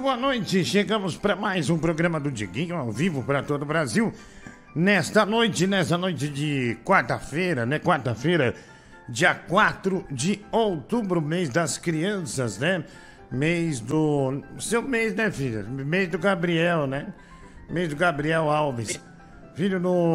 muito boa noite. Chegamos para mais um programa do Diguinho ao vivo para todo o Brasil. Nesta noite, nessa noite de quarta-feira, né? Quarta-feira, dia 4 de outubro, mês das crianças, né? Mês do. Seu mês, né, filha? Mês do Gabriel, né? Mês do Gabriel Alves. Filho, no,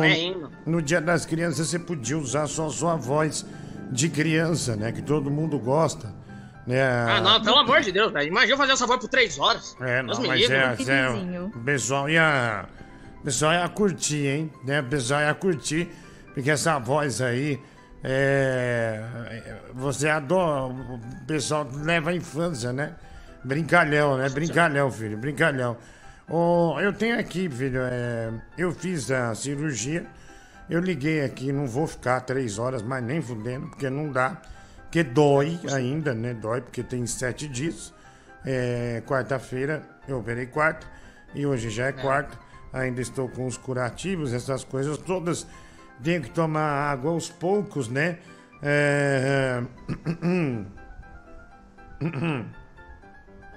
no dia das crianças você podia usar só sua voz de criança, né? Que todo mundo gosta. Né? Ah, não, pelo amor de Deus, velho. Imagina eu fazer essa voz por três horas. É, não, Deus me mas livre, é, né? é, o pessoal ia. O pessoal ia curtir, hein? Né? O pessoal ia curtir, porque essa voz aí. É, você adora. O pessoal leva a infância, né? Brincalhão, né? Brincalhão, filho, brincalhão. Ô, eu tenho aqui, filho, é, eu fiz a cirurgia. Eu liguei aqui, não vou ficar três horas, mas nem fudendo, porque não dá. Porque dói ainda, né? Dói, porque tem sete dias. É, Quarta-feira, eu operei quarta, e hoje já é quarta. Ainda estou com os curativos, essas coisas todas. Tenho que tomar água aos poucos, né? É...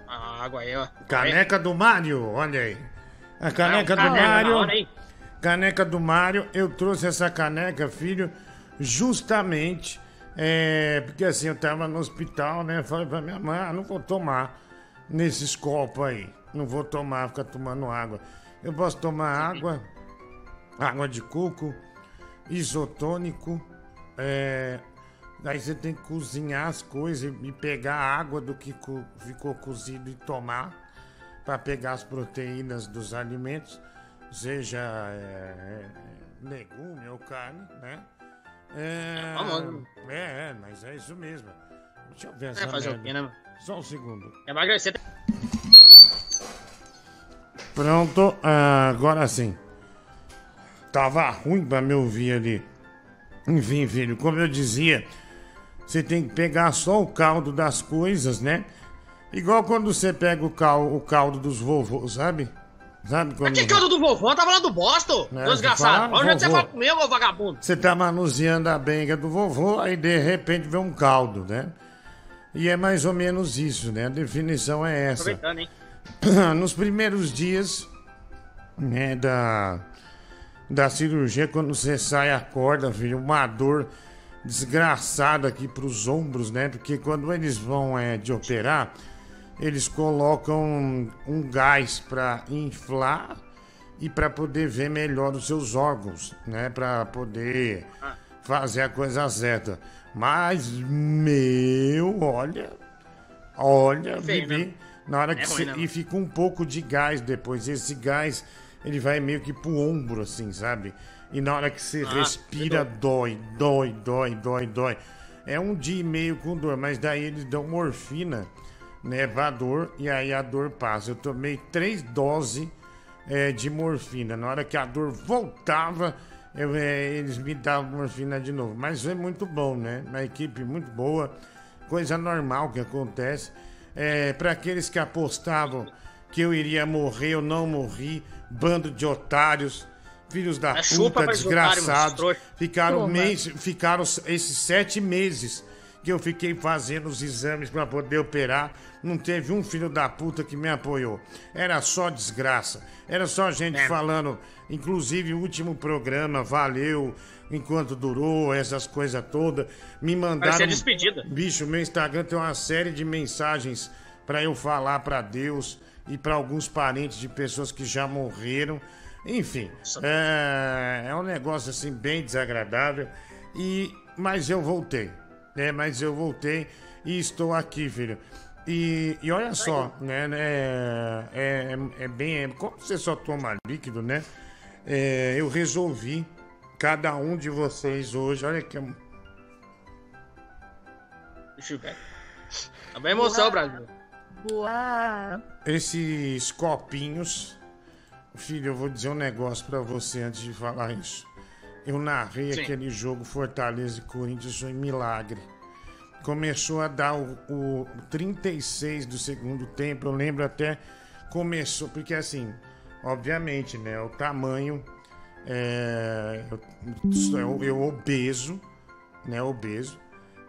A água aí, ó. Caneca do Mário, olha aí. A caneca do Mário. Caneca do Mário, eu trouxe essa caneca, filho, justamente é, porque assim, eu tava no hospital, né? Falei pra minha mãe, ah, não vou tomar nesses copos aí. Não vou tomar, ficar tomando água. Eu posso tomar água, água de coco, isotônico, é, Daí você tem que cozinhar as coisas e pegar a água do que co- ficou cozido e tomar para pegar as proteínas dos alimentos, seja é, é, legume ou carne, né? É, famoso. é, é, mas é isso mesmo. Deixa eu ver essa É fazer o merda. quê, né? Só um segundo. Emagrecer. Pronto, ah, agora sim. Tava ruim pra me ouvir ali. Enfim, filho, como eu dizia, você tem que pegar só o caldo das coisas, né? Igual quando você pega o, cal, o caldo dos vovôs, sabe? Sabe quando. Que caldo do vovô? Tá falando do bosto? É, Desgraçado. Onde é você fala comigo, ô vagabundo? Você tá manuseando a benga do vovô, aí de repente vem um caldo, né? E é mais ou menos isso, né? A definição é essa. Aproveitando, hein? nos primeiros dias né, da, da cirurgia, quando você sai a corda, filho, uma dor desgraçada aqui pros ombros, né? Porque quando eles vão é, de operar, eles colocam um gás para inflar e para poder ver melhor os seus órgãos, né? Para poder fazer a coisa certa. Mas, meu, olha, olha, Feio, bebê, né? na hora É que ruim, você, né, e fica um pouco de gás depois. Esse gás, ele vai meio que pro ombro, assim, sabe? E na hora que você Ah, respira, dói, dói, dói, dói, dói. É um dia e meio com dor, mas daí eles dão morfina, né, pra dor, e aí a dor passa. Eu tomei três doses é, de morfina. Na hora que a dor voltava, eu, é, eles me davam morfina de novo. Mas foi muito bom, né? Uma equipe muito boa, coisa normal que acontece. É, para aqueles que apostavam que eu iria morrer, eu não morri. Bando de otários, filhos da É puta, desgraçados. Ficaram, mês, ficaram esses sete meses que eu fiquei fazendo os exames para poder operar. Não teve um filho da puta que me apoiou. Era só desgraça. Era só gente É. falando, inclusive o último programa, valeu, enquanto durou, essas coisas todas. Me mandaram. ser despedida. Bicho, meu Instagram tem uma série de mensagens para eu falar para Deus e para alguns parentes de pessoas que já morreram. Enfim, é, é um negócio assim bem desagradável. E mas eu voltei, né? Mas eu voltei e estou aqui, filho. E, e olha só, né? né, É, é, é bem. é- como você só toma líquido, né? É, eu resolvi cada um de vocês hoje. Olha que Deixa eu ver. Tá bem emoção, Brasil. Boa. esses copinhos. Filho, eu vou dizer um negócio pra você antes de falar isso. Eu narrei Sim. aquele jogo Fortaleza e Corinthians foi milagre. Começou a dar o, o 36 do segundo tempo, eu lembro até começou, porque assim, obviamente, né, o tamanho é, eu, eu, obeso, né, obeso.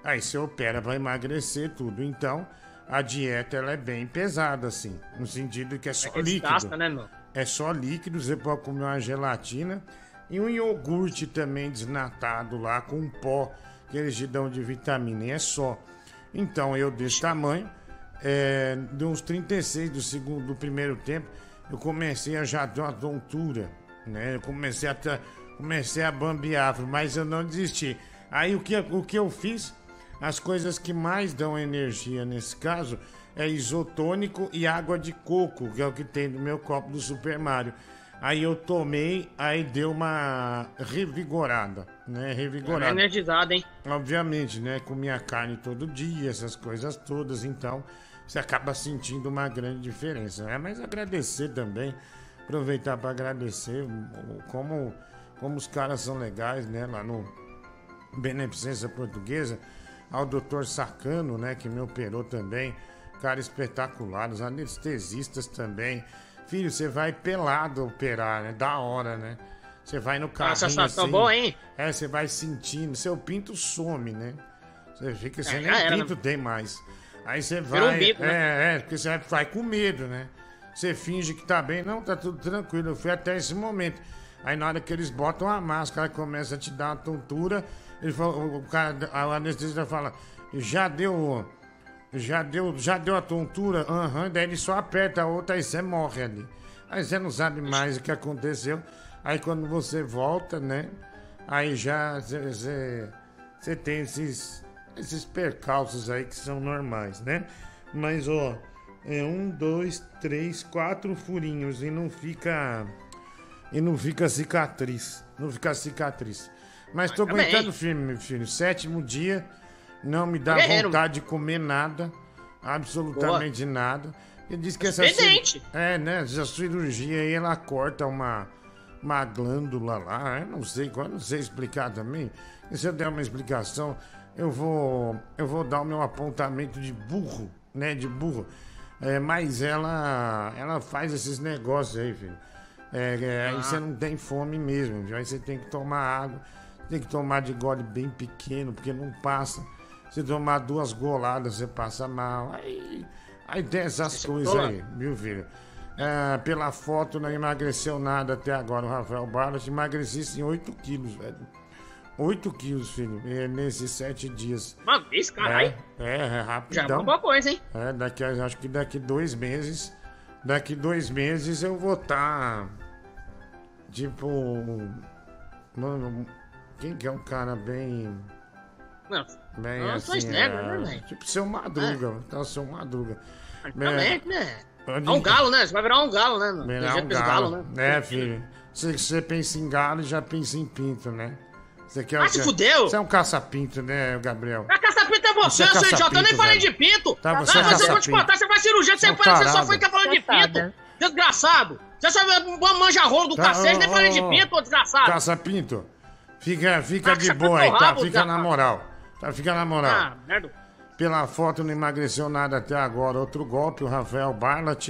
Aí você opera pra emagrecer tudo. Então, a dieta ela é bem pesada, assim. No sentido que é só É líquido. né, meu? É só líquido, você pode comer uma gelatina e um iogurte também desnatado lá com um pó que eles te dão de vitamina. E é só. Então eu desse tamanho, é, de uns 36 do segundo, do primeiro tempo, eu comecei a já ter uma tontura, né? Eu comecei a, comecei a bambear, mas eu não desisti. Aí o que, o que eu fiz? As coisas que mais dão energia nesse caso é isotônico e água de coco, que é o que tem no meu copo do Super Mario. Aí eu tomei, aí deu uma revigorada, né? Tá Revigorada. energizado, hein? Obviamente, né? Comia carne todo dia, essas coisas todas, então você acaba sentindo uma grande diferença. né? Mas agradecer também, aproveitar para agradecer como, como os caras são legais, né? Lá no Beneficência Portuguesa, ao doutor Sacano, né? Que me operou também, cara espetacular, os anestesistas também. Filho, você vai pelado operar, né? Da hora, né? Você vai no carrinho Essa sensação assim, boa, hein? é, você vai sentindo, seu pinto some, né? Você fica, você É, nem era, pinto tem mais. Aí você vai. um bico, né? é, é, porque você vai com medo, né? Você finge que tá bem, não, tá tudo tranquilo. Eu fui até esse momento. Aí na hora que eles botam a máscara, começa a te dar uma tontura, ele fala, o cara, o anestesista fala, já deu. Já deu, já deu a tontura? Aham, daí ele só aperta a outra e você morre ali. Aí você não sabe mais o que aconteceu. Aí quando você volta, né? Aí já você tem esses, esses percalços aí que são normais, né? Mas ó, é um, dois, três, quatro furinhos e não fica. E não fica cicatriz. Não fica cicatriz. Mas tô Mas aguentando firme, meu filho. Sétimo dia, não me dá Guerreiro. vontade de comer nada. Absolutamente nada. Ele diz que essa, cir- é, né, essa cirurgia aí, ela corta uma, uma glândula lá. Eu não sei eu não sei explicar também. E se eu der uma explicação, eu vou, eu vou dar o meu apontamento de burro, né, de burro. É, mas ela, ela faz esses negócios aí, filho. É, é, Aí você não tem fome mesmo, aí você tem que tomar água, tem que tomar de gole bem pequeno, porque não passa. Se tomar duas goladas, você passa mal. Aí, aí tem essas coisas aí, viu, filho? É, pela foto, não emagreceu nada até agora. O Rafael Barros emagreci sim 8 quilos, velho. 8 quilos, filho, nesses 7 dias. Uma vez, caralho. É, é, é Já é uma coisa, hein? É, daqui, acho que daqui dois meses. Daqui dois meses eu vou estar. tipo. Mano, quem que é um cara bem. Não, Bem Não, assim. faz nada, é, né, velho? tipo seu madruga. Tá seu madruga. também, né? Pode- É um galo, né? Você vai virar um galo, né? mano? Virar um desse galo. né? É, filho. Você, você pensa em galo e já pensa em pinto, né? Você quer Ah, se fudeu! Você é um caça-pinto, né, Gabriel? A caça-pinto é você, Você é seu idiota. Eu nem falei velho. de pinto. Tá, ah, você é mas eu vou te contar. Você faz cirurgia, você, Seu fala, você só tarado. fica falando de pinto. Desgraçado. Você só manja rolo do Tá, cacete, ô, nem falei de pinto, ô desgraçado. Caça-pinto. Fica, fica de Caça boa aí, pinto tá? Fica na moral. Tá, fica na moral. Ah, merda. Pela foto não emagreceu nada até agora. Outro golpe, o Rafael Barlat.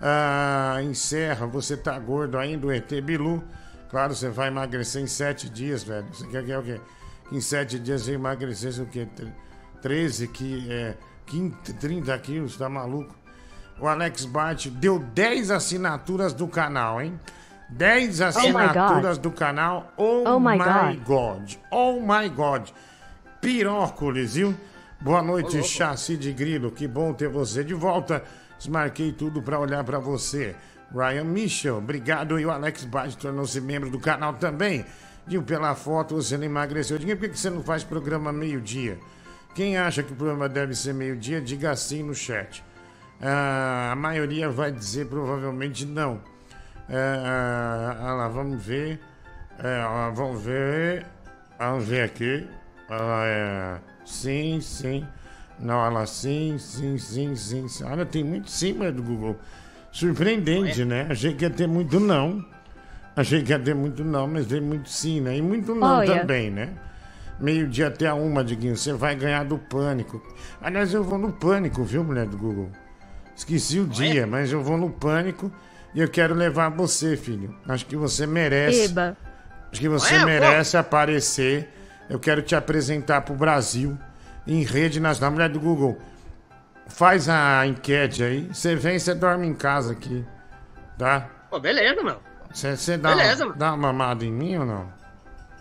Ah, encerra, você tá gordo ainda, o ET Bilu. Claro, você vai emagrecer em sete dias, velho. Você quer que é o quê? Que em sete dias você emagrecesse o quê? Tre- 13, que é 15, 30 quilos, tá maluco? O Alex Bart deu 10 assinaturas do canal, hein? 10 assinaturas do canal. Oh, Oh my, my God. Oh my God. Pirócolis, viu? Boa noite, chassi de grilo. Que bom ter você de volta. Desmarquei tudo pra olhar pra você. Ryan Michel, obrigado. E o Alex Bart tornou-se membro do canal também. Digo, pela foto você não emagreceu. Diga, por que você não faz programa meio-dia? Quem acha que o programa deve ser meio-dia, diga sim no chat. Ah, a maioria vai dizer provavelmente não. Ah, ah, lá, vamos ver. Ó, vamos ver. Vamos ver aqui. Ela é. Sim, sim. Não, ela sim, sim, sim, sim. sim. Olha, tem muito sim, mas do Google. Surpreendente, né? Achei que ia ter muito não. Achei que ia ter muito não, mas tem muito sim, né? E muito não Olha. também, né? Meio-dia até a uma, Diguinho. Você vai ganhar do pânico. Aliás, eu vou no pânico, viu, mulher do Google? Esqueci o dia, mas eu vou no pânico e eu quero levar você, filho. Acho que você merece. Eba. Acho que você merece aparecer. Eu quero te apresentar pro Brasil em rede nacional. Mulher do Google, faz a enquete aí. Você vem, você dorme em casa aqui. Tá? Pô, beleza, meu. Você dá, Beleza, uma, mano. dá uma mamada em mim ou não?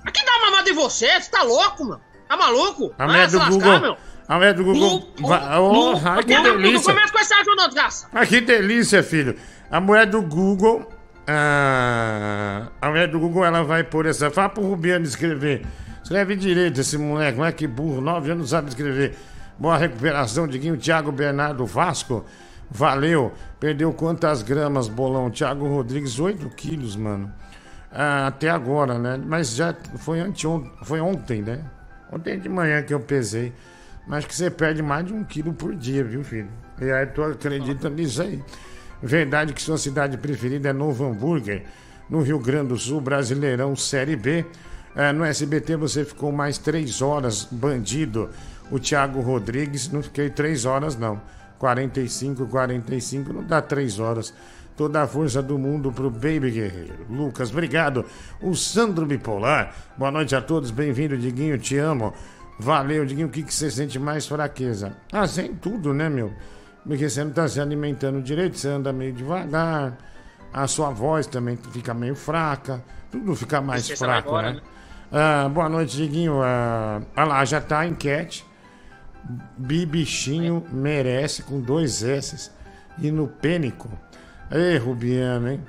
Aqui dá uma mamada em você, você tá louco, meu? Tá maluco? A mulher do lascar, Google. meu. A mulher do Google. Lu- Oh, ai, que Não, não, Não delícia. começa com não, desgraça. Ah, que delícia, filho. A mulher do Google. ah, a mulher do Google ela vai pôr essa. Fala pro Rubiano escrever. Escreve direito esse moleque, não é que burro, nove anos sabe escrever. Boa recuperação, Diguinho. Thiago Bernardo Vasco. Valeu. Perdeu quantas gramas, bolão? Thiago Rodrigues, 8 quilos, mano. Ah, até agora, né? Mas já foi anteontem, foi ontem, né? Ontem de manhã que eu pesei. Mas que você perde mais de um quilo por dia, viu, filho? E aí tu acredita nisso aí. Verdade que sua cidade preferida é Novo Hambúrguer, no Rio Grande do Sul, Brasileirão Série B. É, no SBT você ficou mais três horas, bandido. O Thiago Rodrigues, não fiquei três horas, não. 45, 45, não dá três horas. Toda a força do mundo pro Baby Guerreiro. Lucas, obrigado. O Sandro Bipolar. Boa noite a todos, bem-vindo, Diguinho, te amo. Valeu, Diguinho, o que, que você sente mais fraqueza? Ah, sem tudo, né, meu? Porque você não tá se alimentando direito, você anda meio devagar, a sua voz também fica meio fraca, tudo fica mais fraco, embora, né? né? Ah, boa noite, Diguinho. Ah, ah lá, já tá a enquete. Bibichinho merece com dois S e no pênico. Ei, Rubiano, hein?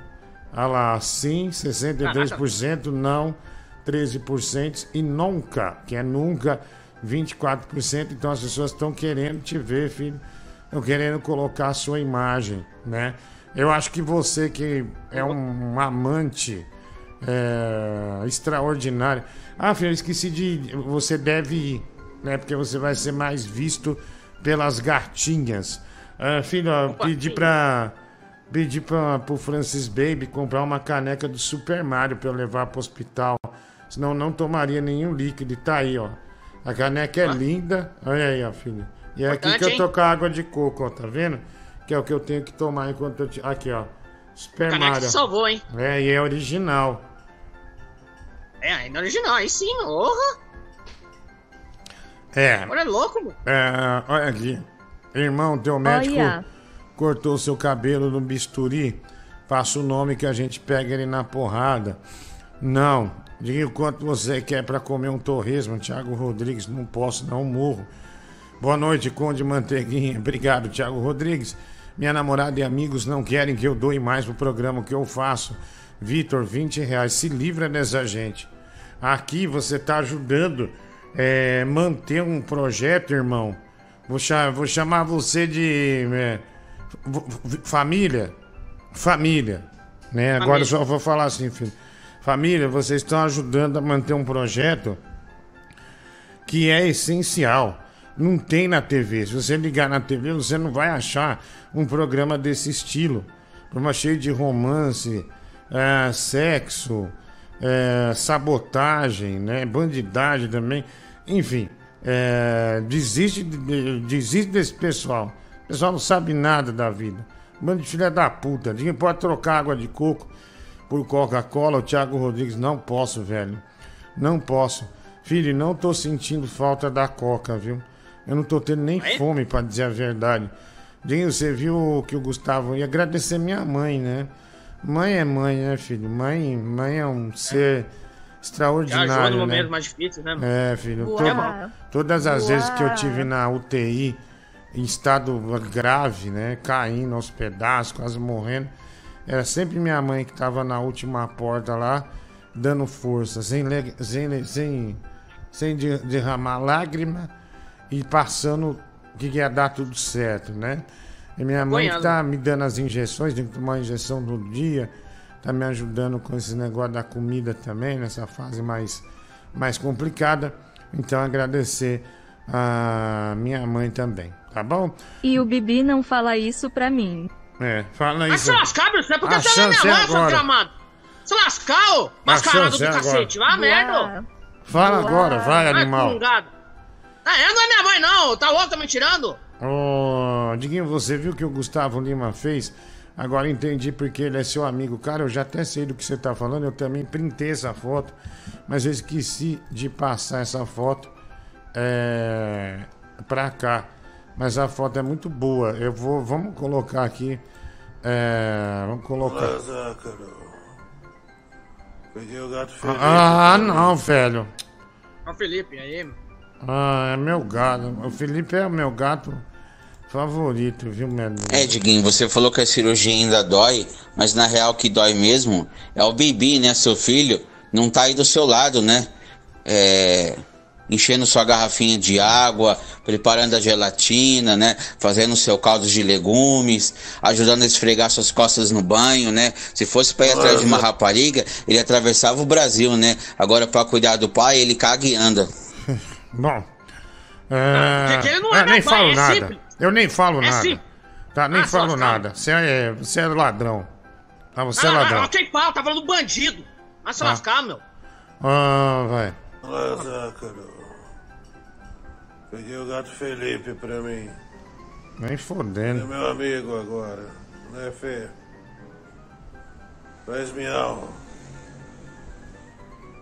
Ah lá, sim, 63%, não, 13% e nunca, que é nunca, 24%. Então as pessoas estão querendo te ver, filho. Estão querendo colocar a sua imagem, né? Eu acho que você que é um amante é, extraordinário. Ah, filho, eu esqueci de. Você deve ir, né? Porque você vai ser mais visto pelas gatinhas. Ah, filho, ó, pedi pra. Pedi pra, pro Francis Baby comprar uma caneca do Super Mario pra eu levar pro hospital. Senão não tomaria nenhum líquido. E tá aí, ó. A caneca é linda. Olha aí, ó, filho. E é aqui que eu tô com a água de coco, ó. Tá vendo? Que é o que eu tenho que tomar enquanto eu. te- Aqui, ó. Super Caneca Mario. salvou, hein? É, e é original. É, ainda original, aí sim, porra. É, Agora é louco, meu. é, olha aqui. Irmão, teu médico Olha. cortou seu cabelo no bisturi. Passa o nome que a gente pega ele na porrada. Não. Diga o quanto você quer pra comer um torresmo, Thiago Rodrigues. Não posso, não morro. Boa noite, Conde Manteiguinha. Obrigado, Thiago Rodrigues. Minha namorada e amigos não querem que eu doe mais pro programa que eu faço. Vitor, 20 reais. Se livra dessa gente. Aqui você tá ajudando é, manter um projeto, irmão. Vou, cha- vou chamar você de é, família. Família. Né? Agora Família. eu só vou falar assim, filho. Família, vocês estão ajudando a manter um projeto que é essencial. Não tem na TV. Se você ligar na TV, você não vai achar um programa desse estilo. Programa cheio de romance, eh, sexo, eh, sabotagem, né? bandidagem também. Enfim, eh, desiste, de- de- desiste desse pessoal. O pessoal não sabe nada da vida. Bando de filha da puta. Ninguém pode trocar água de coco por Coca-Cola. O Thiago Rodrigues, não posso, velho. Não posso. Filho, não tô sentindo falta da Coca, viu? Eu não tô tendo nem fome, pra dizer a verdade. Dinho, você viu que o Gustavo ia agradecer minha mãe, né? Mãe é mãe, né, filho? Mãe, mãe é um ser extraordinário, ajuda no né? momento mais difícil, né? É, filho. Uau. Toda- todas as vezes que eu Uau. tive na UTI, em estado grave, né? Caindo aos pedaços, quase morrendo. Era sempre minha mãe que tava na última porta lá, dando força, sem, sem, sem, sem de- derramar lágrima e passando que ia dar tudo certo, né? E minha mãe que Apoiando. tá me dando as injeções, tem que tomar uma injeção todo dia, tá me ajudando com esse negócio da comida também, nessa fase mais, mais complicada. Então, agradecer a minha mãe também, tá bom? E o Bibi não fala isso pra mim. É, fala Vai isso. se lascar, Bruce, é porque A você não é minha é mãe, seu agora. gramado. Se lascar, ô, mascarado do é agora. cacete. Vá, merda. Fala agora, vai, Vai, animal. Ah, ela não é minha mãe, não. Tá louco, tá me tirando? Ô, Diguinho, você viu o que o Gustavo Lima fez? Agora entendi porque ele é seu amigo. Cara, eu já até sei do que você tá falando. Eu também printei essa foto, mas eu esqueci de passar essa foto é, pra cá. Mas a foto é muito boa. Eu vou. Vamos colocar aqui. É, vamos colocar. Olá, Zácaro. Peguei o gato Felipe. Ah, não, velho. Ó, Felipe, aí. Ah, é meu gato. O Felipe é o meu gato favorito, viu, meu? É, Diguinho, você falou que a cirurgia ainda dói, mas na real que dói mesmo é o Bibi, né? Seu filho não tá aí do seu lado, né? É, enchendo sua garrafinha de água, preparando a gelatina, né? Fazendo seu caldo de legumes, ajudando a esfregar suas costas no banho, né? Se fosse pra ir atrás de uma rapariga, ele atravessava o Brasil, né? Agora pra cuidar do pai, ele caga e anda. Bom. É, Porque ele não eu é nem pai, falo é nada. simples. Eu nem falo É nada. simples. Tá, nem Ah, falo só nada. Você é, você é ladrão. Ah, você é Ah, ladrão. ok, pau, tá falando bandido. Vai se Ah. lascar, meu. Ah, vai. Peguei o gato Felipe pra mim. Nem É fodendo. meu amigo agora, né, Fê? Faz miau.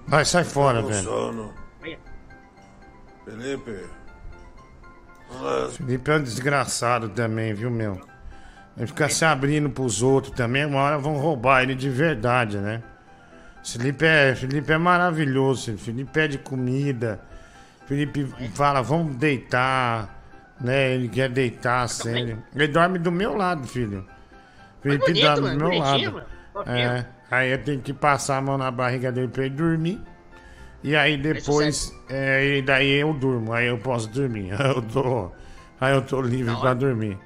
Vai, sai fora, velho. sono. Felipe. Felipe é um desgraçado também, viu, meu? Ele fica se abrindo pros outros também, uma hora vão roubar ele de verdade, né? Felipe é, Felipe é maravilhoso, Felipe pede comida, Felipe fala, vamos deitar, né? Ele quer deitar sempre. Ele dorme do meu lado, filho. Felipe bonito, dorme do meu lado. mano. É, aí eu tenho que passar a mão na barriga dele pra ele dormir. E aí depois, é, e daí eu durmo, aí eu posso dormir. Aí eu tô, aí eu tô livre pra dormir.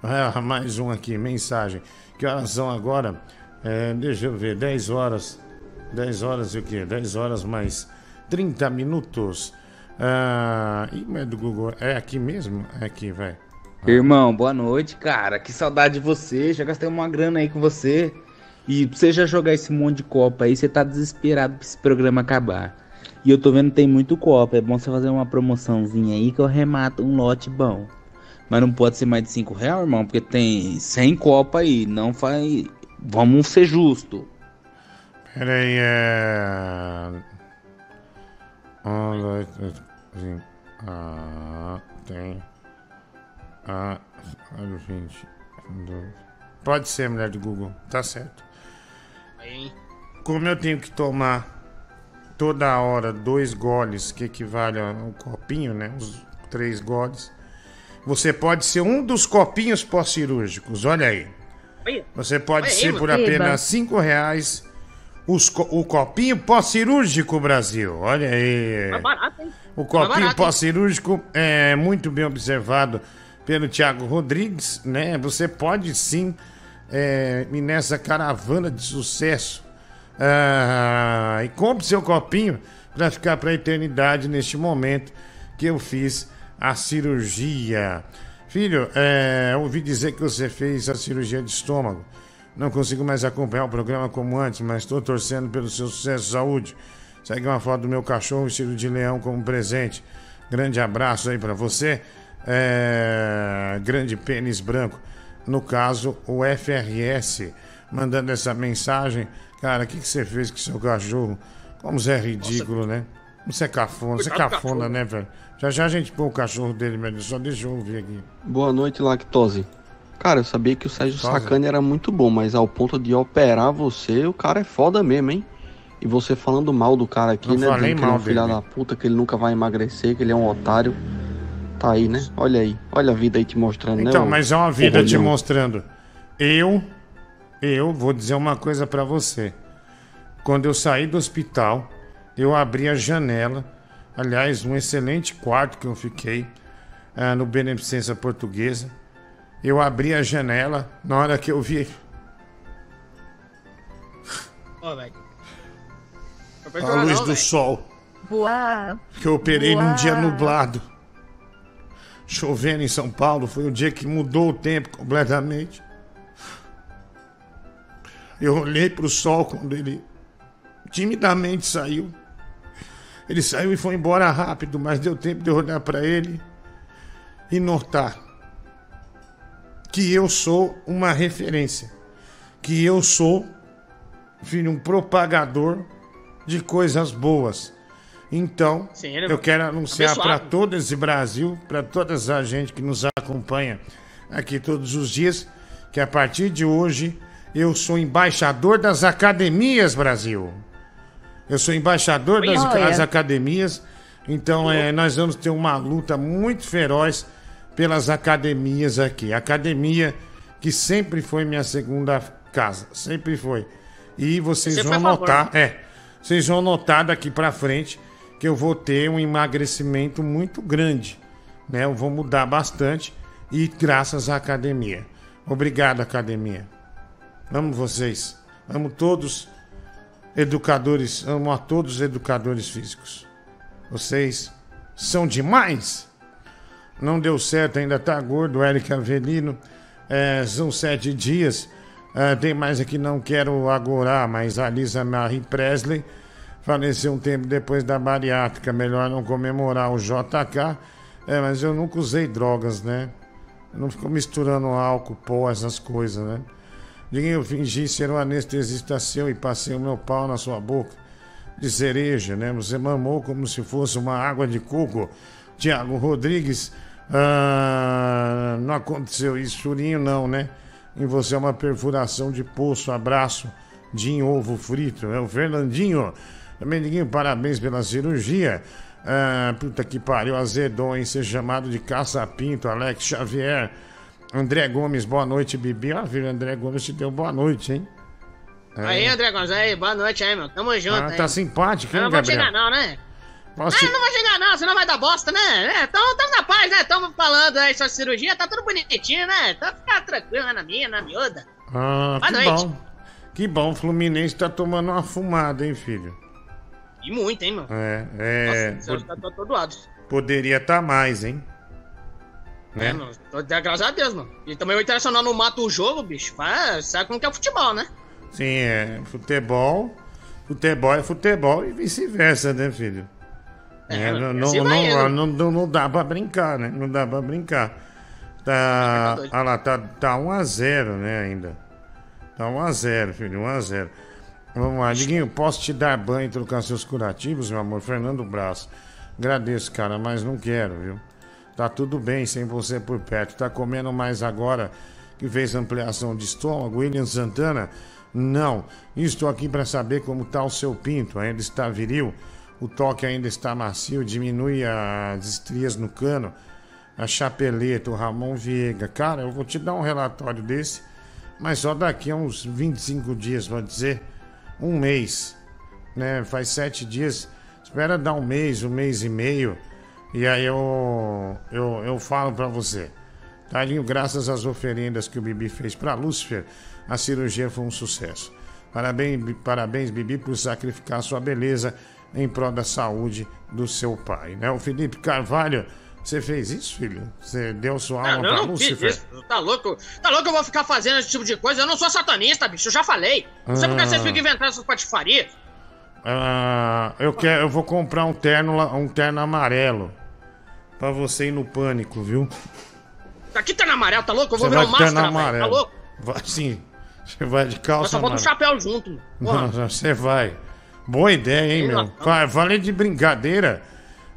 Ah, mais um aqui, mensagem. Que horas são agora? É, deixa eu ver, 10 horas. 10 horas e o quê? 10 horas mais 30 minutos. Ah, ih, mas é do Google. É aqui mesmo? É aqui, vai. Irmão, boa noite, cara. Que saudade de você. Já gastei uma grana aí com você. E pra você já jogar esse monte de copa aí, você tá desesperado pra esse programa acabar. E eu tô vendo que tem muito copa. É bom você fazer uma promoçãozinha aí que eu remato um lote bom. Mas não pode ser mais de 5 reais, irmão, porque tem 100 copa aí. Não faz. Vamos ser justo. Pera aí, é. Um, dois, três, cinco. Ah, tem. Ah, 20. dois. Pode ser, mulher do Google, tá certo. Aí. Como eu tenho que tomar toda hora dois goles, que equivale a um copinho, né? Os três goles. Você pode ser um dos copinhos pós-cirúrgicos, olha aí. Você pode ser por apenas cinco reais os o copinho pós-cirúrgico Brasil. Olha aí. Tá? O Tá copinho pós-cirúrgico é muito bem observado pelo Thiago Rodrigues, né? Você pode sim é, nessa caravana de sucesso ah, e compre seu copinho para ficar para a eternidade neste momento que eu fiz a cirurgia. Filho, é, ouvi dizer que você fez a cirurgia de estômago. Não consigo mais acompanhar o programa como antes, mas estou torcendo pelo seu sucesso e saúde. Segue uma foto do meu cachorro vestido de leão como presente. Grande abraço aí pra você. É, Grande pênis branco. No caso, o FRS mandando essa mensagem. Cara, o que, que você fez com seu cachorro? Como você é ridículo, né? Você é cafona, você é cafona, né, velho? Já já a gente põe o cachorro dele, mas só deixa eu ouvir aqui. Boa noite, Lactose. Cara, eu sabia que o Sérgio Tosa. Sacani era muito bom, mas ao ponto de operar você, o cara é foda mesmo, hein? E você falando mal do cara aqui, Não né? falei que ele é um mal filho da puta, que ele nunca vai emagrecer, que ele é um otário. Tá aí, né? Olha aí. Olha a vida aí te mostrando, né? Então, mas é uma vida te mostrando. Eu, eu vou dizer uma coisa pra você. Quando eu saí do hospital, eu abri a janela. Aliás, um excelente quarto que eu fiquei ah, no Beneficência Portuguesa. Eu abri a janela na hora que eu vi vai a luz não, do velho. sol. Boa. que eu operei num Uau. dia nublado. Chovendo em São Paulo, foi o dia que mudou o tempo completamente. Eu olhei pro sol quando ele timidamente saiu. Ele saiu e foi embora rápido, mas deu tempo de eu olhar para ele e notar que eu sou uma referência, que eu sou, filho, um propagador de coisas boas. Então, Sim, ele- eu quero anunciar para todo esse Brasil, para toda essa gente que nos acompanha aqui todos os dias, que a partir de hoje eu sou embaixador das academias, Brasil. Eu sou embaixador das, das academias, então é, nós vamos ter uma luta muito feroz pelas academias aqui. Academia que sempre foi minha segunda casa, sempre foi. E vocês Você vão favor. notar, é, vocês vão notar daqui pra frente que eu vou ter um emagrecimento muito grande, né? Eu vou mudar bastante e graças à academia. Obrigado, academia. Amo vocês. Amo todos educadores, amo a todos os educadores físicos. Vocês são demais. Não deu certo, ainda tá gordo, Eric Avelino. É, são sete dias. É, tem mais aqui, não quero agorar, mas a Lisa Marie Presley faleceu um tempo depois da bariátrica. Melhor não comemorar o JK. É, mas eu nunca usei drogas, né? Eu não fico misturando álcool, pó, essas coisas, né? Diguinho, eu fingi ser um anestesista seu e passei o meu pau na sua boca de cereja, né? Você mamou como se fosse uma água de coco. Tiago Rodrigues, ah, não aconteceu isso, churinho não, né? Em você é uma perfuração de poço, abraço, de ovo frito. É o Fernandinho. Também, Diguinho, parabéns pela cirurgia. Ah, puta que pariu, azedou em ser chamado de caça-pinto, Alex Xavier. André Gomes, boa noite, Bibi. Ah, filho, André Gomes te deu boa noite, hein? Aí, André Gonzalez, aí, boa noite aí, meu. Tamo junto Ah, aí. tá simpático, Eu hein, não vou te Gabriel? enganar, não, né? Posso Ah, não vou chegar não, senão vai dar bosta, né? É, tamo, tamo na paz, né? Tamo falando aí sua cirurgia, tá tudo bonitinho, né? Então fica tranquilo né, na minha, na miúda. Ah, Boa que noite. bom. Que bom, o Fluminense tá tomando uma fumada, hein, filho? E muito, hein, meu? É, é. Nossa, Nossa, tá, tá todo lado. Poderia estar mais, hein? É, Né? mano. Tô- Graças a Deus, mano. E também o Internacional não mata o jogo, bicho. Faz, sabe como que é o futebol, né? Sim, é. Futebol. Futebol é futebol e vice-versa, né, filho? É, É, não, não, assim não, não, não, não dá pra brincar, né? Não dá pra brincar. Tá. Ah lá, tá, tá 1x0, né, ainda. Tá 1x0, filho, 1x0. Vamos lá, Diguinho, posso te dar banho e trocar seus curativos, meu amor? Fernando Braço. Agradeço, cara, mas não quero, viu? Tá tudo bem sem você por perto. Tá comendo mais agora que fez ampliação de estômago? William Santana? Não. Estou aqui para saber como tá o seu pinto. Ainda está viril? O toque ainda está macio? Diminui as estrias no cano? A chapeleta, o Ramon Viega. Cara, eu vou te dar um relatório desse, mas só daqui a uns 25 dias, vou dizer. Um mês. Né? Faz sete dias. Espera dar um mês, um mês e meio. E aí eu, eu, eu falo pra você. Talinho, graças às oferendas que o Bibi fez pra Lúcifer, a cirurgia foi um sucesso. Parabéns, parabéns, Bibi, por sacrificar sua beleza em prol da saúde do seu pai. Né? O Felipe Carvalho, você fez isso, filho? Você deu sua Ah, alma eu pra não fiz Lúcifer? isso. Tá louco? Tá louco eu vou ficar fazendo esse tipo de coisa? Eu não sou satanista, bicho. Eu já falei. Não sei porque Ah. vocês ficam inventando essas patifarias. Ah, eu, quero, eu vou comprar um terno, um terno amarelo pra você ir no pânico, viu? Aqui tá na amarelo, tá louco? Eu vou Você virar um de terno máscara, velho. Tá louco? Vai sim. Você vai de Eu calça só bota um amarela. chapéu junto. Não, você vai. Boa ideia, hein, Sei meu? lá. Fa- Falei de brincadeira,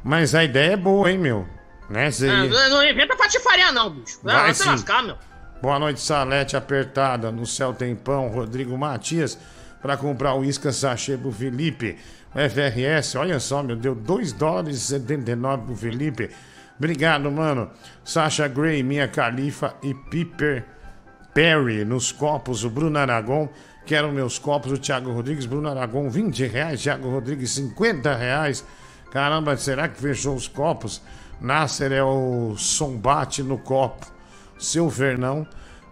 mas a ideia é boa, hein, meu? Né. Ah, não, não inventa patifaria, não, bicho. Vai Vai, se lascar, meu. Boa noite, Salete apertada. No céu tem pão. Rodrigo Matias, para comprar o isca sachê pro Felipe. O FRS, olha só, meu, deu 2 dólares e 79 pro Felipe. Obrigado, mano. Sasha Gray, Minha Califa e Piper Perry nos copos. O Bruno Aragon, que eram meus copos. O Thiago Rodrigues, Bruno Aragon, 20 reais. Thiago Rodrigues, 50 reais. Caramba, será que fechou os copos? Nasser é o sombate no copo. Seu Fernão,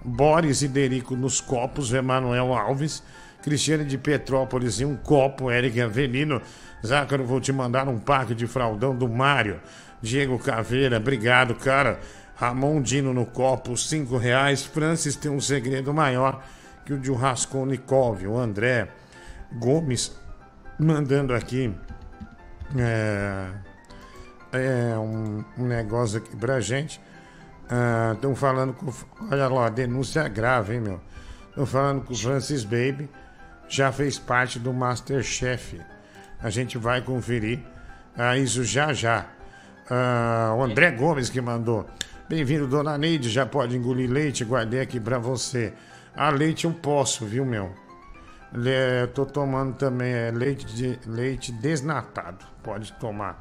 Boris e Derico nos copos, Emanuel Alves, Cristiane de Petrópolis em um copo, Eric Avelino, Zácaro, vou te mandar um pack de fraldão do Mário, Diego Caveira, obrigado, cara. Ramon Dino no copo, cinco reais. Francis tem um segredo maior que o de Raskolnikov, o André Gomes mandando aqui é, é, um, um negócio aqui pra gente. Estão falando com. Olha lá, denúncia grave, hein, meu? Estão falando que o Francis Baby já fez parte do Masterchef. A gente vai conferir Ah, isso já já. Ah, o André Gomes que mandou. Bem-vindo, dona Neide. Já pode engolir leite? Guardei aqui pra você. Ah, leite eu posso, viu, meu? Le- tô tomando também é, leite, de, leite desnatado. Pode tomar.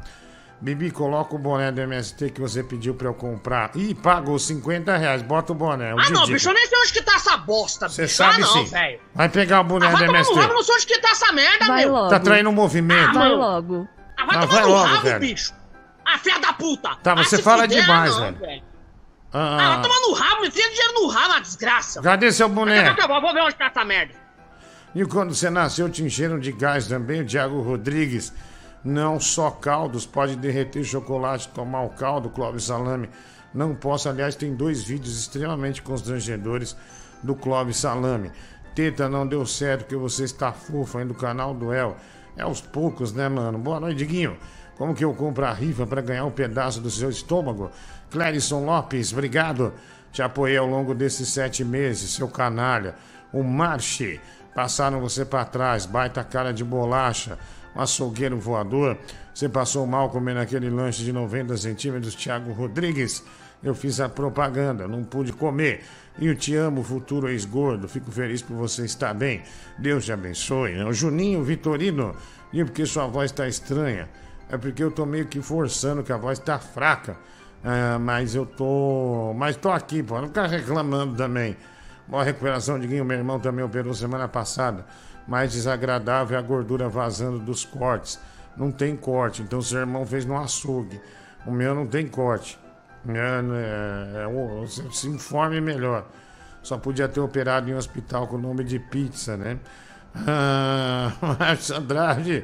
Bibi, coloca o boné do MST que você pediu pra eu comprar. Ih, pagou 50 reais. Bota o boné. o Ah, não, Didi. bicho, eu nem sei onde que tá essa bosta, Você bicho. sabe ah, não, sim. velho. Vai pegar o boné Ah, do vai MST. rabo, não sei onde que tá essa merda, Vai meu. logo. Tá traindo o movimento. Vai mano. logo. Ah, vai Ah, tomar vai no logo, rabo, velho. bicho. Ah, filha da puta. Tá, Vai você se fala fuder, demais, não, velho. Ah, vai Ah, tomar no rabo, enfia dinheiro no rabo, uma desgraça. cadê seu boné? Eu vou ver onde tá essa merda. E quando você nasceu, te encheram de gás também, o Thiago Rodrigues. Não só caldos, pode derreter chocolate, tomar o caldo, Clóvis Salame. Não posso, aliás, tem dois vídeos extremamente constrangedores do Clóvis Salame. Teta, não deu certo que você está fofa aí do canal do El. É aos poucos, né, mano? Boa noite, Diguinho. Como que eu compro a rifa para ganhar um pedaço do seu estômago? Clérison Lopes, obrigado. Te apoiei ao longo desses sete meses, seu canalha. O Marche, passaram você para trás, baita cara de bolacha, um açougueiro voador. Você passou mal comendo aquele lanche de 90 centímetros, Thiago Rodrigues. Eu fiz a propaganda, não pude comer. E eu te amo, futuro ex-gordo. Fico feliz por você estar bem. Deus te abençoe. né? O Juninho Vitorino, e porque sua voz está estranha. É porque eu tô meio que forçando que a voz tá fraca. Ah, mas eu tô. Mas tô aqui, pô. Não ficar reclamando também. Boa recuperação, Diguinho. Meu irmão também operou semana passada. Mais desagradável é a gordura vazando dos cortes. Não tem corte, então seu irmão fez no açougue. O meu não tem corte. É, é, é, o- se, informe melhor. Só podia ter operado em um hospital com o nome de pizza, né? Ah, Márcio Andrade,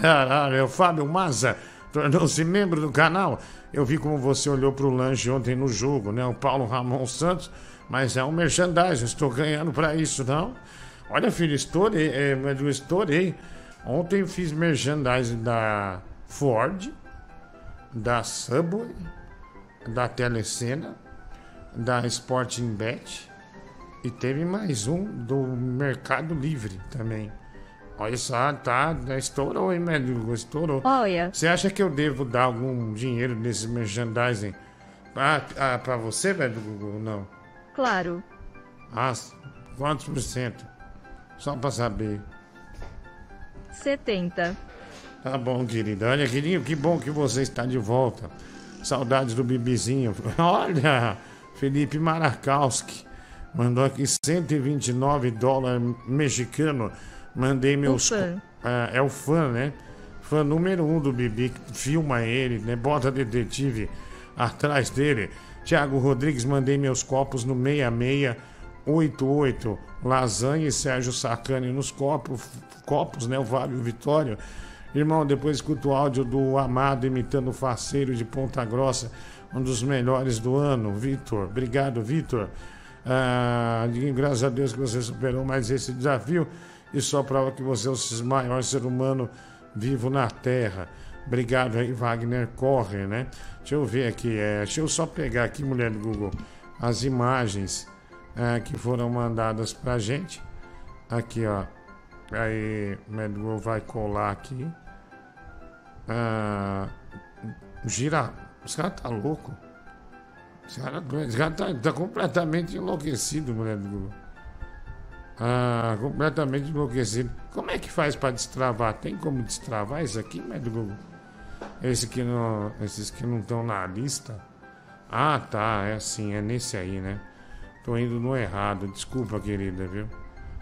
caralho, é o Fábio Maza, tornou-se membro do canal. Eu vi como você olhou pro lanche ontem no jogo, né? O Paulo Ramon Santos, mas é um merchandising, estou ganhando pra isso, não? Olha, filho, estourei, é, eu estourei. Ontem eu fiz merchandising da Ford, da Subway, da Telecena, da Sporting Bet e teve mais um do Mercado Livre também. Olha só, tá, tá, estourou, hein, médico? Estourou. Olha, Você acha que eu devo dar algum dinheiro nesse merchandising pra, ah, pra você, velho? Não. claro. Ah, quantos por cento? Só pra saber. 70. Tá bom, querida. Olha, querido, que bom que você está de volta. Saudades do Bibizinho. Olha, Felipe Marakowski mandou aqui 129 dólares mexicano. Mandei meus. fã. Ah, é o fã, né? Fã número um do Bibi. Filma ele, né? Bota detetive atrás dele. Tiago Rodrigues, mandei meus copos no 6688. Lasanha e Sérgio Sacani nos copos, copos, né? O Fábio Vitório. Irmão, depois escuta o áudio do Amado imitando o faceiro de Ponta Grossa, um dos melhores do ano, Vitor. Obrigado, Vitor. Ah, graças a Deus que você superou mais esse desafio e só prova que você é o maior ser humano vivo na Terra. Obrigado aí, Wagner Corre, né? Deixa eu ver aqui, é, deixa eu só pegar aqui, mulher do Google, as imagens ah, que foram mandadas pra gente. Aqui, ó. Aí, o vai colar aqui. Ah, gira. Esse cara tá louco. Esse cara, esse cara tá, tá completamente enlouquecido, mulher do. Ah, completamente enlouquecido. Como é que faz pra destravar? Tem como destravar isso aqui, mulher? Esse que não, esses que não estão na lista? Ah, tá. É assim, é nesse aí, né? Tô indo no errado. Desculpa, querida, viu?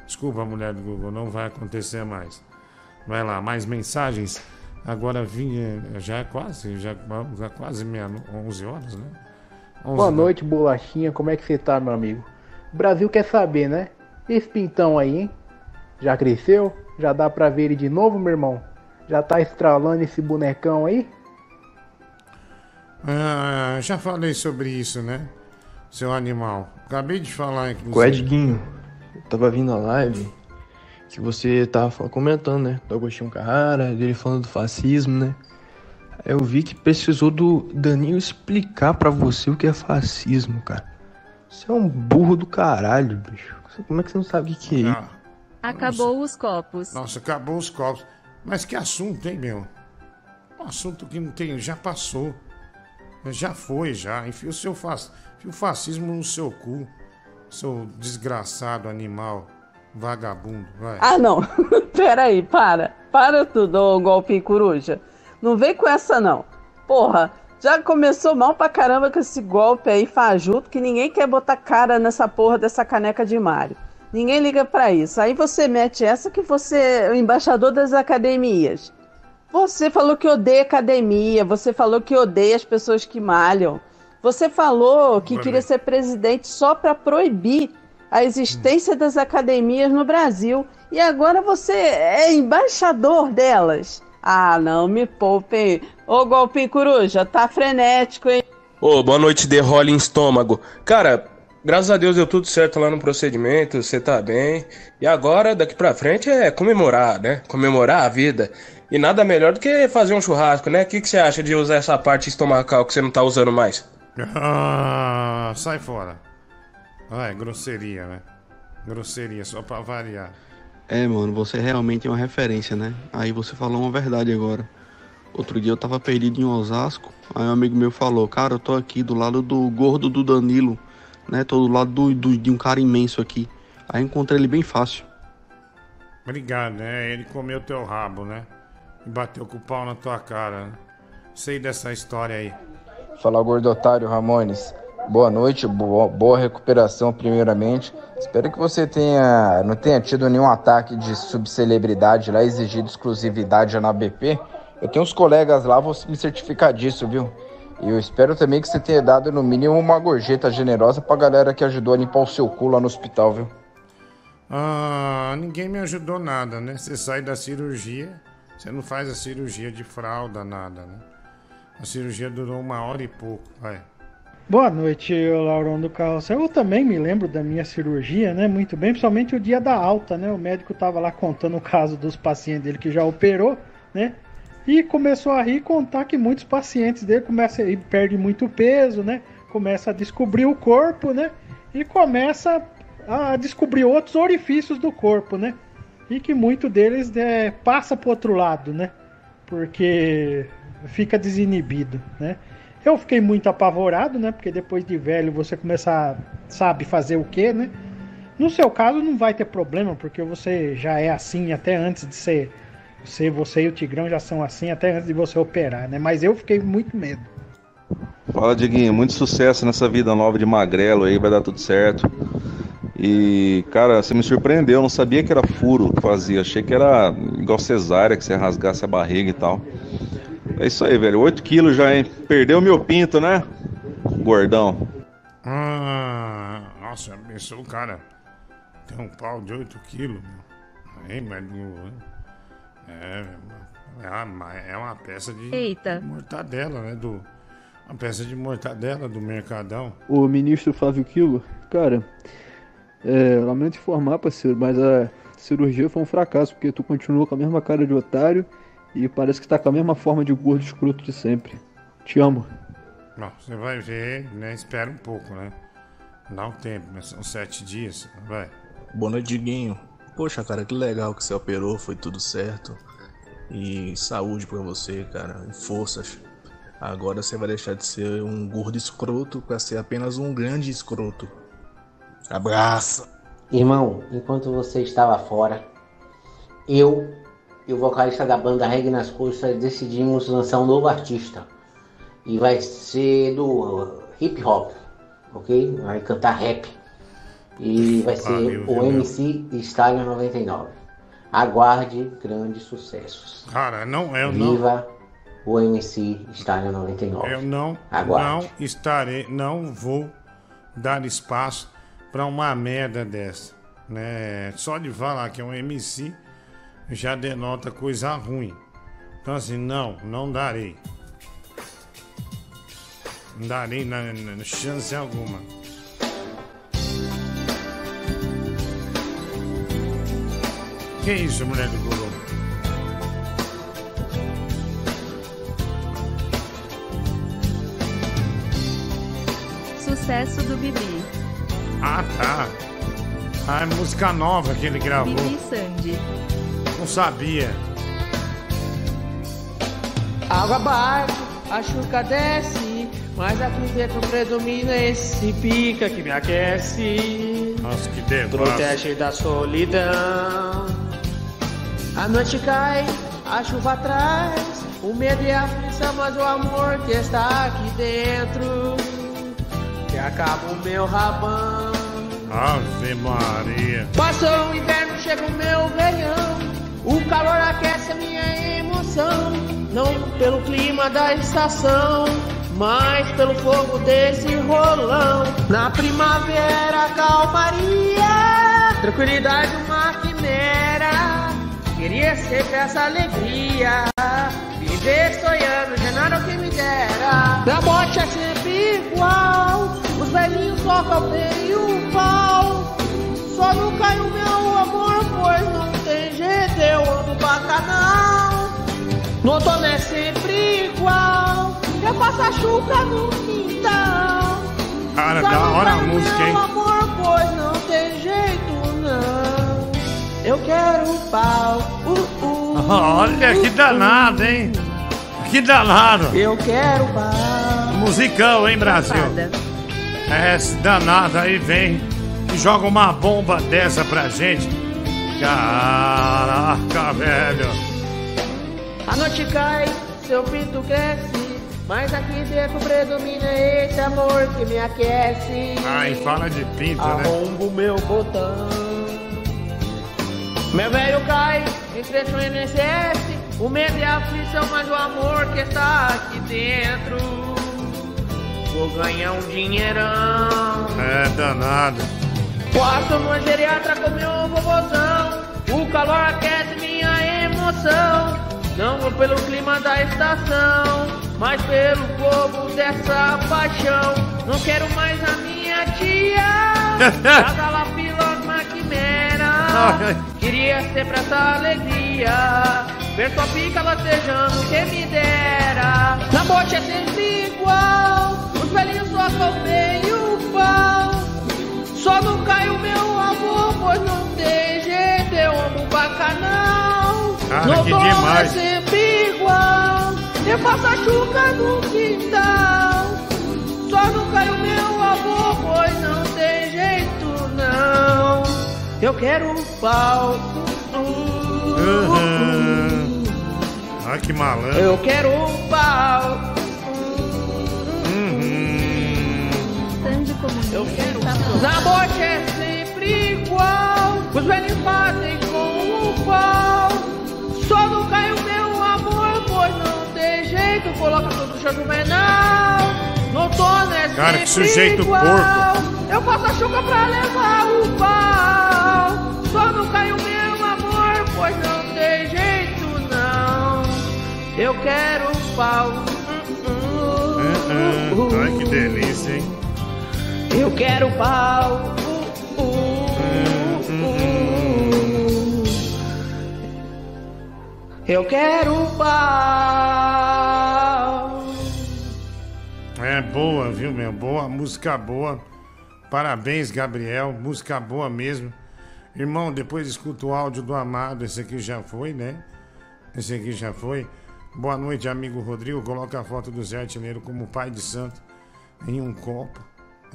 Desculpa, mulher do Google, não vai acontecer mais. Vai lá, mais mensagens. Agora vinha, já é quase, já, já quase meia, 11 horas, né? 11 Boa da- noite, bolachinha. Como é que você tá, meu amigo? O Brasil quer saber, né? Esse pintão aí, hein? Já cresceu? Já dá pra ver ele de novo, meu irmão? Já tá estralando esse bonecão aí? Ah, já falei sobre isso, né? Seu animal. Acabei de falar, inclusive. Qual é, Diguinho? Eu tava vindo a live que você tava comentando, né? Do Agostinho Carrara, dele falando do fascismo, né? Eu vi que precisou do Danilo explicar pra você o que é fascismo, cara. Você é um burro do caralho, bicho. Como é que você não sabe o que, que é isso? Acabou os copos. nossa, acabou os copos. Mas que assunto, hein, meu? um assunto que não tem, já passou. Já foi, já. Enfia o seu fac... O fascismo no seu cu. Seu desgraçado animal. Vagabundo, vai. Ah, não. Peraí, para. Para tudo, ô golpe coruja. Não vem com essa, não. Porra, já começou mal pra caramba com esse golpe aí fajuto que ninguém quer botar cara nessa porra dessa caneca de Mario. Ninguém liga pra isso. Aí você mete essa que você é o embaixador das academias. Você falou que odeia academia, você falou que odeia as pessoas que malham. Você falou que queria ser presidente só para proibir a existência das academias no Brasil. E agora você é embaixador delas. Ah, não, me poupem. Ô, golpe coruja, tá frenético, hein? Ô, boa noite, The Rolling Estômago. Cara, graças a Deus deu tudo certo lá no procedimento, você tá bem. E agora, daqui pra frente, é comemorar, né? Comemorar a vida. E nada melhor do que fazer um churrasco, né? O que, que você acha de usar essa parte estomacal que você não tá usando mais? Ah, sai fora. Ah, é grosseria, né? Grosseria, só pra variar. É, mano, você realmente é uma referência, né? Aí você falou uma verdade agora. Outro dia eu tava perdido em Osasco, aí um amigo meu falou, cara, eu tô aqui do lado do gordo do Danilo, né? Tô do lado do, do- de um cara imenso aqui. Aí encontrei ele bem fácil. Obrigado, né? Ele comeu teu rabo, né? E bateu com o pau na tua cara, né? Sei dessa história aí. Fala, gordo otário Ramones. Boa noite, boa, boa recuperação, primeiramente. Espero que você tenha não tenha tido nenhum ataque de subcelebridade lá, exigido exclusividade na BP. Eu tenho uns colegas lá, vou me certificar disso, viu? E eu espero também que você tenha dado no mínimo uma gorjeta generosa pra galera que ajudou a limpar o seu cu lá no hospital, viu? Ah, ninguém me ajudou nada, né? Você sai da cirurgia, você não faz a cirurgia de fralda, nada, né? A cirurgia durou uma hora e pouco, vai. Boa noite, Laurão do Carrossel. Eu também me lembro da minha cirurgia, né? Muito bem, principalmente o dia da alta, né? O médico tava lá contando o caso dos pacientes dele que já operou, né? E começou a rir e contar que muitos pacientes dele começam a perde muito peso, né? Começa a descobrir o corpo, né? E começa a descobrir outros orifícios do corpo, né? E que muito deles né, passa pro outro lado, né? Porque fica desinibido, né? Eu fiquei muito apavorado, né? Porque depois de velho você começa a sabe fazer o que, né? No seu caso não vai ter problema, porque você já é assim até antes de ser. Você, você e o Tigrão já são assim até antes de você operar, né? Mas eu fiquei muito medo. Fala, Diguinho. Muito sucesso nessa vida nova de magrelo aí, vai dar tudo certo. E, cara, você me surpreendeu. Eu não sabia que era furo que fazia. Achei que era igual cesárea, que você rasgasse a barriga e tal. É isso aí, velho. 8 quilos já, hein? Perdeu meu pinto, né? Gordão. Ah, nossa, pensou o cara. Tem um pau de 8 quilos, meu. Aí, mas. É, é uma, é uma peça de Eita. mortadela, né? Do, uma peça de mortadela do Mercadão. O ministro Flávio Quilo, cara, é, lamento informar, parceiro, mas a cirurgia foi um fracasso, porque tu continuou com a mesma cara de otário e parece que tá com a mesma forma de gordo escroto de sempre. Te amo. Não, você vai ver, né? Espera um pouco, né? Dá um tempo, né? São sete dias, vai. Boa noite, Diguinho. Poxa, cara, que legal que você operou, foi tudo certo. E saúde pra você, cara, e forças. Agora você vai deixar de ser um gordo escroto pra ser apenas um grande escroto. Abraço! Irmão, enquanto você estava fora, eu e o vocalista da banda Reggae nas Costas decidimos lançar um novo artista. E vai ser do hip hop, ok? Vai cantar rap. E vai ser Pariu, o viu, MC Stallion 99. Aguarde grandes sucessos. Cara, não, eu não. Viva o MC Stallion 99. Eu não, Aguarde. não estarei, não vou dar espaço pra uma merda dessa, né? Só de falar que é um MC já denota coisa ruim. Então assim, não, não darei. Não darei na, na- chance alguma. Que isso, mulher do Guru? Sucesso do Bibi. Ah, tá. Ah, é música nova que ele gravou. Bibi Sandy. Sabia. Água abaixo, a chuca desce, mas aqui dentro predomina esse pica que me aquece. Nossa, que devassa. Protege da solidão. A noite cai, a chuva traz, o medo e a aflição, mas o amor que está aqui dentro. Que acaba o meu rabão. Ave Maria. Passou o inverno, chega o meu verão. O calor aquece a minha emoção. Não pelo clima da estação, mas pelo fogo desse rolão. Na primavera, calmaria, tranquilidade, uma quimera. Queria ser essa alegria. Viver sonhando, já nada o que me dera. Na morte é sempre igual. Os velhinhos tocam bem o pau. Só não cai o meu amor, pois não eu amo bacanal. No outono é sempre igual. Eu passo a chuca no quintal. Cara, Só da hora a música, hein? amor, pois não tem jeito, não. Eu quero pau. Uh, uh. Olha que danado, hein? Que danado. Eu quero pau. Musicão, hein, Brasil? É, esse danado aí vem e joga uma bomba dessa pra gente. Caraca, velho. A noite cai, seu pinto cresce, mas aqui dentro predomina esse amor que me aquece. Ai, fala de pinto, né? Arrombo meu botão. Meu velho cai, enfrenta o INSS, o medo e a aflição, mas o amor que está aqui dentro. Vou ganhar um dinheirão. É, danado. Passo no geriatra com meu vovozão. O calor aquece minha emoção. Não vou pelo clima da estação, mas pelo fogo dessa paixão. Não quero mais a minha tia. Cada lá uma quimera. Queria sempre essa alegria. Ver sua pica latejando, quem me dera. Na morte é sempre igual. Os velhinhos tocam bem o pau. Só não cai o meu amor, pois não tem jeito, eu amo bacanal. Cara, no que demais. é sempre igual, eu faço a chuca no quintal. Só não cai o meu amor, pois não tem jeito, não. Eu quero um pau. Ai, que malandro. Eu quero um pau. Eu quero Na morte é sempre igual. Os velhos batem com o pau. Só não cai o meu amor, pois não tem jeito. Coloca tudo no chão juvenal. No outono é Cara, que sempre sujeito igual. porco. Eu faço a chuca pra levar o pau. Só não cai o meu amor, pois não tem jeito, não. Eu quero um pau. Uhum. Ai, que delícia, hein? Eu quero pau. Eu quero pau. É boa, viu, meu? Boa, música boa. Parabéns, Gabriel. Música boa mesmo. Irmão, depois escuta o áudio do Amado. Esse aqui já foi, né? Esse aqui já foi. Boa noite, amigo Rodrigo. Coloca a foto do Zé Artilheiro como pai de santo em um copo.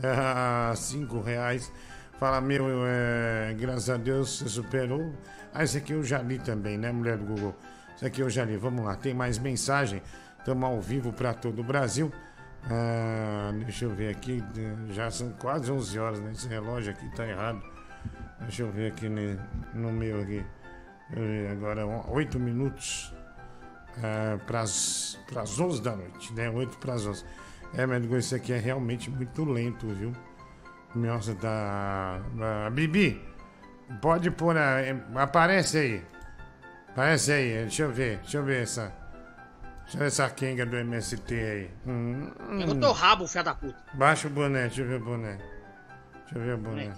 Ah, cinco reais. Fala, meu, é, graças a Deus você superou. Ah, esse aqui eu já li também, né, mulher do Google? Esse aqui eu já li. Vamos lá, tem mais mensagem. Estamos ao vivo para todo o Brasil. Ah, deixa eu ver aqui. Já são quase 11 horas, né? Esse relógio aqui tá errado. Deixa eu ver aqui no meu aqui. Agora, 8 minutos para as 11 da noite, né? 8 para as 11. É, mas isso aqui é realmente muito lento, viu? Nossa, tá. Ah, Bibi, pode pôr. A... Aparece aí. Aparece aí, deixa eu ver, deixa eu ver essa. Deixa eu ver essa quenga do MST aí. Hum, Eu não tô rabo, filho da puta. Baixa o boné, deixa eu ver o boné. Deixa eu ver o boné.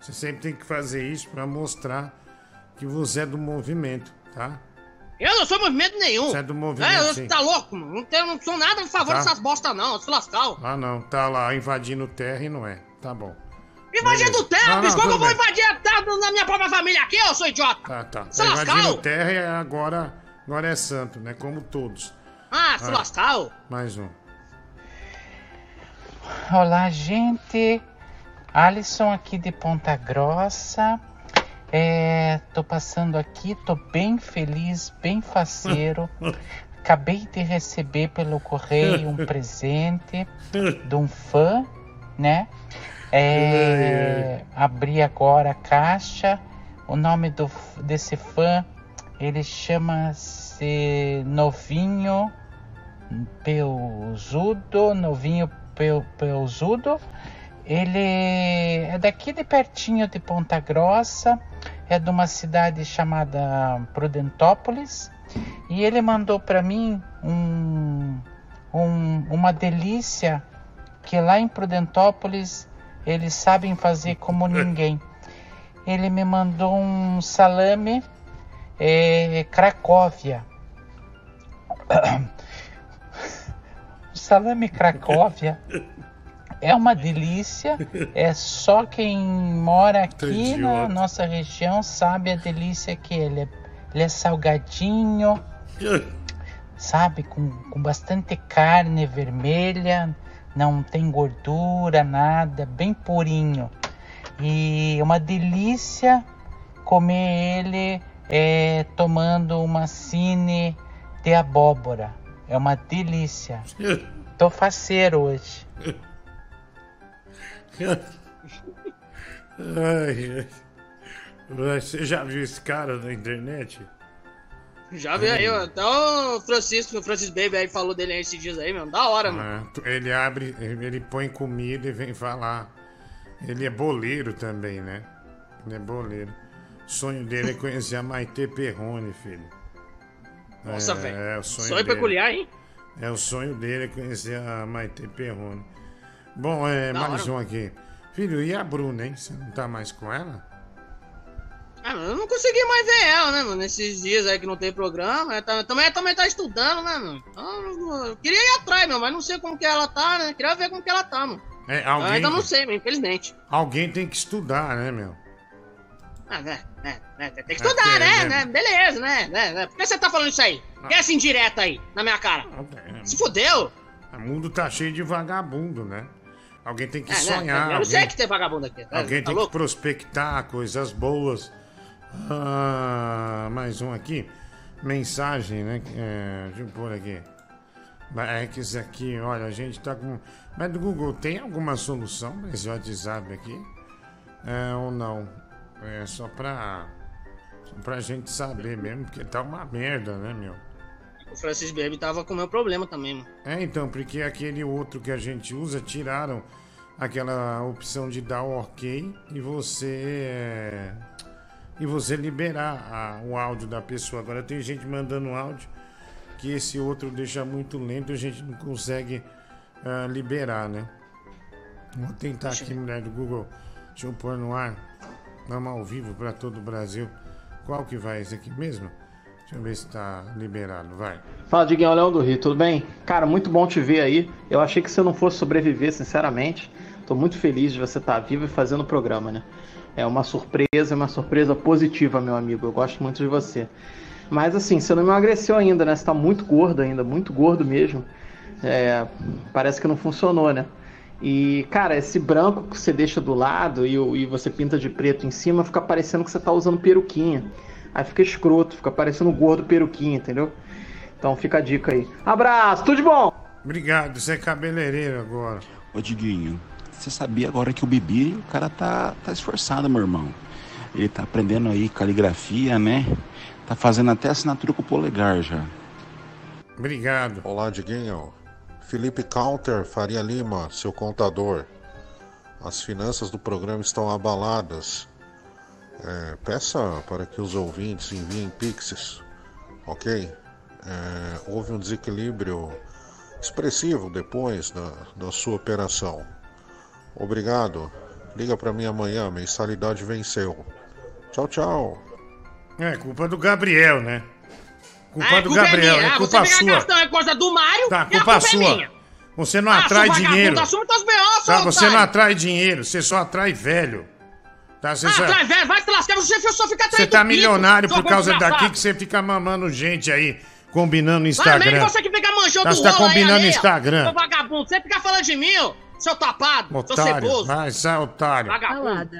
Você sempre tem que fazer isso pra mostrar que você é do movimento, tá? Eu não sou movimento nenhum. Você é do movimento, É, eu- sim. tá louco, mano. Não, tenho, não sou nada a favor Tá. dessas bosta, não. Se lascar. Ah, não, tá lá invadindo terra e não é. Tá bom. Invadindo Beleza. terra, Não, bicho. Como eu vou bem. invadir a terra da minha própria família aqui, ô, seu idiota? Tá, tá. Se Tá lascar, invadindo ô. terra e agora, agora é santo, né? Como todos. Ah, se lascar, ô. Mais um. Olá, gente. Alisson aqui de Ponta Grossa. É, tô passando aqui, tô bem feliz, bem faceiro. Acabei de receber pelo correio um presente de um fã, né? É, abri agora a caixa. O nome do, desse fã, ele chama-se Novinho Peuzudo, Novinho Peu, Peuzudo. Ele é daqui de pertinho de Ponta Grossa, é de uma cidade chamada Prudentópolis, e ele mandou para mim um, um, uma delícia que lá em Prudentópolis eles sabem fazer como ninguém. Ele me mandou um salame é, Cracóvia. Salame Cracóvia é uma delícia. É só quem mora aqui na nossa região sabe a delícia que ele é. Ele é salgadinho, sabe, com, com bastante carne vermelha, não tem gordura, nada, bem purinho. E é uma delícia comer ele é, tomando uma cine de abóbora. É uma delícia. Tô faceiro hoje. Ai, ai. Você já viu esse cara na internet? Já vi aí. Até o Francisco, o Francis Baby aí falou dele aí esses dias aí, meu. Da hora, mano. É, ele abre, ele põe comida e vem falar. Ele é boleiro também, né? Ele é boleiro. O sonho dele é conhecer a Maite Perrone, filho. Nossa, É, velho. É, sonho, Sonho peculiar, hein? É o sonho dele é conhecer a Maite Perrone. Bom, é, Da mais hora. um aqui. Filho, e a Bruna, hein? Você não tá mais com ela? Ah, eu não consegui mais ver ela, né, mano? Nesses dias aí que não tem programa. Ela tá- também, também tá estudando, né, mano? Então, eu- eu queria ir atrás, meu, mas não sei como que ela tá, né? Queria ver como que ela tá, mano. É, Eu alguém, ainda não sei, meu, infelizmente. alguém tem que estudar, né, meu? Ah, né, né, né, tem que É, estudar, é, né, né? Beleza, né? Por que você tá falando isso aí? Que essa indireta aí, na minha cara? Se fudeu? O mundo tá cheio de vagabundo, né? Alguém tem que É, né? sonhar. Eu não alguém... sei que tem vagabundo aqui. tá- Alguém tá tem louco? que prospectar coisas boas. Ah, mais um aqui. Mensagem, né? É, deixa eu pôr aqui. É que isso aqui, olha, a gente tá com. Mas do Google tem alguma solução pra esse WhatsApp aqui? É, ou não? É só pra. Só pra gente saber mesmo, porque tá uma merda, né, meu? O Francis Baby tava com o meu problema também, mano. É, então, porque aquele outro que a gente usa, tiraram aquela opção de dar o ok e você. é, E você liberar a- o áudio da pessoa. Agora tem gente mandando áudio que esse outro deixa muito lento e a gente não consegue ah, liberar, né? Vou tentar aqui, mulher do Google. Deixa eu pôr no ar. Vamos ao vivo para todo o Brasil. Qual que vai esse aqui mesmo? Deixa eu ver se tá liberado. Vai. Fala, Diguinho, Leão do Rio, tudo bem? Cara, muito bom te ver aí. Eu achei que você não fosse sobreviver, sinceramente. Tô muito feliz de você estar vivo e fazendo o programa, né? É uma surpresa, uma surpresa positiva, meu amigo. Eu gosto muito de você. Mas assim, você não emagreceu ainda, né? Você tá muito gordo ainda, muito gordo mesmo. É, parece que não funcionou, né? E, cara, esse branco que você deixa do lado e, e você pinta de preto em cima, fica parecendo que você tá usando peruquinha. Aí fica escroto, fica parecendo um gordo peruquinha, entendeu? Então fica a dica aí. Abraço, tudo de bom! Obrigado, você é cabeleireiro agora. Ô Diguinho, você sabia agora que o Bibi, o cara tá, tá esforçado, meu irmão. Ele tá aprendendo aí caligrafia, né? Tá fazendo até assinatura com o polegar já. Obrigado. Olá, Diguinho. Felipe Counter Faria Lima, seu contador. As finanças do programa estão abaladas. É, peça para que os ouvintes enviem pixies, ok? É, houve um desequilíbrio expressivo depois da, da sua operação. Obrigado. Liga para mim amanhã, mensalidade venceu. Tchau, tchau. É culpa do Gabriel, né? Culpa Ah, é do culpa Gabriel, minha. é Ah, culpa você fica sua. gastando é coisa do Mário Tá, culpa culpa é sua. minha. Você não Ah, atrai dinheiro. Assume teus B.O., seu Tá, você não atrai dinheiro, você só atrai velho. Tá, você, Ah, só- vai, velho, vai se lascar, você só fica você atrás tá do pinto, milionário seu por causa daqui que você fica mamando gente aí combinando Instagram. mesmo você que fica manchando Tá, o você tá aí, combinando no alheia, Instagram. Seu vagabundo, você fica falando de mim, ó, seu tapado, seu Otário. ceboso, Vai, sai, otário. vagabundo,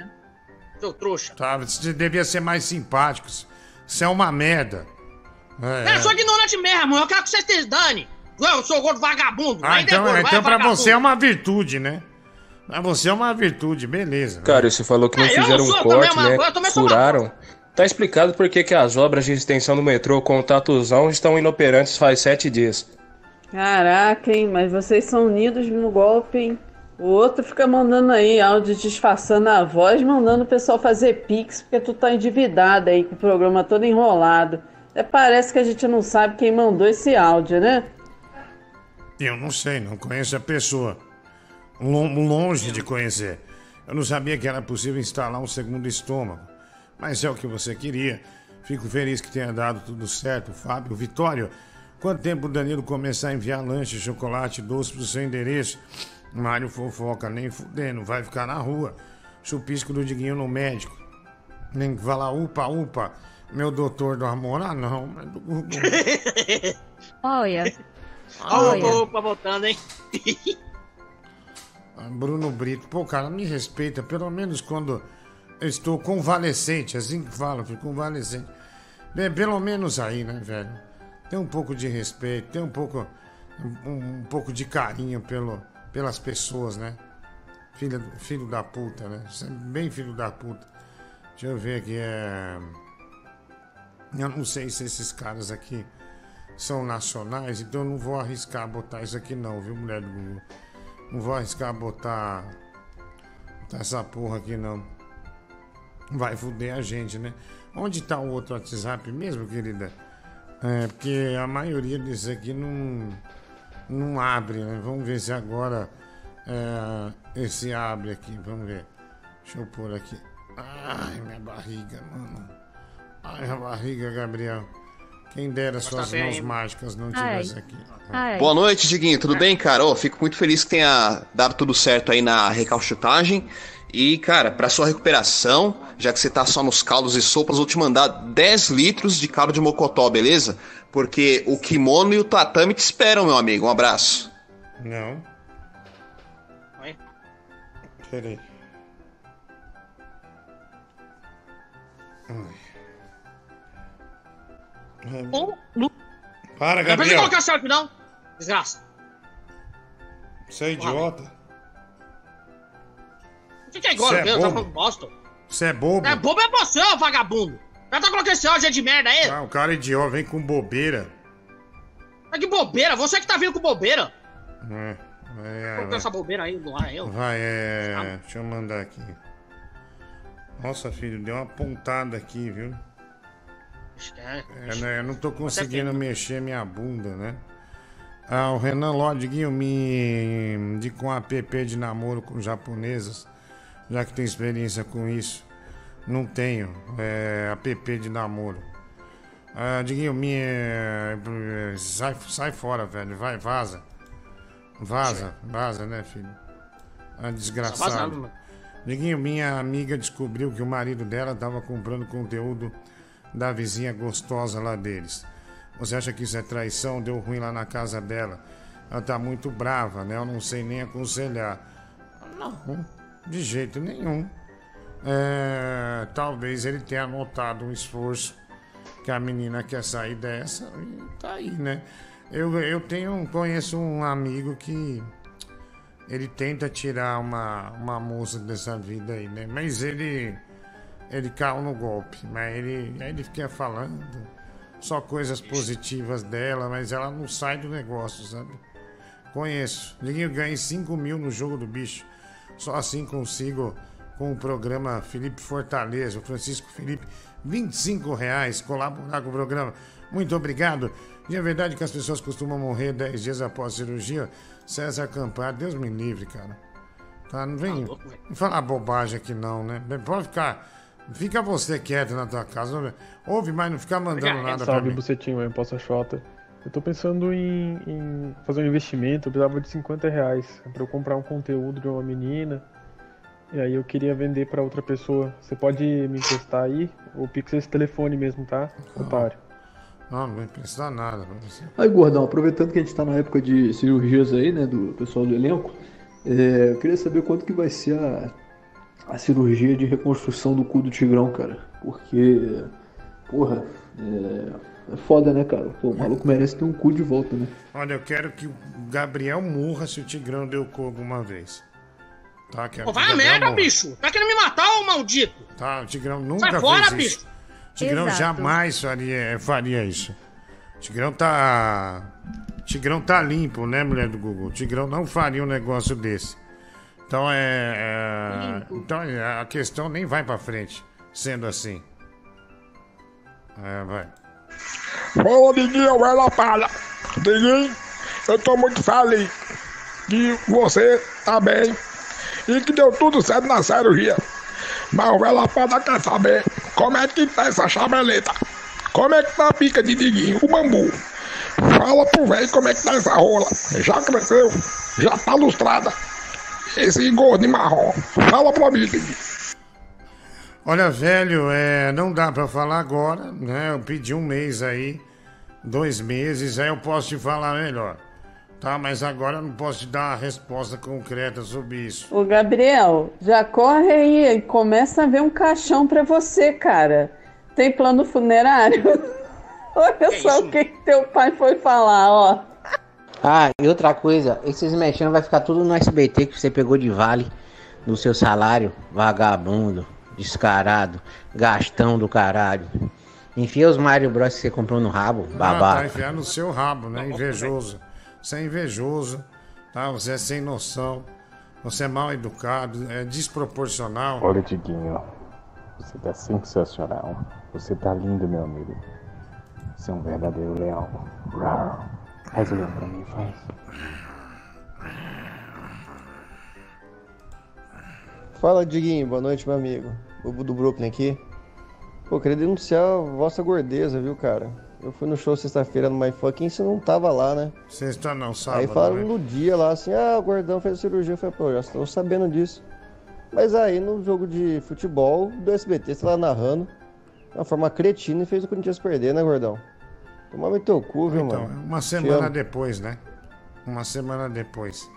seu trouxa. Tá, você devia ser mais simpático. Você é uma merda. É, É, eu sou ignorante mesmo, eu quero que vocês se dane. Eu sou gordo vagabundo, Ah, aí então, depois, então pra vagabundo. você é uma virtude, né? Pra você é uma virtude, beleza. Cara, você falou que não É, fizeram um corte, né? Furaram. Tá explicado por que que as obras de extensão do metrô com o Tatuzão estão inoperantes faz sete dias. Caraca, hein? Mas vocês são unidos no golpe, hein? O outro fica mandando aí áudio disfarçando a voz, mandando o pessoal fazer pix, porque tu tá endividado aí com o programa todo enrolado. Até parece que a gente não sabe quem mandou esse áudio, né? Eu não sei, não conheço a pessoa. Lon- Longe de conhecer. Eu não sabia que era possível instalar um segundo estômago. Mas é o que você queria. Fico feliz que tenha dado tudo certo, Fábio. Vitório, quanto tempo o Danilo começar a enviar lanche, chocolate, doce pro seu endereço? Mário fofoca, nem fudendo, vai ficar na rua. Chupisco do Diguinho no médico. Nem falar upa, upa. Meu doutor do amor, ah não. mas do Google. Olha. Olha. Olha. Opa, voltando, hein? Bruno Brito, pô, cara, me respeita, pelo menos quando eu estou convalescente, assim que fala, fui convalescente. Bem, pelo menos aí, né, velho? Tem um pouco de respeito, tem um pouco, um, um pouco de carinho pelo, pelas pessoas, né? Filho, filho da puta, né? É bem filho da puta. Deixa eu ver aqui, é... Eu não sei se esses caras aqui são nacionais, então eu não vou arriscar botar isso aqui não, viu, mulher do Google? Não vou arriscar botar, botar essa porra aqui não. Vai fuder a gente, né? Onde tá o outro WhatsApp mesmo, querida? É, porque a maioria desses aqui não, não abre, né? Vamos ver se agora é, esse abre aqui. Vamos ver. Deixa eu pôr aqui. Ai, minha barriga, mano. Ai, minha barriga, Gabriel. Quem dera suas bem, mãos mágicas não Ai. tivesse aqui. Boa noite, Diguinho. Tudo bem, cara? Ô, fico muito feliz que tenha dado tudo certo aí na recalchutagem. E, cara, pra sua recuperação, já que você tá só nos caldos e sopas, vou te mandar 10 litros de caldo de mocotó, beleza? Porque o kimono e o tatame te esperam, meu amigo. Um abraço. Não. Oi? Peraí. Para, Não precisa Gabriel. colocar selfie, não. Desgraça. Você é idiota. O que, que é igual? É Eu tô bobo. falando bosta. Você é bobo. É bobo é você, vagabundo. Já tá colocando esse aí de merda aí? Ah, o cara é idiota, vem com bobeira. Tá que bobeira, você que tá vindo com bobeira. É, é, Colocando vai, essa bobeira aí no ar, eu. vai, é. Deixa eu mandar aqui. Nossa, filho, deu uma pontada aqui, viu? É, É, né, eu não tô conseguindo mexer minha bunda, né? Ah, o Renan Lodguinho me indicou um app de namoro com japonesas, já que tem experiência com isso. Não tenho é, app de namoro. Ah, Diguinho, me. é, sai, sai fora, velho. Vai, vaza. Vaza, vaza, né, filho? Ah, desgraçado. Diguinho, minha amiga descobriu que o marido dela tava comprando conteúdo da vizinha gostosa lá deles. Você acha que isso é traição? Deu ruim lá na casa dela. Ela tá muito brava, né? Eu não sei nem aconselhar. Não, de jeito nenhum. É, talvez ele tenha notado um esforço que a menina quer sair dessa e tá aí, né? Eu, eu tenho, conheço um amigo que ele tenta tirar uma, uma moça dessa vida aí, né? Mas ele ele caiu no golpe, mas ele aí ele fica falando só coisas positivas dela, mas ela não sai do negócio, sabe? Conheço. Liguinho, ganhei 5 mil no jogo do bicho. Só assim consigo com o programa Felipe Fortaleza, o Francisco Felipe, 25 reais colaborar com o programa. Muito obrigado. E é verdade que as pessoas costumam morrer 10 dias após a cirurgia. César Campar, Deus me livre, cara. Tá, não vem não falar bobagem aqui não, né? Pode ficar. Fica você quieto na tua casa. não- Ouve, mas não fica mandando nada pra Salve, mim. Bucetinho, eu posso Xota. Eu tô pensando em, em fazer um investimento, eu precisava de 50 reais pra eu comprar um conteúdo de uma menina. E aí eu queria vender pra outra pessoa. Você pode me emprestar aí? O Pix é esse telefone mesmo, tá? Otário. Não, não vai prestar nada pra você. Aí, Gordão, aproveitando que a gente tá na época de cirurgias aí, né, do pessoal do elenco, é, eu queria saber quanto que vai ser a, a cirurgia de reconstrução do cu do Tigrão, cara. Porque, porra, é, é foda, né, cara? Pô, o maluco merece ter um cu de volta, né? Olha, eu quero que o Gabriel morra se o Tigrão deu cu alguma vez. Tá? Quero Pô, que o vai a merda, morra. bicho. Tá querendo me matar, ô maldito? Tá, o Tigrão nunca Sai fora, fez isso. bicho. O Tigrão Exato. jamais faria, faria isso. O Tigrão tá. o Tigrão tá limpo, né, mulher do Google? O Tigrão não faria um negócio desse. Então é. é- então é, a questão nem vai pra frente, sendo assim. É, vai. Ô, Diguinho, lá, palha. Diguinho, eu tô muito feliz que você tá bem e que deu tudo certo na cirurgia. Mas o Vela Pada quer saber como é que tá essa chabeleta. Como é que tá a pica de Diguinho, o bambu. Fala pro velho como é que tá essa rola. Já cresceu, já tá lustrada. Esse gordo de marrom. Fala pra mim. Olha, velho, é, não dá pra falar agora, né? Eu pedi um mês aí, dois meses, aí eu posso te falar melhor. Tá, mas agora eu não posso te dar uma resposta concreta sobre isso. Ô, Gabriel, já corre aí e começa a ver um caixão pra você, cara. Tem plano funerário? Olha só o que, que teu pai foi falar, ó. Ah, e outra coisa, esses mexendo vai ficar tudo no SBT que você pegou de vale do seu salário, vagabundo, descarado, gastão do caralho. Enfia os Mario Bros que você comprou no rabo, Ah, tá babaca. enfiar no seu rabo, né? Invejoso. Você é invejoso, tá? Você é sem noção. Você é mal educado, é desproporcional. Olha, Diguinho, você tá sensacional. Você tá lindo, meu amigo. Você é um verdadeiro leão. Rar. Faz o leão pra mim, faz. Fala, Diguinho. Boa noite, meu amigo. Bobo do Brooklyn aqui. Pô, queria denunciar a vossa gordeza, viu, cara? Eu fui no show sexta-feira no My Fucking e você não tava lá, né? Sexta não, sábado. aí falaram né? no dia lá assim, ah, o gordão fez cirurgia. Eu falei, pô, já estou sabendo disso. Mas aí no jogo de futebol do SBT, você lá narrando, de uma forma cretina e fez o Corinthians perder, né, gordão? Tomava teu cu, viu, Então, mano? uma semana depois, né? Uma semana depois.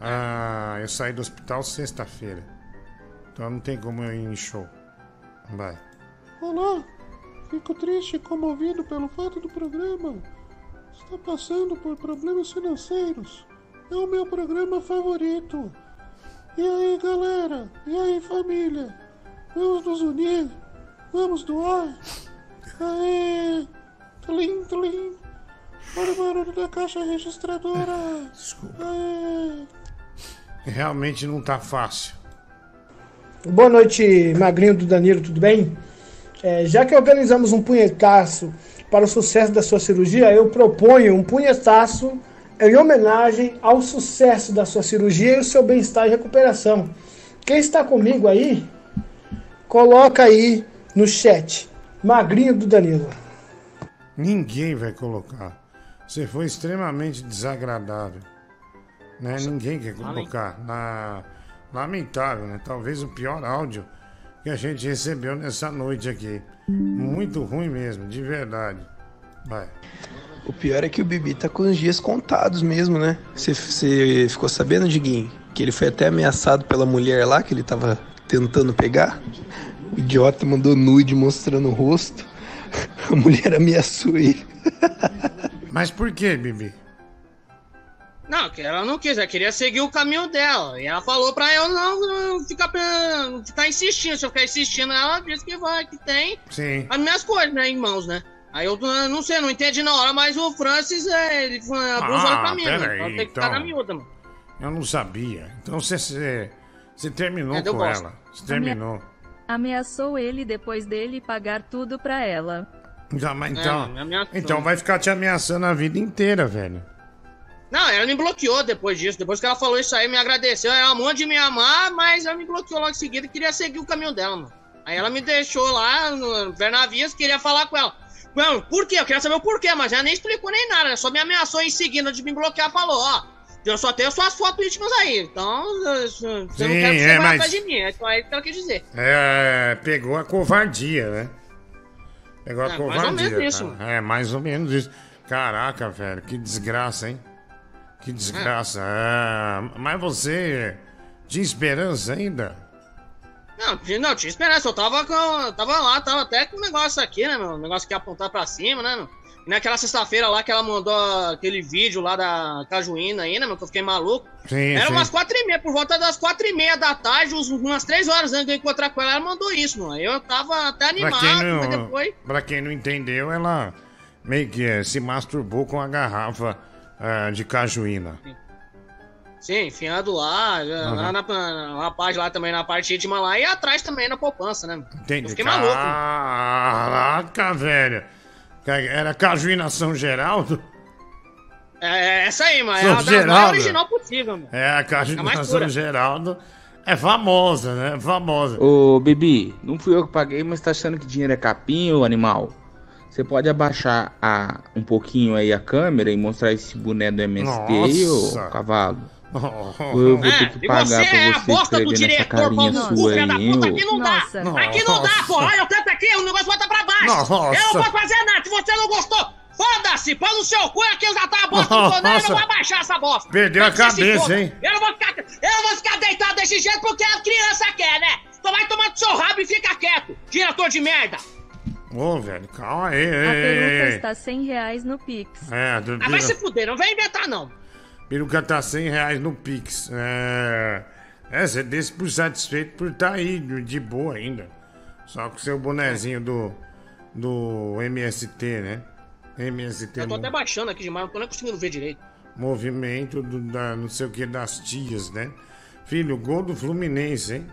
Ah, eu saí do hospital sexta-feira. Então não tem como eu ir em show. Vai. Olá, fico triste e comovido pelo fato do programa estar passando por problemas financeiros. É o meu programa favorito. E aí, galera? E aí, família? Vamos nos unir? Vamos doar? Aê! Tlim, tlim! Olha o barulho da caixa registradora! Desculpa. Aê! Realmente não tá fácil. Boa noite, Magrinho do Danilo, tudo bem? É, já que organizamos um punhetaço para o sucesso da sua cirurgia, eu proponho um punhetaço em homenagem ao sucesso da sua cirurgia e o seu bem-estar e recuperação. Quem está comigo aí, coloca aí no chat. Magrinho do Danilo. Ninguém vai colocar. Você foi extremamente desagradável. Né? Ninguém quer colocar. Na... Lamentável, né? Talvez o pior áudio que a gente recebeu nessa noite aqui. Muito ruim mesmo, de verdade. Vai. O pior é que o Bibi tá com os dias contados mesmo, né? Você- Você ficou sabendo, Diguinho? Que ele foi até ameaçado pela mulher lá que ele tava tentando pegar? O idiota mandou nude mostrando o rosto. A mulher ameaçou ele. Mas por que, Bibi? Não, que ela não quis, ela queria seguir o caminho dela. E ela falou pra eu não, não ficar, não ficar insistindo. Se eu ficar insistindo, ela disse que vai, que tem Sim. as minhas coisas, né, em mãos, né? Aí eu não sei, não entendi na hora, mas o Francis, é, ele foi abusando Ah, pra mim, né? Então tem que ficar então. na miúda, mano. Eu não sabia. Então você, você, você terminou É, com bosta. ela. Você terminou. Ameaçou ele depois dele pagar tudo pra ela. Já, mas então, É, me ameaçou. então vai ficar te ameaçando a vida inteira, velho. Não, ela me bloqueou depois disso. Depois que ela falou isso aí, me agradeceu. Ela amou de me amar, mas ela me bloqueou logo em seguida e queria seguir o caminho dela, mano. Aí ela me deixou lá no Bernavias, queria falar com ela. Não, por quê? Eu queria saber o porquê, mas ela nem explicou nem nada. Ela só me ameaçou em seguida de me bloquear. Falou, ó, eu só tenho suas fotos íntimas aí. Então, você não quer que você é, mas- atrás de mim. É só isso que quis dizer. É, pegou a covardia, né? Pegou a É, mais ou covardia. menos isso. tá? É, mais ou menos isso. Caraca, velho, que desgraça, hein? Que desgraça. É, mas você tinha esperança ainda? Não, não, tinha esperança. Eu tava, com, eu tava lá, tava até com um negócio aqui, né, meu? Um negócio que ia apontar pra cima, né, meu? Naquela sexta-feira lá que ela mandou aquele vídeo lá da Cajuína aí, né, meu? Que eu fiquei maluco. Sim, Era sim. umas quatro e meia, por volta das quatro e meia da tarde, umas três horas antes de eu encontrar com ela, ela mandou isso, mano. Eu tava até Pra animado, mas não, depois... pra quem não entendeu, ela meio que eh, se masturbou com a garrafa ah, de cajuína. Sim, enfiando lá, Uhum. lá na, na rapaz lá também na parte íntima lá e atrás também na poupança, né? Entendi. Eu fiquei maluco. Caraca, velho. Era cajuína São Geraldo? É, é essa aí, mano. É a mais Geraldo. original possível, mano. É, a É cajuína mais São pura. Geraldo. É famosa, né? Famosa. Ô, Bibi, não fui eu que paguei, mas tá achando que dinheiro é capim, ô animal? Você pode abaixar a, um pouquinho aí a câmera e mostrar esse boné do MST aí, Nossa. ô cavalo? Eu vou ter que E pagar você é a pra você bosta do escrever nessa diretor, pau carinha no cu, sua filha da puta, aqui não dá. Aqui não dá, porra. Olha, eu canto aqui, o negócio bota pra baixo. Nossa. Eu não vou fazer nada. Se você não gostou, foda-se. Põe no seu cu aqui, já tá a bosta do boné, eu não vou abaixar essa bosta. Perdeu a cabeça, hein? Eu não vou ficar, eu não vou ficar deitado desse jeito porque a criança quer, né? Então vai tomar do seu rabo e fica quieto, diretor de merda. Ô, velho, calma aí. A peruca ei. está 100 reais no Pix. É, do, Ah, vai se fuder, não vem inventar não. Peruca tá 100 reais no Pix. É, é você desse por satisfeito por estar aí, de boa ainda. Só com seu bonezinho do, do MST, né? MST, Eu tô até baixando aqui demais, não tô nem conseguindo ver direito. movimento do, da, não sei o que, das tias, né? Filho, gol do Fluminense, hein?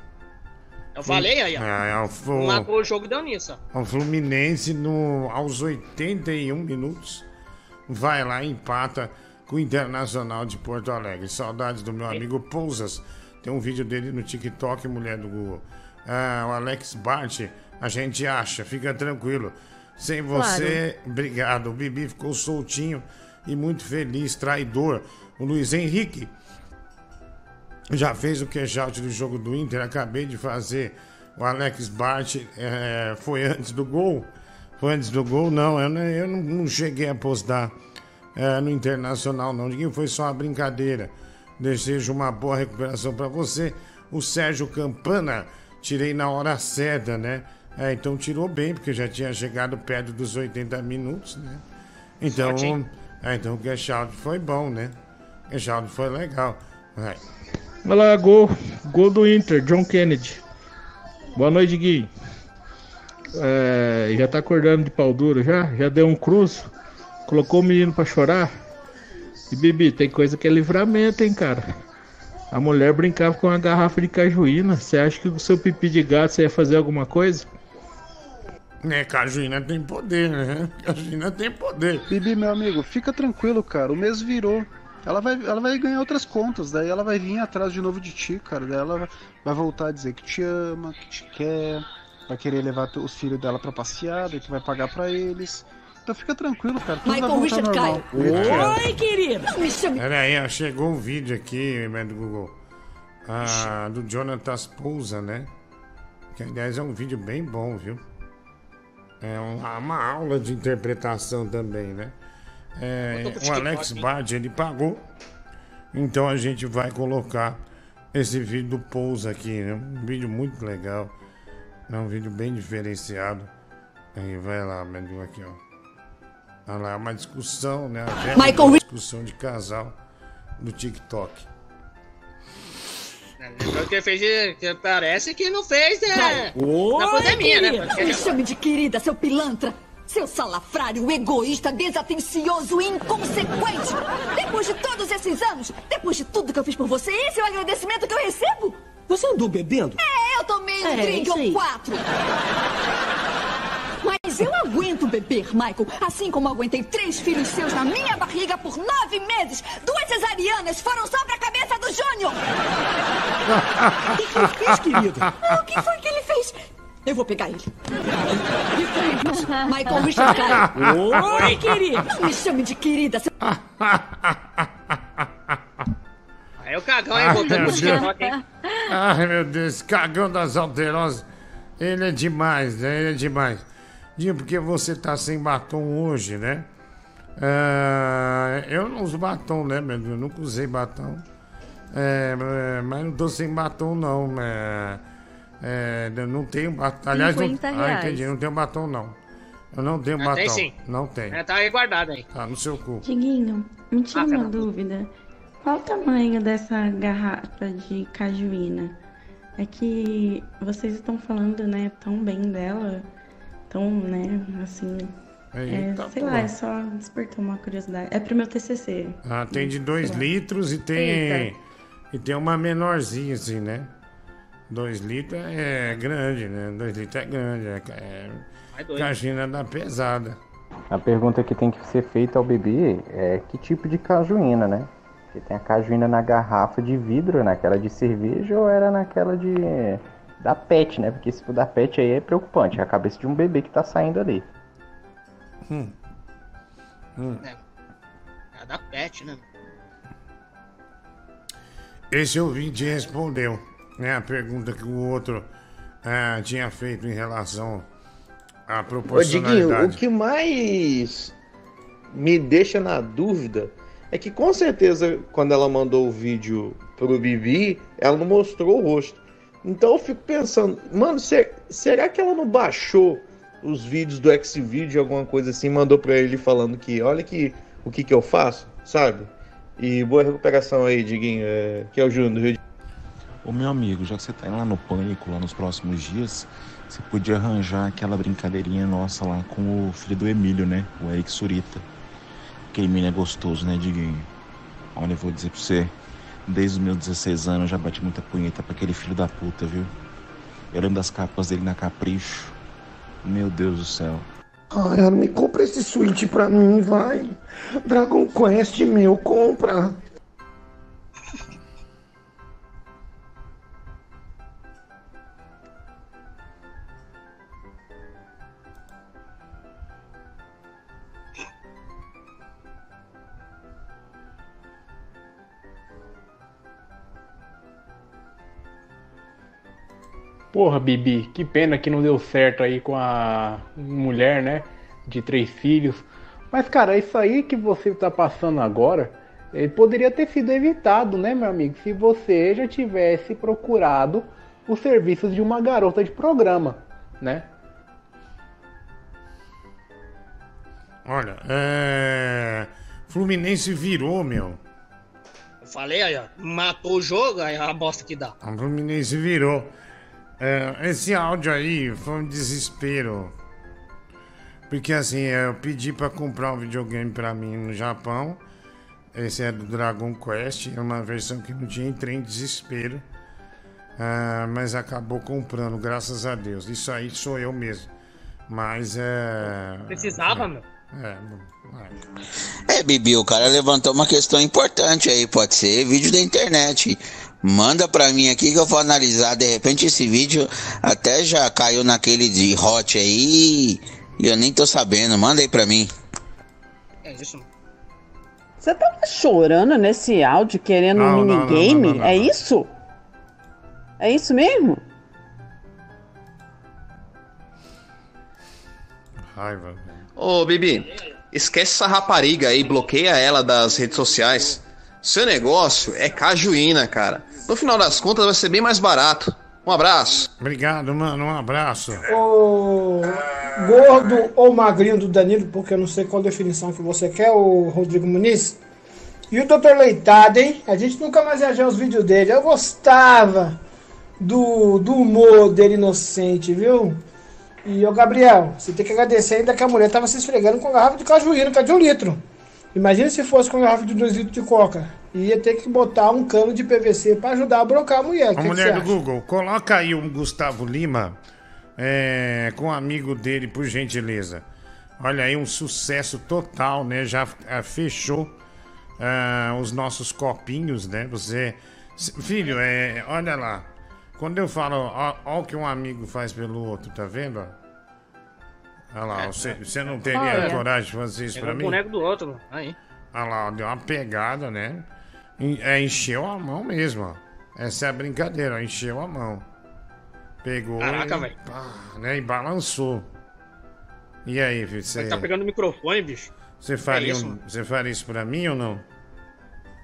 Eu falei aí, ó. É, é o, marcou o jogo deu nisso, o Fluminense no, aos 81 minutos vai lá empata com o Internacional de Porto Alegre. Saudades do meu amigo Pousas. Tem um vídeo dele no TikTok, mulher do Google. Ah, o Alex Bart, a gente acha, fica tranquilo. Sem você, obrigado. O Bibi ficou soltinho e muito feliz, traidor. O Luiz Henrique já fez o cash-out do jogo do Inter, acabei de fazer. O Alex Bart é, foi antes do gol. Foi antes do gol, não. Eu, não- eu não cheguei a postar é, no Internacional, não. Ninguém foi só uma brincadeira. Desejo uma boa recuperação para você. O Sérgio Campana, tirei na hora certa, né? É, então tirou bem, porque já tinha chegado perto dos 80 minutos, né? Então, Sorte, é, então o cash-out foi bom, né? O cash-out foi legal. Vai. Olha lá, gol. Gol do Inter, John Kennedy. Boa noite, Gui. É, já tá acordando de pau duro já? Já deu um cruz? Colocou o menino pra chorar? E Bibi, tem coisa que é livramento, hein, cara? A mulher brincava com uma garrafa de cajuína. Você acha que com o seu pipi de gato você ia fazer alguma coisa? É, Cajuína tem poder, né? Cajuína tem poder. Bibi, meu amigo, fica tranquilo, cara. O mês virou. Ela vai, ela vai ganhar outras contas, daí ela vai vir atrás de novo de ti, cara. Daí ela vai- voltar a dizer que te ama, que te quer, vai querer levar tu- os filhos dela pra passear, daí tu vai pagar pra eles. Então fica tranquilo, cara. Tudo Michael Richard normal. Caio. Oi, querida. Não me chame. Pera aí, ó, chegou um vídeo aqui, do Google. Ah, do Jonathan Pousa, né? Que aliás é um vídeo bem bom, viu? É uma, uma aula de interpretação também, né? É, o Alex? Bard, ele pagou. Então a gente vai colocar esse vídeo do Pousa aqui, né? Um vídeo muito legal. É um vídeo bem diferenciado. Aí vai lá, menino, aqui, ó. Olha lá, uma discussão, né? Michael Ri- discussão de casal do TikTok. Lembrando que ele fez, que parece que não fez, né? Caio. Na Oi, pandemia, né? querida. Porque- Não me chame de querida, seu pilantra. Seu salafrário, egoísta, desatencioso e inconsequente. Depois de todos esses anos, depois de tudo que eu fiz por você, esse é o agradecimento que eu recebo? Você andou bebendo? É, eu tomei um É, drink ou quatro. Mas eu aguento beber, Michael. Assim como aguentei três filhos seus na minha barriga por nove meses. Duas cesarianas foram só pra cabeça do Júnior. O que, que ele fez, querida? Ah, o que foi que ele fez? Eu vou pegar ele. Michael Richard. Oi, querida. Não me chame de querida. seu- Aí o cagão aí voltando pro. TikTok, hein? Ai, meu Deus, esse cagão das alterosas. Ele é demais, né? Ele é demais. Dinho, porque você tá sem batom hoje, né? Ah, eu não uso batom, né, meu Deus? Eu nunca usei batom. É, é, mas não tô sem batom, não. É, é, eu não tenho batom. Aliás, não, 50 ah, reais. entendi. Não tenho batom, não. Eu não tenho Ah, batom. tem sim. Não tem. É, tá aí guardado aí. Tá no seu cu. Diguinho, me tira Ah, uma Fernanda. dúvida. Qual o tamanho dessa garrafa de cajuína? É que vocês estão falando, né, tão bem dela, tão, né, assim. é, Eita, sei porra. lá, é só despertou uma curiosidade. É pro meu TCC. Ah, tem de 2 Sei lá. litros e tem. Eita. E tem uma menorzinha, assim, né? 2 litros é grande, né? 2 litros é grande. É, é caixinha da pesada. A pergunta que tem que ser feita ao bebê é que tipo de cajuína, né? Porque tem a cajuína na garrafa de vidro, naquela de cerveja, ou era naquela de. Da pet, né? Porque se for da pet aí é preocupante, é a cabeça de um bebê que tá saindo ali. Hum. Hum. É da pet, né? Esse ouvinte respondeu, né? A pergunta que o outro ah, tinha feito em relação à Ô, proporcionalidade. Diguinho, o que mais me deixa na dúvida é que com certeza quando ela mandou o vídeo pro Bibi, ela não mostrou o rosto. Então eu fico pensando, mano, se- será que ela não baixou os vídeos do Xvideo, alguma coisa assim, mandou pra ele falando que olha que o que que eu faço, sabe? E boa recuperação aí, Diguinho, é, que é o Júnior do Rio de Ô meu amigo, já que você tá indo lá no pânico lá nos próximos dias, você podia arranjar aquela brincadeirinha nossa lá com o filho do Emílio, né? O Eric Surita. Aquele menino é gostoso, né, Diguinho? Olha, eu vou dizer pra você, desde os meus 16 anos eu já bati muita punheta pra aquele filho da puta, viu? Eu lembro das capas dele na Capricho. Meu Deus do céu. Ai, me compra esse Switch pra mim, vai. Dragon Quest, meu, compra. Porra, Bibi, que pena que não deu certo aí com a mulher, né? De três filhos. Mas, cara, isso aí que você tá passando agora, eh, poderia ter sido evitado, né, meu amigo? Se você já tivesse procurado os serviços de uma garota de programa, né? Olha, é. Fluminense virou, meu. Eu falei aí, ó. Matou o jogo, aí a bosta que dá. A Fluminense virou. É, esse áudio aí foi um desespero. Porque assim, eu pedi pra comprar um videogame pra mim no Japão. Esse é do Dragon Quest, é uma versão que não tinha, entrei em desespero. Ah, mas acabou comprando, graças a Deus. Isso aí sou eu mesmo. Mas é. Precisava, meu. É, É, Bibi, o cara levantou uma questão importante aí, pode ser vídeo da internet. Manda pra mim aqui que eu vou analisar. De repente esse vídeo até já caiu naquele de hot aí e eu nem tô sabendo. Manda aí pra mim. É isso. Você tava chorando nesse áudio querendo Não, um minigame? não, não, é não. isso? É isso mesmo? Raiva. Ô, Bibi, esquece essa rapariga aí, bloqueia ela das redes sociais. Seu negócio é cajuína, cara. No final das contas vai ser bem mais barato. Um abraço. Obrigado, mano. Um abraço. O gordo ou magrinho do Danilo, porque eu não sei qual definição que você quer, o Rodrigo Muniz. E o Dr. Leitado, hein? A gente nunca mais ia ver os vídeos dele. Eu gostava do, do humor dele inocente, viu? E o Gabriel, você tem que agradecer ainda que a mulher tava se esfregando com garrafa de cajuína, que é de um litro. Imagina se fosse com garrafa de dois litros de coca. Ia ter que botar um cano de PVC pra ajudar a brocar a mulher. A Que que mulher você do acha? Google, coloca aí o Gustavo Lima é, com um amigo dele, por gentileza. Olha aí, um sucesso total, né? Já ah, fechou ah, os nossos copinhos, né? Você. Filho, é, olha lá. Quando eu falo, ó, ó o que um amigo faz pelo outro, tá vendo? Olha lá, você, você não teria Ah, é. coragem de fazer isso Pegou pra o mim? boneco do outro. Aí. Olha lá, deu uma pegada, né? É, encheu a mão mesmo, ó. Essa é a brincadeira, ó, encheu a mão. Pegou Caraca, e, velho. pá, né, e balançou. E aí, filho, você, tá pegando o microfone, bicho. você, faria É isso, um- você faria isso pra mim ou não?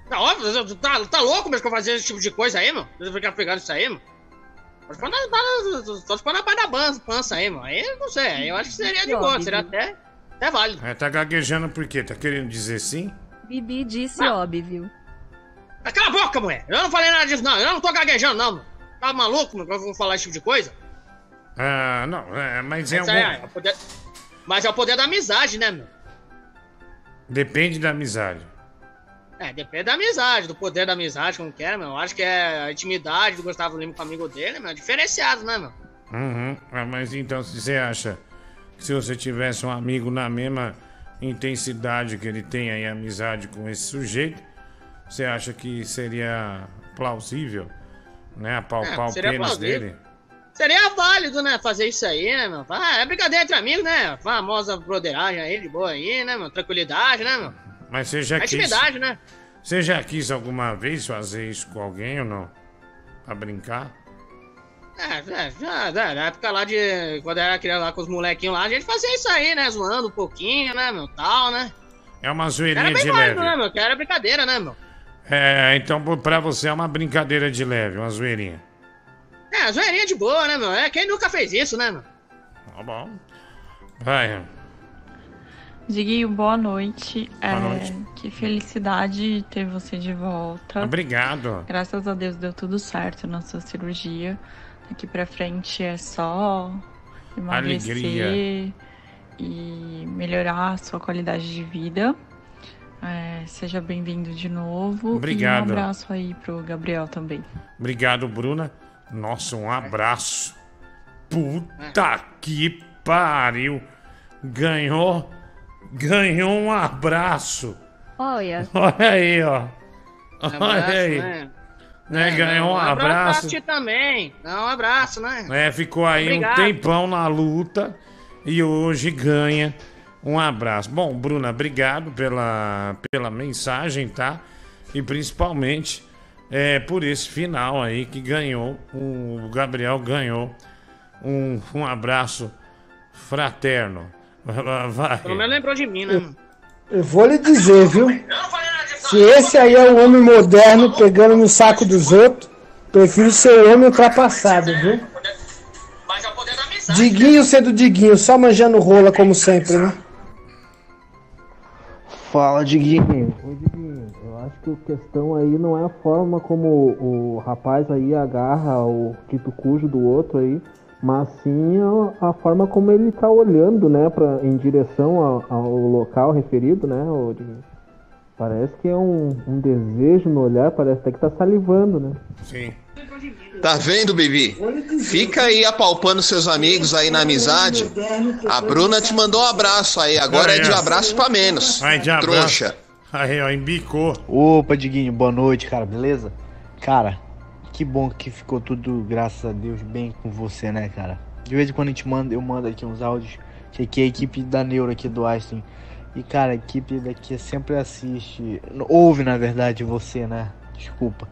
Tá óbvio, você tá, tá louco mesmo que eu fazer esse tipo de coisa aí, mano? Você ficar pegando isso aí, mano? Só se for na- parte da pança aí, mano. Aí eu não sei, aí eu acho que seria de boa, seria até, até válido. É, tá gaguejando por quê? Tá querendo dizer sim? Bibi disse óbvio. Cala a boca, mulher! Eu não falei nada disso, não. Eu não tô gaguejando, não, mano. Tá maluco, mano? que Eu vou falar esse tipo de coisa? Ah, não, é, mas é algum... é o poder... Mas é o poder da amizade, né, meu? Depende da amizade. É, depende da amizade, do poder da amizade, como quer, meu. Eu acho que é a intimidade do Gustavo Lima com o amigo dele, meu. Diferenciado, né, meu? Uhum. Ah, mas então, se você acha que se você tivesse um amigo na mesma intensidade que ele tem aí, amizade com esse sujeito, você acha que seria plausível, né? Apalpar É, o pênis plausível. dele? Seria válido, né, fazer isso aí, né, meu? Ah, é brincadeira entre amigos, né? Famosa broderagem aí, de boa aí, né, meu? Tranquilidade, né, meu? Mas você já É quis. intimidade, né? Você já quis alguma vez fazer isso com alguém ou não? Pra brincar? É, é, já, já, na época lá de. Quando era criança lá com os molequinhos lá, a gente fazia isso aí, né? Zoando um pouquinho, né, meu? Tal, né? É uma Era zoeirinha bem de válido, leve. né, meu? Que era brincadeira, né, meu? É, então pra você é uma brincadeira de leve, uma zoeirinha. É, zoeirinha de boa, né, meu? É, quem nunca fez isso, né, meu? Tá bom. Vai. Diguinho, boa noite. Boa É, noite. Que felicidade ter você de volta. Obrigado. Graças a Deus deu tudo certo na sua cirurgia. Daqui pra frente é só emagrecer Alegria. e melhorar a sua qualidade de vida. É, seja bem-vindo de novo. Obrigado. E um abraço aí pro Gabriel também. Obrigado, Bruna. Nossa, um abraço. Puta que pariu. Ganhou. Ganhou um abraço. Olha. Olha aí, ó. Olha Abraço, aí. né? Né, ganhou um pra abraço. também. Dá um abraço, né? É, ficou aí Obrigado. um tempão na luta e hoje ganha um abraço. Bom, Bruna, obrigado pela, pela mensagem, tá? E principalmente é, por esse final aí que ganhou, o Gabriel ganhou um, um abraço fraterno. Vai. Pelo menos lembrou de mim, né? mano? Eu vou lhe dizer, viu? Se esse aí é o homem moderno pegando no saco dos outros, prefiro ser o homem ultrapassado, viu? Diguinho ser do Diguinho, só manjando rola como sempre, né? Fala, Diguinho. Ô, Diguinho, eu acho que a questão aí não é a forma como o rapaz aí agarra o dito cujo do outro aí, mas sim a, a forma como ele tá olhando, né, pra, em direção ao, ao local referido, né, ô, Diguinho. Parece que é um, um desejo no olhar, parece até que tá salivando, né? Sim. Tá vendo, Bibi? Fica aí apalpando seus amigos aí na amizade. A Bruna te mandou um abraço aí, agora é de abraço pra menos. Vai de abraço. Trouxa. Aí, ó, embicou. Opa, Diguinho, boa noite, cara, beleza? Cara, que bom que ficou tudo, graças a Deus, bem com você, né, cara? De vez em quando a gente manda, eu mando aqui uns áudios, que aqui é a equipe da Neuro aqui do Einstein. E, cara, a equipe daqui sempre assiste, ouve, na verdade, você, né? Desculpa.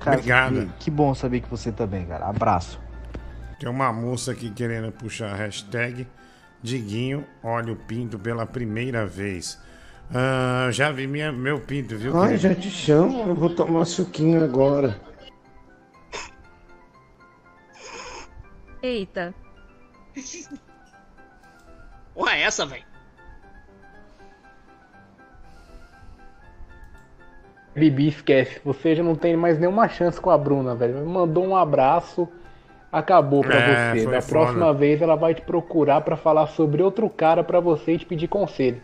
Cara, Obrigado. Que, que bom saber que você tá bem, cara. Abraço. Tem uma moça aqui querendo puxar a hashtag Diguinho olha o pinto pela primeira vez. Ah, já vi minha, meu pinto, viu? Ai, querido? já te chamo, eu vou tomar suquinho agora. Eita. Porra, é essa, velho? Bibi, esquece. Você já não tem mais nenhuma chance com a Bruna, velho. Me mandou um abraço, acabou pra É, você. Da foda. próxima vez ela vai te procurar pra falar sobre outro cara pra você e te pedir conselho.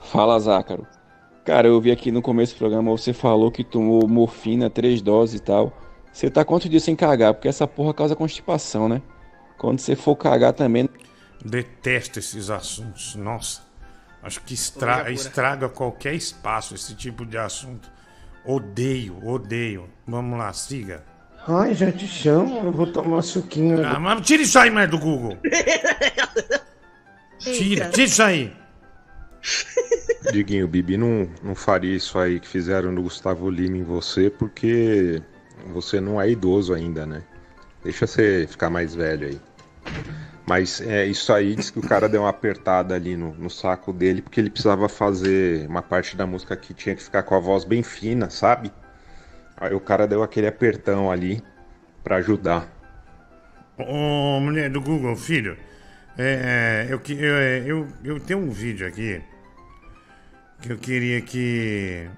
Fala, Zácaro. Cara, eu vi aqui no começo do programa, você falou que tomou morfina, três doses e tal. Você tá quantos dias sem cagar? Porque essa porra causa constipação, né? Quando você for cagar também. Detesto esses assuntos. Nossa. Acho que estra estraga qualquer espaço esse tipo de assunto. Odeio, odeio. Vamos lá, siga. Ai, já te chamo, eu vou tomar suquinho Ah, agora. mas tira isso aí mais do Google. Tira, tira isso aí. Diguinho, Bibi não, não faria isso aí que fizeram no Gustavo Lima em você, porque você não é idoso ainda, né? Deixa você ficar mais velho aí. Mas é, isso aí diz que o cara deu uma apertada ali no, no saco dele, porque ele precisava fazer uma parte da música que tinha que ficar com a voz bem fina, sabe? Aí o cara deu aquele apertão ali pra ajudar. Ô, mulher do Google, filho, é, eu, eu, é, eu, eu tenho um vídeo aqui que eu queria que.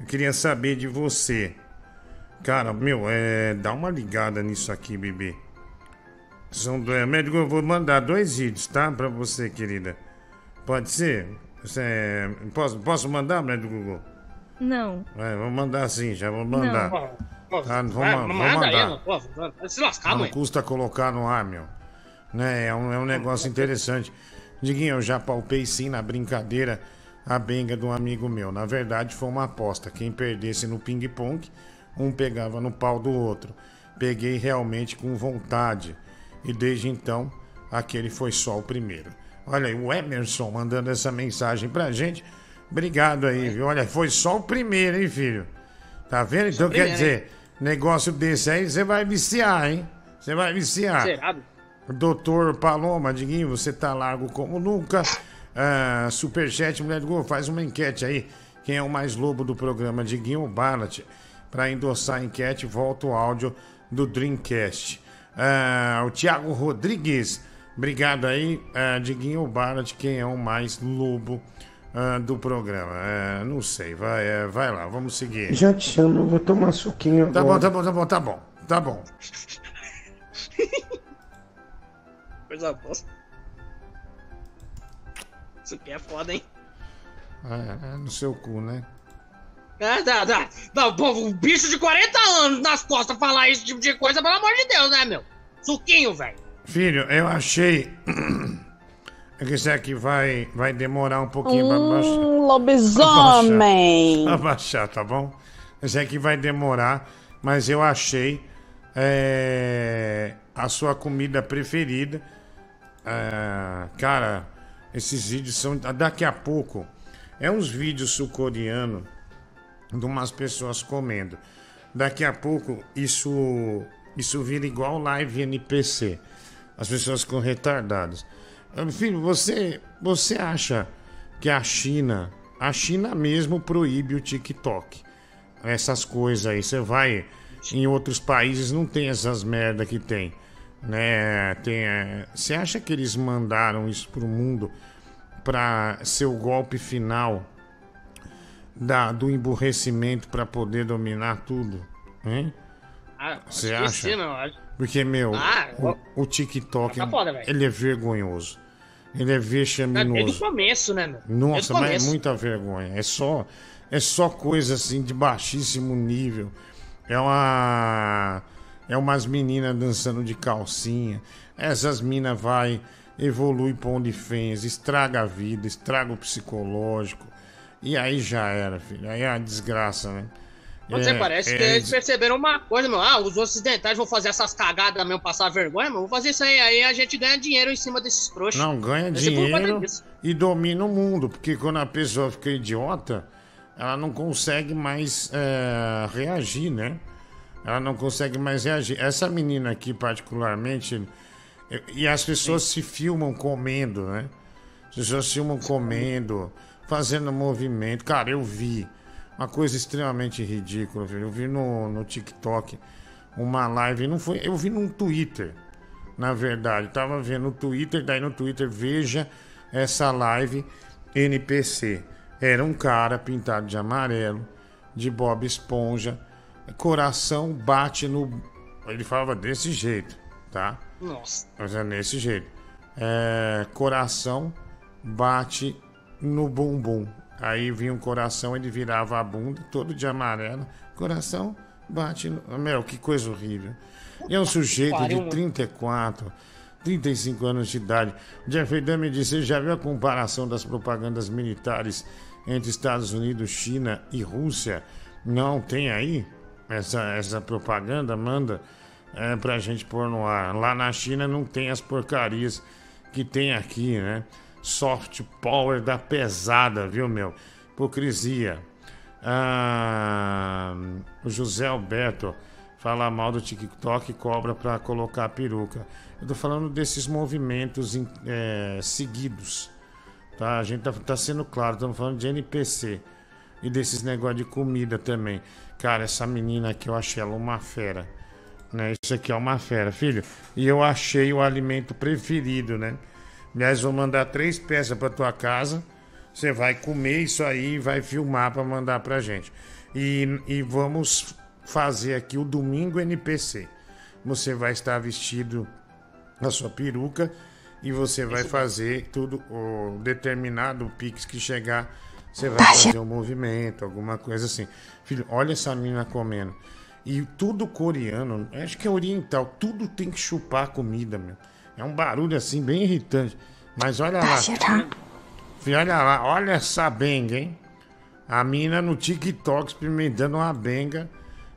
Eu queria saber de você. Cara, meu, é, dá uma ligada nisso aqui, bebê. São dois. Médico, eu vou mandar dois vídeos, tá? Pra você, querida. Pode ser? Você, posso, posso mandar, médico Google? Não. É, vou mandar sim, já vou mandar. Pô, Tá, vou, vai, ma- vou mandar. Pô, vai se lascar, Não mãe. custa colocar no ar, meu. Né? É, um, é um negócio interessante. Diguinho, eu já palpei sim na brincadeira a benga de um amigo meu. Na verdade, foi uma aposta. Quem perdesse no ping-pong, um pegava no pau do outro. Peguei realmente com vontade. E desde então, aquele foi só o primeiro. Olha aí, o Emerson mandando essa mensagem pra gente. Obrigado aí, viu? Olha, foi só o primeiro, hein, filho? Tá vendo? Então quer dizer, negócio desse aí, você vai viciar, hein? Você vai viciar. Será? Doutor Paloma, Diguinho, você tá largo como nunca. Ah, Superchat, mulher do gol, faz uma enquete aí. Quem é o mais lobo do programa, Diguinho ou Barnett? Para endossar a enquete, volta o áudio do Dreamcast. Ah, o Thiago Rodrigues, obrigado aí. Ah, Diguinho ou Barnett, quem é o mais lobo ah, do programa? Ah, não sei, vai, vai lá, vamos seguir. Já te chamo, eu vou tomar suquinho Tá bom, agora. tá bom, tá bom, tá bom, tá bom. Coisa boa. Isso aqui é foda, hein? É, é no seu cu, né? É, dá, dá. Pô, um bicho de 40 anos nas costas falar esse tipo de coisa, pelo amor de Deus, né, meu? Suquinho, velho. Filho, eu achei. É que isso aqui vai, vai demorar um pouquinho pra baixar. Um lobisomem. Pra baixar, tá bom? Esse aqui vai demorar, mas eu achei é, a sua comida preferida. É, cara, esses vídeos são. Daqui a pouco. É uns vídeos sul-coreanos de umas pessoas comendo. Daqui a pouco isso isso vira igual live NPC. As pessoas ficam retardadas. Ah, Filho, você você acha que a China, a China mesmo proíbe o TikTok? Essas coisas aí, você vai em outros países não tem essas merda que tem, né? Tem, é, você acha que eles mandaram isso pro mundo para ser o golpe final da, do emburrecimento para poder dominar tudo, hein? Ah, Você acha? Acho- Porque, meu, Ah, o, o TikTok, Tá foda, velho. ele é vergonhoso. Ele é Tá Desde o vexaminoso. começo, né, meu? Desde Nossa, mas é muita vergonha. É só, é só coisa assim de baixíssimo nível. É uma. É umas meninas dançando de calcinha. Essas minas vai, evolui pra fez, estraga a vida, estraga o psicológico. E aí já era, filho. Aí é uma desgraça, né? Você É, parece é que eles perceberam uma coisa, meu. Ah, os ocidentais vão fazer essas cagadas mesmo, passar vergonha, meu. Vou fazer isso aí, aí a gente ganha dinheiro em cima desses trouxas. Não, ganha conta dinheiro e domina o mundo. Porque quando a pessoa fica idiota, ela não consegue mais é, reagir, né? Ela não consegue mais reagir. Essa menina aqui, particularmente, e- e as pessoas se filmam comendo, né? As pessoas se filmam comendo, fazendo movimento. Cara, eu vi uma coisa extremamente ridícula? Eu vi no, no TikTok uma live, não foi, eu vi num Twitter, na verdade. Tava vendo no Twitter, daí no Twitter veja essa live NPC. Era um cara pintado de amarelo, de Bob Esponja, coração bate no. Ele falava desse jeito, tá? Nossa. Mas é nesse jeito. É, coração bate no bumbum. Aí vinha um coração, ele virava a bunda, todo de amarelo. Coração bate no. Meu, que coisa horrível. E é um sujeito de mano. 34, 35 anos de idade. O Jeffrey Dahmer disse: Você já viu a comparação das propagandas militares entre Estados Unidos, China e Rússia? Não tem aí? Essa, essa propaganda manda é, pra gente pôr no ar. Lá na China não tem as porcarias que tem aqui, né? Soft power da pesada, viu, meu? Hipocrisia. Ah, o José Alberto fala mal do TikTok e cobra pra colocar a peruca. Eu tô falando desses movimentos é, seguidos. Tá? A gente tá, tá sendo claro, estamos falando de NPC. E desses negócios de comida também. Cara, essa menina aqui, eu achei ela uma fera. Né? Isso aqui é uma fera, filho. E eu achei o alimento preferido, né? Aliás, vou mandar três peças pra tua casa. Você vai comer isso aí e vai filmar pra mandar pra gente. E, e vamos fazer aqui o domingo NPC. Você vai estar vestido na sua peruca e você vai fazer tudo o determinado Pix que chegar, você vai fazer um movimento, alguma coisa assim. Filho, olha essa menina comendo. E tudo coreano, acho que é oriental, tudo tem que chupar comida, meu. É um barulho assim bem irritante. Mas olha lá. Filho, olha lá, olha essa benga, hein? A mina no TikTok experimentando uma benga.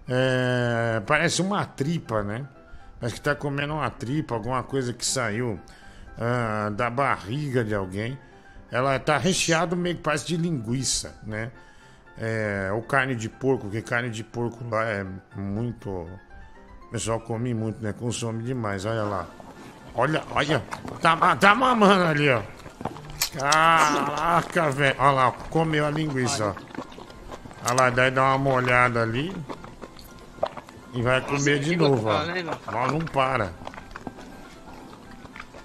É, parece uma tripa, né? Parece que tá comendo uma tripa, alguma coisa que saiu ah, da barriga de alguém. Ela tá recheado meio que parece de linguiça, né? É, ou carne de porco, porque carne de porco lá é muito. O pessoal come muito, né? Consome demais, olha lá. Olha, olha. Tá, tá mamando ali, ó. Caraca, velho. Olha lá, comeu a linguiça, ó. Olha lá, daí dá uma molhada ali. E vai comer de novo, ó. Ó, não para.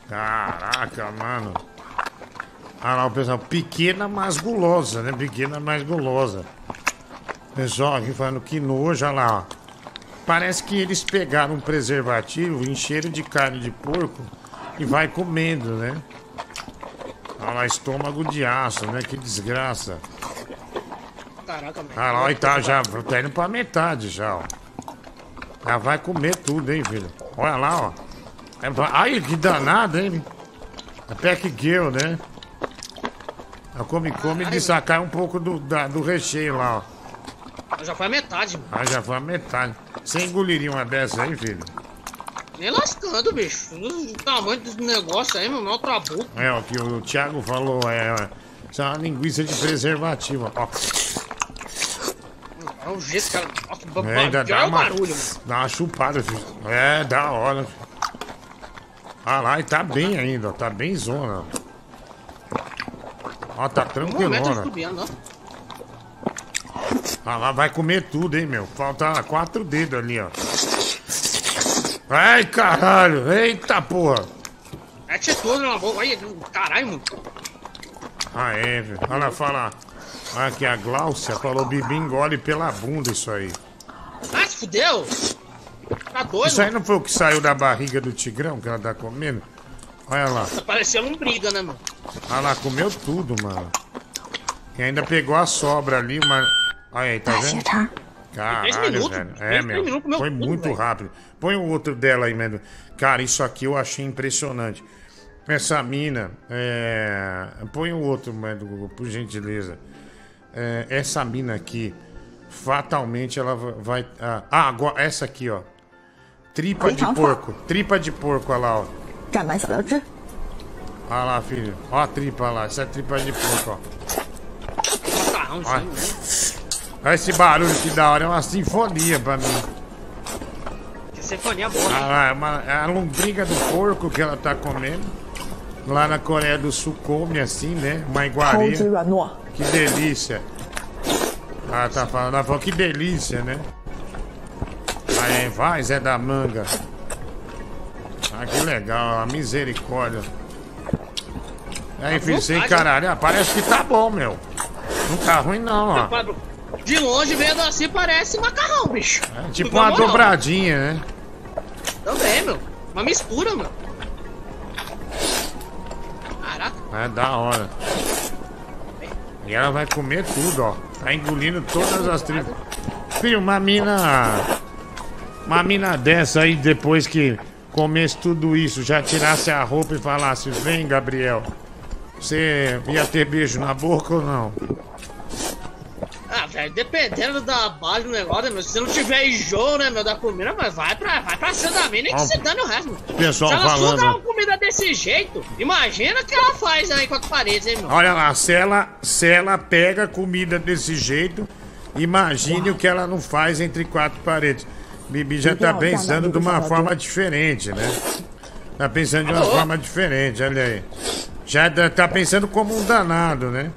Caraca, mano. Olha lá o pessoal, pequena, mas gulosa, né? Pequena, mas gulosa. Pessoal aqui falando que nojo, olha lá, ó. Parece que eles pegaram um preservativo, encheram de carne de porco e vai comendo, né? Olha lá, estômago de aço, né? Que desgraça. Caraca, velho. Ah lá, tá, já tá indo pra metade já, ó. Já vai comer tudo, hein, filho? Olha lá, ó. É, ai, que danado, hein? A Pack Girl, né? A come, come de sacar um pouco do, da- do recheio lá, ó. Já foi a metade, mano. Ah, já foi a metade. Você engoliria uma dessa aí, filho? Nem lascando, bicho. O tamanho desse negócio aí, meu, não é outra boca. É, o que o Thiago falou, é. é, Isso é uma linguiça de preservativo, ó. É um jeito, cara. Nossa, É, ainda ba- dá é o uma, barulho, mano. dá uma chupada, filho. É, da hora. Ah lá, e tá bem ainda, ó, tá bem zona. Ó, tá tranquilona. subindo, ó. Ah lá, vai comer tudo, hein, meu. Falta quatro dedos ali, ó. Ai, caralho. Eita, porra. Mete tudo na boca. Olha, caralho, mano. Ah, é, velho. Olha lá, fala. Olha aqui, a Gláucia falou bibi engole pela bunda isso aí. Ah, se fudeu. Tá doido, Isso aí não foi o que saiu da barriga do tigrão que ela tá comendo? Olha lá. Um briga, né, mano? Olha lá, comeu tudo, mano. E ainda pegou a sobra ali, uma. Olha aí, tá vendo? Três Caralho, minutos, velho. É, três meu. Foi muito velho. rápido. Põe o outro dela aí, mano. Cara, isso aqui eu achei impressionante. Essa mina. É... Põe o outro, mano, Google, por gentileza. É, essa mina aqui, fatalmente ela va- vai. Ah, ah, agora essa aqui, ó. Tripa de porco. Tripa de porco, olha lá, ó. Olha lá, filho. Ó a tripa lá. Essa é tripa de porco, ó. Macarrãozinho, Olha. Olha esse barulho que da hora. É uma sinfonia pra mim. Que sinfonia boa, Ah, né? é, uma, é a lombriga do porco que ela tá comendo. Lá na Coreia do Sul come assim, né? Uma iguaria. Que delícia. Ah, tá falando. Ela falou que delícia, né? Aí, vai, Zé da Manga. Ah, que legal. A misericórdia. Aí, filho, sem vontade, né? caralho. Ah, parece que tá bom, meu. Não tá ruim, não, ó. De longe, vendo assim, parece macarrão, bicho. É tipo uma moral. dobradinha, né? Também, meu. Uma mistura, meu. Caraca. É da hora. E ela vai comer tudo, ó. Tá engolindo todas as tripas. Filho, uma mina. Uma mina dessa aí, depois que comesse tudo isso, já tirasse a roupa e falasse: Vem, Gabriel. Você ia ter beijo na boca ou não? Ah, velho, dependendo da base do negócio, meu? Se você não tiver enjoo, né, meu, da comida, mas vai pra, vai pra cima da mina e que se dane o resto, meu. pessoal Se ela falando. suga uma comida desse jeito, imagina o que ela faz aí com as paredes, hein, meu? Olha lá, se ela, se ela pega comida desse jeito, imagine o que ela não faz entre quatro paredes. Bibi já tá pensando de uma forma diferente, né? Tá pensando de uma forma diferente, olha aí. Já tá- tá pensando como um danado, né?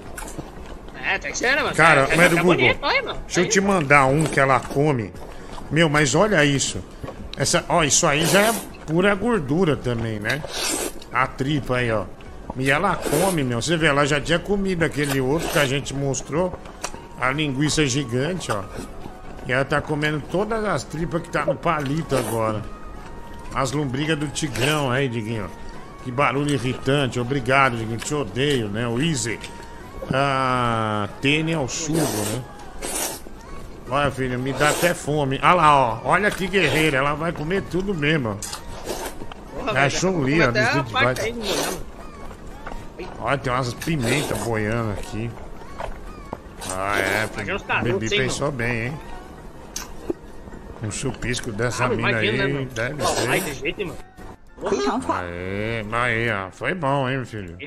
É, tem que ser, né, mano? Cara, é, mas do tá Google, bonito, aí, mano. deixa eu te mandar um que ela come. Meu, mas olha isso. Essa, ó, isso aí já é pura gordura também, né? A tripa aí, ó. E ela come, meu. Você vê, ela já tinha comido aquele outro que a gente mostrou. A linguiça gigante, ó. E ela tá comendo todas as tripas que tá no palito agora. As lombrigas do Tigrão aí, Diguinho. Que barulho irritante. Obrigado, Diguinho. Te odeio, né? O Easy. Ah, Tênis ao sugo, né? Olha, filho, me dá até fome. Olha lá, ó. Olha que guerreira. Ela vai comer tudo mesmo. Porra, É a Chun-Li, ó. Olha, tem umas pimentas boiando aqui. Ah, é, O hein, pensou bem, hein? Um chupisco dessa Ah, mina imagina, aí né, deve Ó, Ai, ser. de jeito, mano. Aê, aí, ó. Foi bom, hein, filho?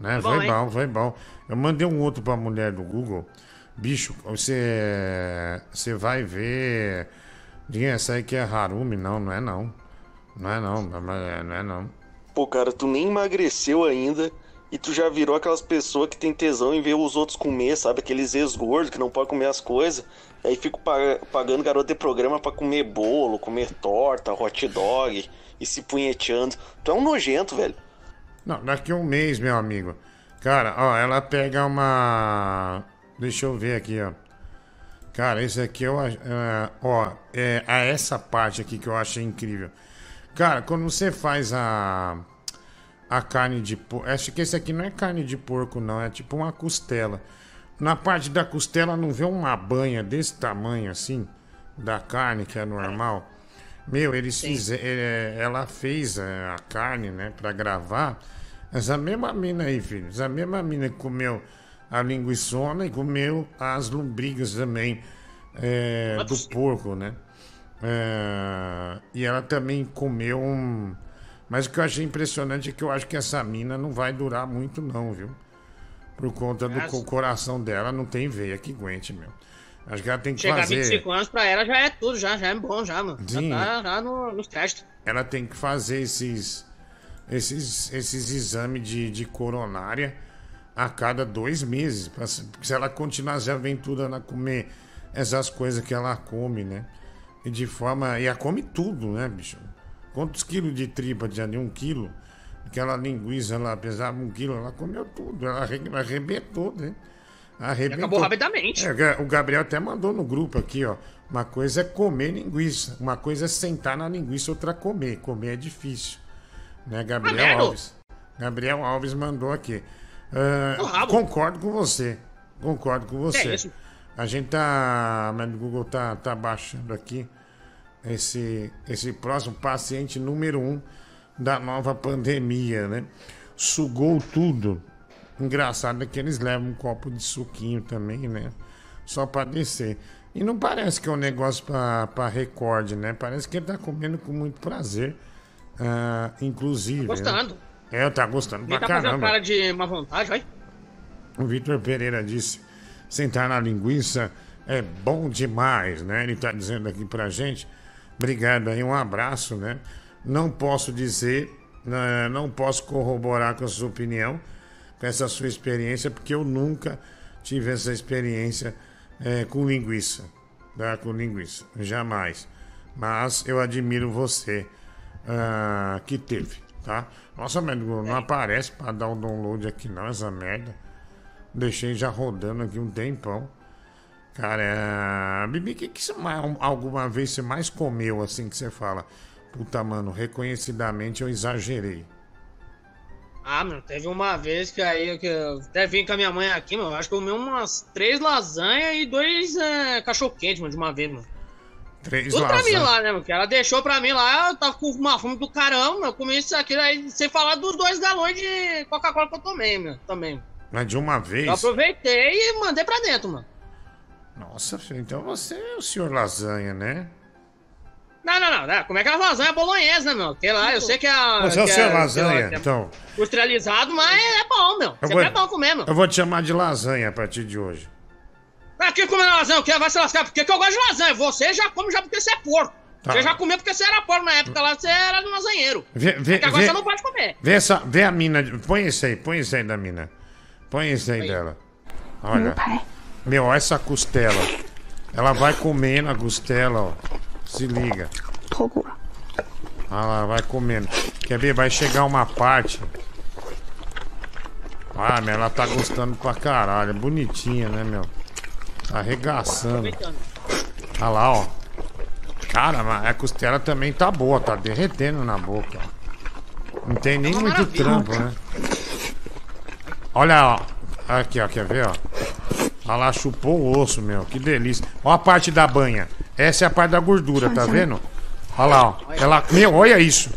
Né? Foi bom, hein? bom, foi bom. Eu mandei um outro pra mulher do Google. Bicho, você. Você vai ver. Essa aí que é Harumi, não, não é não. Não é não, não é, não é não. Pô, cara, tu nem emagreceu ainda e tu já virou aquelas pessoas que tem tesão em ver os outros comer, sabe? Aqueles ex-gordos que não podem comer as coisas. Aí fico pa- pagando garoto de programa pra comer bolo, comer torta, hot dog e se punheteando. Tu é um nojento, velho. Não, daqui a um mês, meu amigo. Cara, ó, ela pega uma. Deixa eu ver aqui, ó. Cara, esse aqui eu acho. é, ó, é a essa parte aqui que eu achei incrível. Cara, quando você faz a. A carne de porco. Acho que esse aqui não é carne de porco, não. É tipo uma costela. Na parte da costela não vê uma banha desse tamanho assim? Da carne, que é normal. Meu, eles fizeram. Ela fez é, a carne, né, pra gravar. Essa mesma mina aí, filho. Essa mesma mina que comeu a linguiçona e comeu as lombrigas também é, do porco, né? É, e ela também comeu um. Mas o que eu achei impressionante é que eu acho que essa mina não vai durar muito, não, viu? Por conta do co- coração dela, não tem veia que aguente, meu. Acho que ela tem que Chegar a fazer. 25 anos pra ela já é tudo, já, já é bom, já, mano. Sim. Já tá já no, nos testes. ela tem que fazer esses esses, esses exames de, de coronária a cada dois meses. pra se- ela continuar se aventurando a comer essas coisas que ela come, né? E de forma. E ela come tudo, né, bicho? Quantos quilos de tripa tinha ali? Um quilo? Aquela linguiça lá pesava um quilo, ela comeu tudo. Ela arre- arrebentou, né? Arrebentou. acabou rapidamente. É, o Ga- o Gabriel até mandou no grupo aqui, ó. Uma coisa é comer linguiça, uma coisa é sentar na linguiça, outra comer. Comer é difícil. Né, Gabriel. Alves? Gabriel Alves mandou aqui. Rabo. concordo com você. Concordo com você. É. A gente tá. Mas o Google tá, tá baixando aqui esse, esse próximo paciente número um da nova pandemia, né? Sugou tudo. Engraçado é que eles levam um copo de suquinho também, né? Só pra descer. E não parece que é um negócio pra recorde, né? Parece que ele tá comendo com muito prazer. Ah, inclusive. Tá gostando. Né? É, tá gostando Ele pra tá fazendo caramba. cara de má vontade, vai. O Vitor Pereira disse: sentar na linguiça é bom demais, né? Ele está dizendo aqui pra gente. Obrigado aí, um abraço, né? Não posso dizer, né, não posso corroborar com a sua opinião, com essa sua experiência, porque eu nunca tive essa experiência eh, com linguiça, tá? Com linguiça, jamais. Mas eu admiro você ah, que teve, tá? Nossa, mas não aparece para dar o download aqui não, essa merda. Deixei já rodando aqui um tempão. Cara, é... Bibi, o que, que você alguma vez você mais comeu assim que você fala? Puta, mano, reconhecidamente eu exagerei. Ah, mano, teve uma vez que aí que eu até vim com a minha mãe aqui, mano. Acho que eu comi umas três lasanhas e dois é, cachorro-quente, mano, de uma vez, mano. Três Tudo pra mim lasanhas. lá, né, mano? Que ela deixou pra mim lá, eu tava com uma fome do caramba. Eu comi isso aqui, aí, sem falar dos dois galões de Coca-Cola que eu tomei, meu, também. Mas de uma vez. Eu aproveitei e mandei pra dentro, mano. Nossa, filho, então você é o senhor lasanha, né? Não, não, não, né? Como é que é a lasanha bolonhesa, né, meu? Porque lá eu sei que é. Você é o senhor é- lasanha, que é então. Industrializado, mas é bom, meu. Eu Sempre vou- é bom comer, meu. Eu vou te chamar de lasanha a partir de hoje. Pra que comer lasanha? O que vai se lascar? Porque que eu gosto de lasanha? Você já come já porque você é porco. Tá. Você já comeu porque você era pobre na época lá, você era do lasanheiro. Vê, vê, É agora vê- você não pode comer. Vê, essa, vê a mina. Põe esse aí, põe esse aí da mina. Põe esse aí dela. Olha. Meu essa costela. Ela vai comendo a costela, ó. Se liga. Ah lá, vai comendo. Quer ver? Vai chegar uma parte. Ah, meu, ela tá gostando pra caralho. Bonitinha, né, meu? Tá arregaçando. Olha lá, ó. Cara, mas a costela também tá boa, tá derretendo na boca. ó. Não tem nem muito trampo, né? Olha, ó. Aqui, ó, quer ver, ó? Olha lá, chupou o osso, meu. Que delícia. Ó a parte da banha. Essa é a parte da gordura, tá vendo? Olha lá, ó. Ela, meu, olha isso.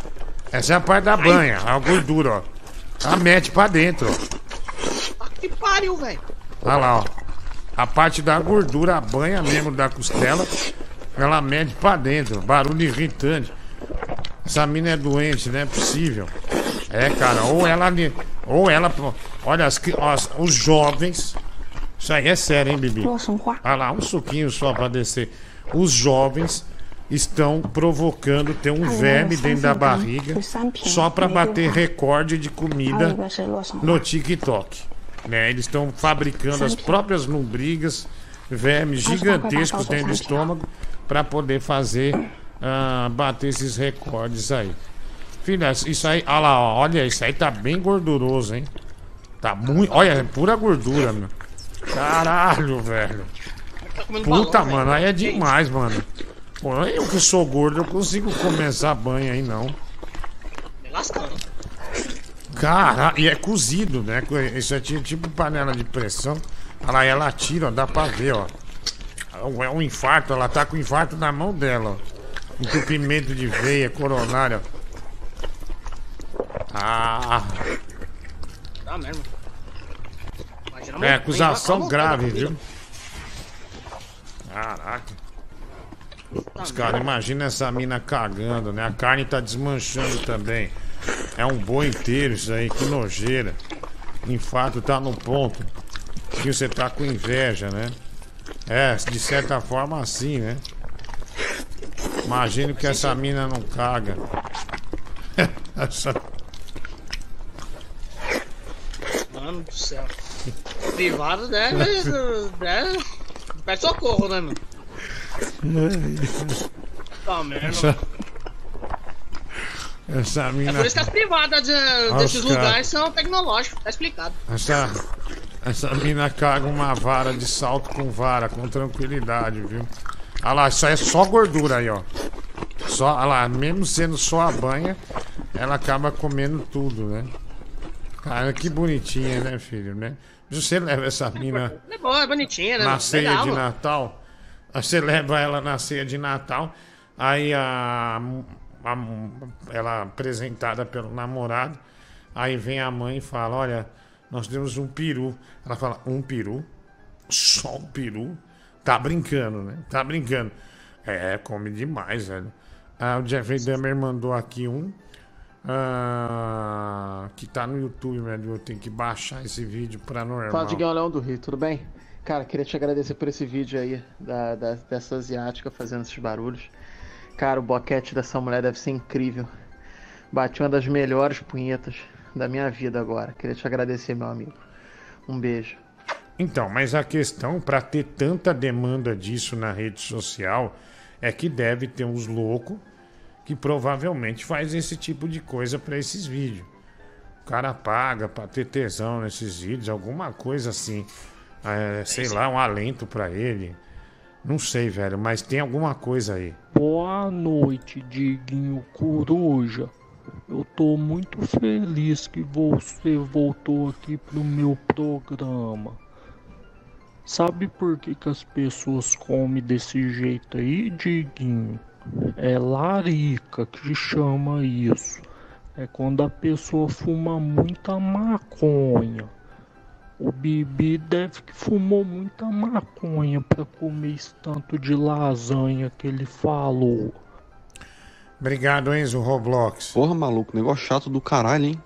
Essa é a parte da banha, a gordura, ó. Ela mete pra dentro, ó. Que pariu, velho. Olha lá, ó. A parte da gordura, a banha mesmo da costela, ela mete pra dentro. Barulho irritante. Essa mina é doente, não é possível. É, cara, ou ela. Ou ela. Olha, as, as- os jovens. Isso aí é sério, hein, Bibi? Olha lá, um suquinho só pra descer. Os jovens estão provocando ter um verme dentro da barriga só pra bater recorde de comida no TikTok. Né? Eles estão fabricando as próprias lombrigas, vermes gigantescos dentro do estômago para poder fazer ah, bater esses recordes aí. Filha, isso aí, olha lá, olha, isso aí tá bem gorduroso, hein? Tá muito, olha, é pura gordura, meu. Caralho, velho. Puta, mano, aí é demais, mano. Pô, eu que sou gordo, eu consigo começar banho aí, não. Me lascando. Cara, e é cozido, né? Isso é ti- tipo panela de pressão. Olha lá, ela tira, ó, dá pra ver, ó. É um infarto, ela tá com infarto na mão dela, ó. Entupimento de veia, coronária. Ah, Tá mesmo. Imagina é acusação grave, viu? Caraca. Os caras, imagina essa mina cagando, né? A carne tá desmanchando também. É um boi inteiro isso aí, que nojeira. Infarto tá no ponto. Que você tá com inveja, né? É, de certa forma assim, né? Imagino que essa mina não caga. Essa- Mano do céu. Privado deve. deve. Pede socorro, né, meu? Tá merda. Essa, essa É mina. por isso que as privadas de- desses lugares são tecnológicas, tá explicado. Essa, essa mina caga uma vara de salto com vara, com tranquilidade, viu? Olha lá, isso aí é só gordura aí, ó. Só, olha lá, mesmo sendo só a banha, ela acaba comendo tudo, né? Cara, que bonitinha, né, filho, né? Você leva essa mina É boa, é bonitinha, né? na ceia Legal, de. Natal. Você leva ela na ceia de Natal. Aí a, ela apresentada pelo namorado. Aí vem a mãe e fala: Olha, nós temos um peru. Ela fala: Um peru? Só um peru? Tá brincando, né? Tá brincando. É, come demais, velho. Ah, o Jeffrey Dahmer mandou aqui um. ah, que tá no YouTube, velho. Eu tenho que baixar esse vídeo pra normal. Fala, Diguinho Leão do Rio, tudo bem? Cara, queria te agradecer por esse vídeo aí da, da- dessa asiática fazendo esses barulhos. Cara, o boquete dessa mulher deve ser incrível. Bati uma das melhores punhetas da minha vida agora. Queria te agradecer, meu amigo. Um beijo. Então, mas a questão para ter tanta demanda disso na rede social é que deve ter uns loucos que provavelmente faz esse tipo de coisa para esses vídeos. O cara paga para ter tesão nesses vídeos, alguma coisa assim. É, sei lá, um alento para ele. Não sei, velho, mas tem alguma coisa aí. Boa noite, Diguinho Coruja. Eu tô muito feliz que você voltou aqui pro meu programa. Sabe por que, que as pessoas comem desse jeito aí, Diguinho? É larica que chama isso. É quando a pessoa fuma muita maconha. O Bibi deve que fumou muita maconha pra comer esse tanto de lasanha que ele falou. Obrigado, Enzo Roblox. Porra, maluco, negócio chato do caralho, hein?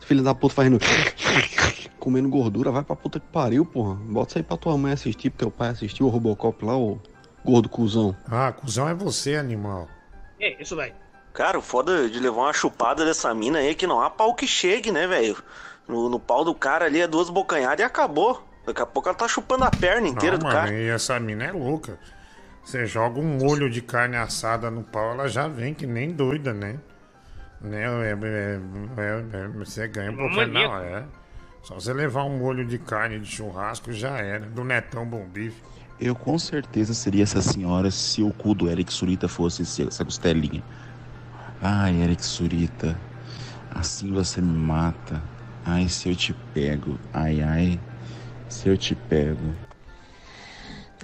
Filho da puta fazendo. comendo gordura, vai pra puta que pariu, porra. Bota isso aí pra tua mãe assistir, pro teu pai assistir o Robocop lá, o gordo cuzão. Ah, cuzão é você, animal. É isso, velho. Cara, o foda de levar uma chupada dessa mina aí é que não há pau que chegue, né, velho? No, no pau do cara ali é duas bocanhadas e acabou. Daqui a pouco ela tá chupando a perna inteira Não, do mano, cara. e essa mina é louca. Você joga um molho de carne assada no pau, ela já vem que nem doida, né? né? É, é, é, é, você ganha um pouco. Não, é. Só você levar um molho de carne de churrasco já era. Do Netão Bom Bife. Eu com certeza seria essa senhora se o cu do Eric Surita fosse essa costelinha. Ai, Eric Surita, assim você me mata. Ai, se eu te pego. Ai, ai, se eu te pego.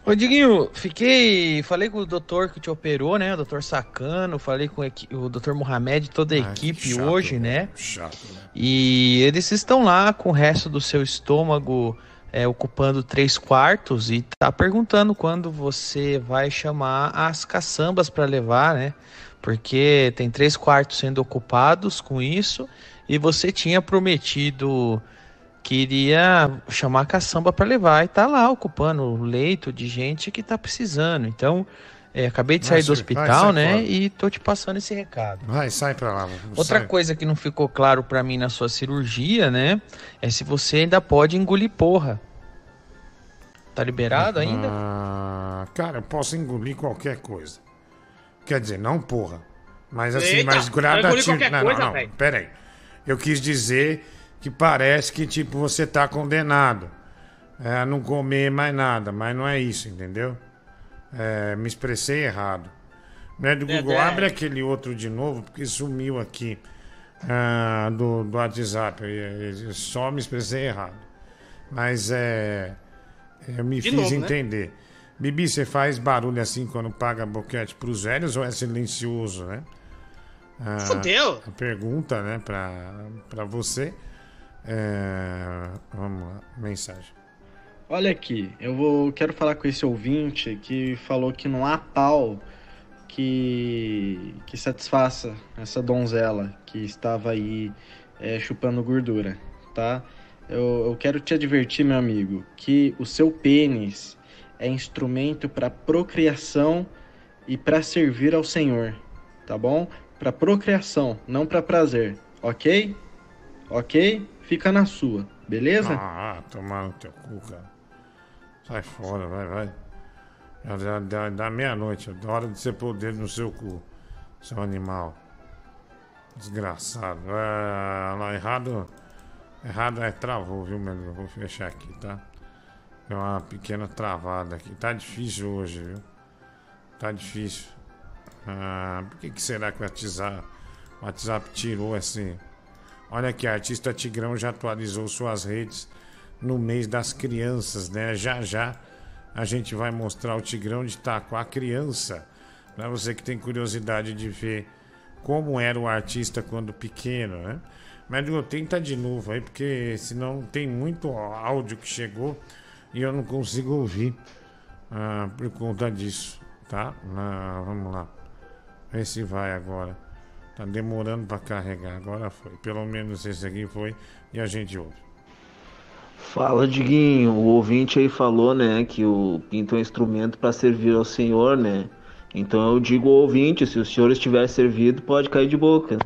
Ô Diguinho, fiquei. Falei com o doutor que te operou, né? O doutor Sacano, falei com o doutor Mohamed, toda a equipe chato, hoje, né? Chato, né? E eles estão lá com o resto do seu estômago é, ocupando três quartos e tá perguntando quando você vai chamar as caçambas para levar, né? Porque tem três quartos sendo ocupados com isso e você tinha prometido que iria chamar a caçamba para levar e tá lá ocupando o leito de gente que tá precisando. Então, é, acabei de sair Vai, do vai, hospital, sai né? fora. E tô te passando esse recado. Vai, sai pra lá. Outra Sai. coisa que não ficou claro pra mim na sua cirurgia, né? É se você ainda pode engolir porra. Tá liberado ainda? Ah, cara, eu posso engolir qualquer coisa. Quer dizer, não porra. Mas assim, Eita, mais vai gradativo. Não, não, não. Pera aí. Eu quis dizer que parece que, tipo, você tá condenado é, a não comer mais nada, mas não é isso, entendeu? É, me expressei errado. Né, do Google, abre aquele outro de novo, porque sumiu aqui ah, do, do WhatsApp. Eu, eu só me expressei errado. Mas é. Eu me De fiz novo, né? entender. Bibi, você faz barulho assim quando paga boquete pros velhos ou é silencioso, né? Ah, Fudeu. A pergunta, né, pra, pra você. É, vamos lá, mensagem. Olha aqui, eu vou, quero falar com esse ouvinte que falou que não há pau que, que satisfaça essa donzela que estava aí é, chupando gordura, tá? Eu, eu quero te advertir, meu amigo, que o seu pênis é instrumento para procriação e para servir ao Senhor, tá bom? Para procriação, não para prazer, ok? Ok? Fica na sua, beleza? Ah, tomar no teu cu, cara. Sai fora, vai, vai. Já dá, dá, meia-noite, é hora de você pôr o dedo no seu cu, seu animal. Desgraçado. É, lá, errado. Errado é travou, viu, meu? Eu vou fechar aqui, tá? Deu uma pequena travada aqui. Tá difícil hoje, viu? Tá difícil. Ah, por que, que será que o WhatsApp, o WhatsApp tirou esse. Olha aqui, a artista Tigrão já atualizou suas redes no mês das crianças, né? Já já a gente vai mostrar o Tigrão de Taquá criança. Pra você que tem curiosidade de ver como era o artista quando pequeno, né? Mas eu tenta de novo aí, porque senão tem muito áudio que chegou e eu não consigo ouvir ah, por conta disso, tá? Ah, vamos lá. Vê se vai agora. Tá demorando pra carregar, agora foi. Pelo menos esse aqui foi e a gente ouve. Fala, Diguinho. O ouvinte aí falou, né, que o pinto é um instrumento para servir ao Senhor, né? Então eu digo ao ouvinte, se o senhor estiver servido, pode cair de boca.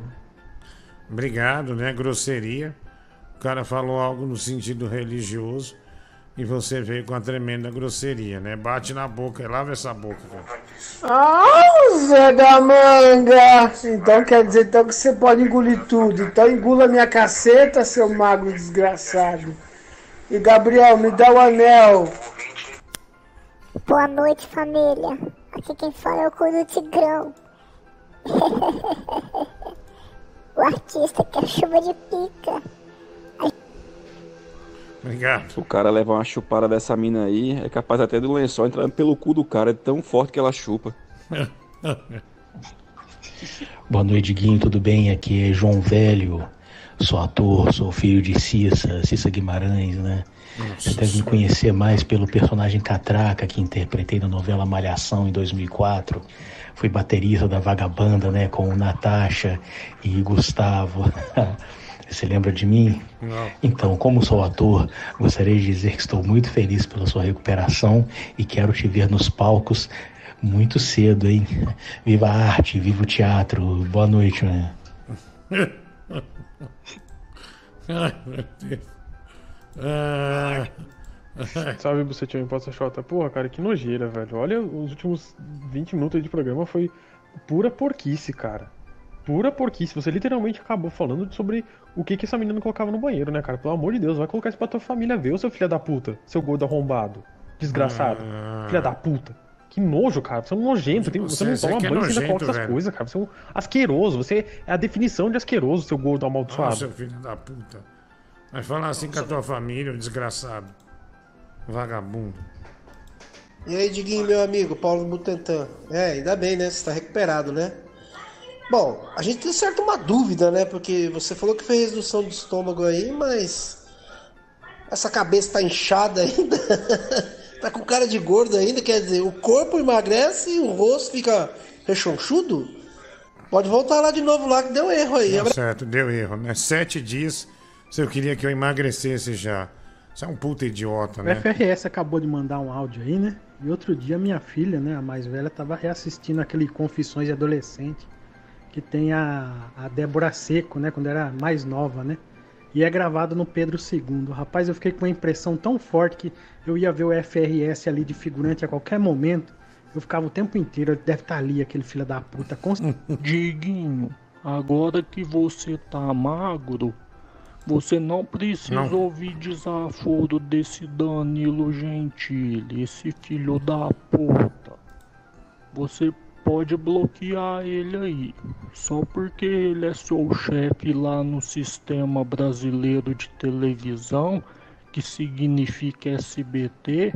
Obrigado, né? Grosseria. O cara falou algo no sentido religioso e você veio com a tremenda grosseria, né? Bate na boca, lava essa boca, cara. Ah, Zé da Manga! Então quer dizer então que você pode engolir tudo. Então engula minha caceta, seu magro desgraçado. E Gabriel, me dá o anel. Boa noite, família. Aqui quem fala é o cu do Tigrão. o artista que é chuva de pica. Obrigado. O cara levar uma chupada dessa mina aí, é capaz até do lençol entrando pelo cu do cara, é tão forte que ela chupa. Boa noite, Guinho, tudo bem? Aqui é João Velho, sou ator, sou filho de Cissa, Cissa Guimarães, né? Você deve me conhecer mais pelo personagem Catraca que interpretei na novela Malhação em 2004. Fui baterista da Vagabanda, né? Com Natasha e Gustavo. Você lembra de mim? Não. Então, como sou ator, gostaria de dizer que estou muito feliz pela sua recuperação e quero te ver nos palcos Muito cedo, hein? Viva a arte, viva o teatro. Boa noite, né? Ai, meu Deus. Ah. Sabe, Bucetinho, achar outra? Porra, cara, que nojeira, velho. Olha, os últimos 20 minutos de programa foi pura porquice, cara. Pura porquice. Você literalmente acabou falando sobre o que, que essa menina colocava no banheiro, né, cara? Pelo amor de Deus, vai colocar isso pra tua família ver, ô seu filho da puta. Seu gordo arrombado. Desgraçado. Ah. Filha da puta. Que nojo, cara. Você é um nojento. Tem- você, Você- não você toma é banho, você ainda nojento, coloca essas velho. coisas, cara. Você é um asqueroso. Você é a definição de asqueroso, seu gordo Ah, amaldiçoado. seu filho da puta. Vai falar assim com a tua família, desgraçado. Vagabundo. E aí, Diguinho, meu amigo, Paulo Butantan. É, ainda bem, né? Você tá recuperado, né? Bom, a gente tem certo uma dúvida, né? Porque você falou que fez redução de estômago aí, mas. Essa cabeça tá inchada ainda. tá com cara de gordo ainda, quer dizer, o corpo emagrece e o rosto fica rechonchudo? Pode voltar lá de novo lá que deu erro aí. Tá certo, deu erro, né? Sete dias, se eu queria que eu emagrecesse já. Você é um puta idiota, O né? FRS acabou de mandar um áudio aí, né? E outro dia minha filha, né, a mais velha, tava reassistindo aquele Confissões de Adolescente, que tem a, a Débora Seco, né, quando era mais nova, né? E é gravado no Pedro II. Rapaz, eu fiquei com uma impressão tão forte que eu ia ver o FRS ali de figurante a qualquer momento. Eu ficava o tempo inteiro, ele deve estar ali, aquele filho da puta. Diguinho, agora que você tá magro, você não precisa Não. ouvir desaforo desse Danilo Gentili, esse filho da puta. Você pode bloquear ele aí, só porque ele é seu chefe lá no sistema brasileiro de televisão, que significa SBT,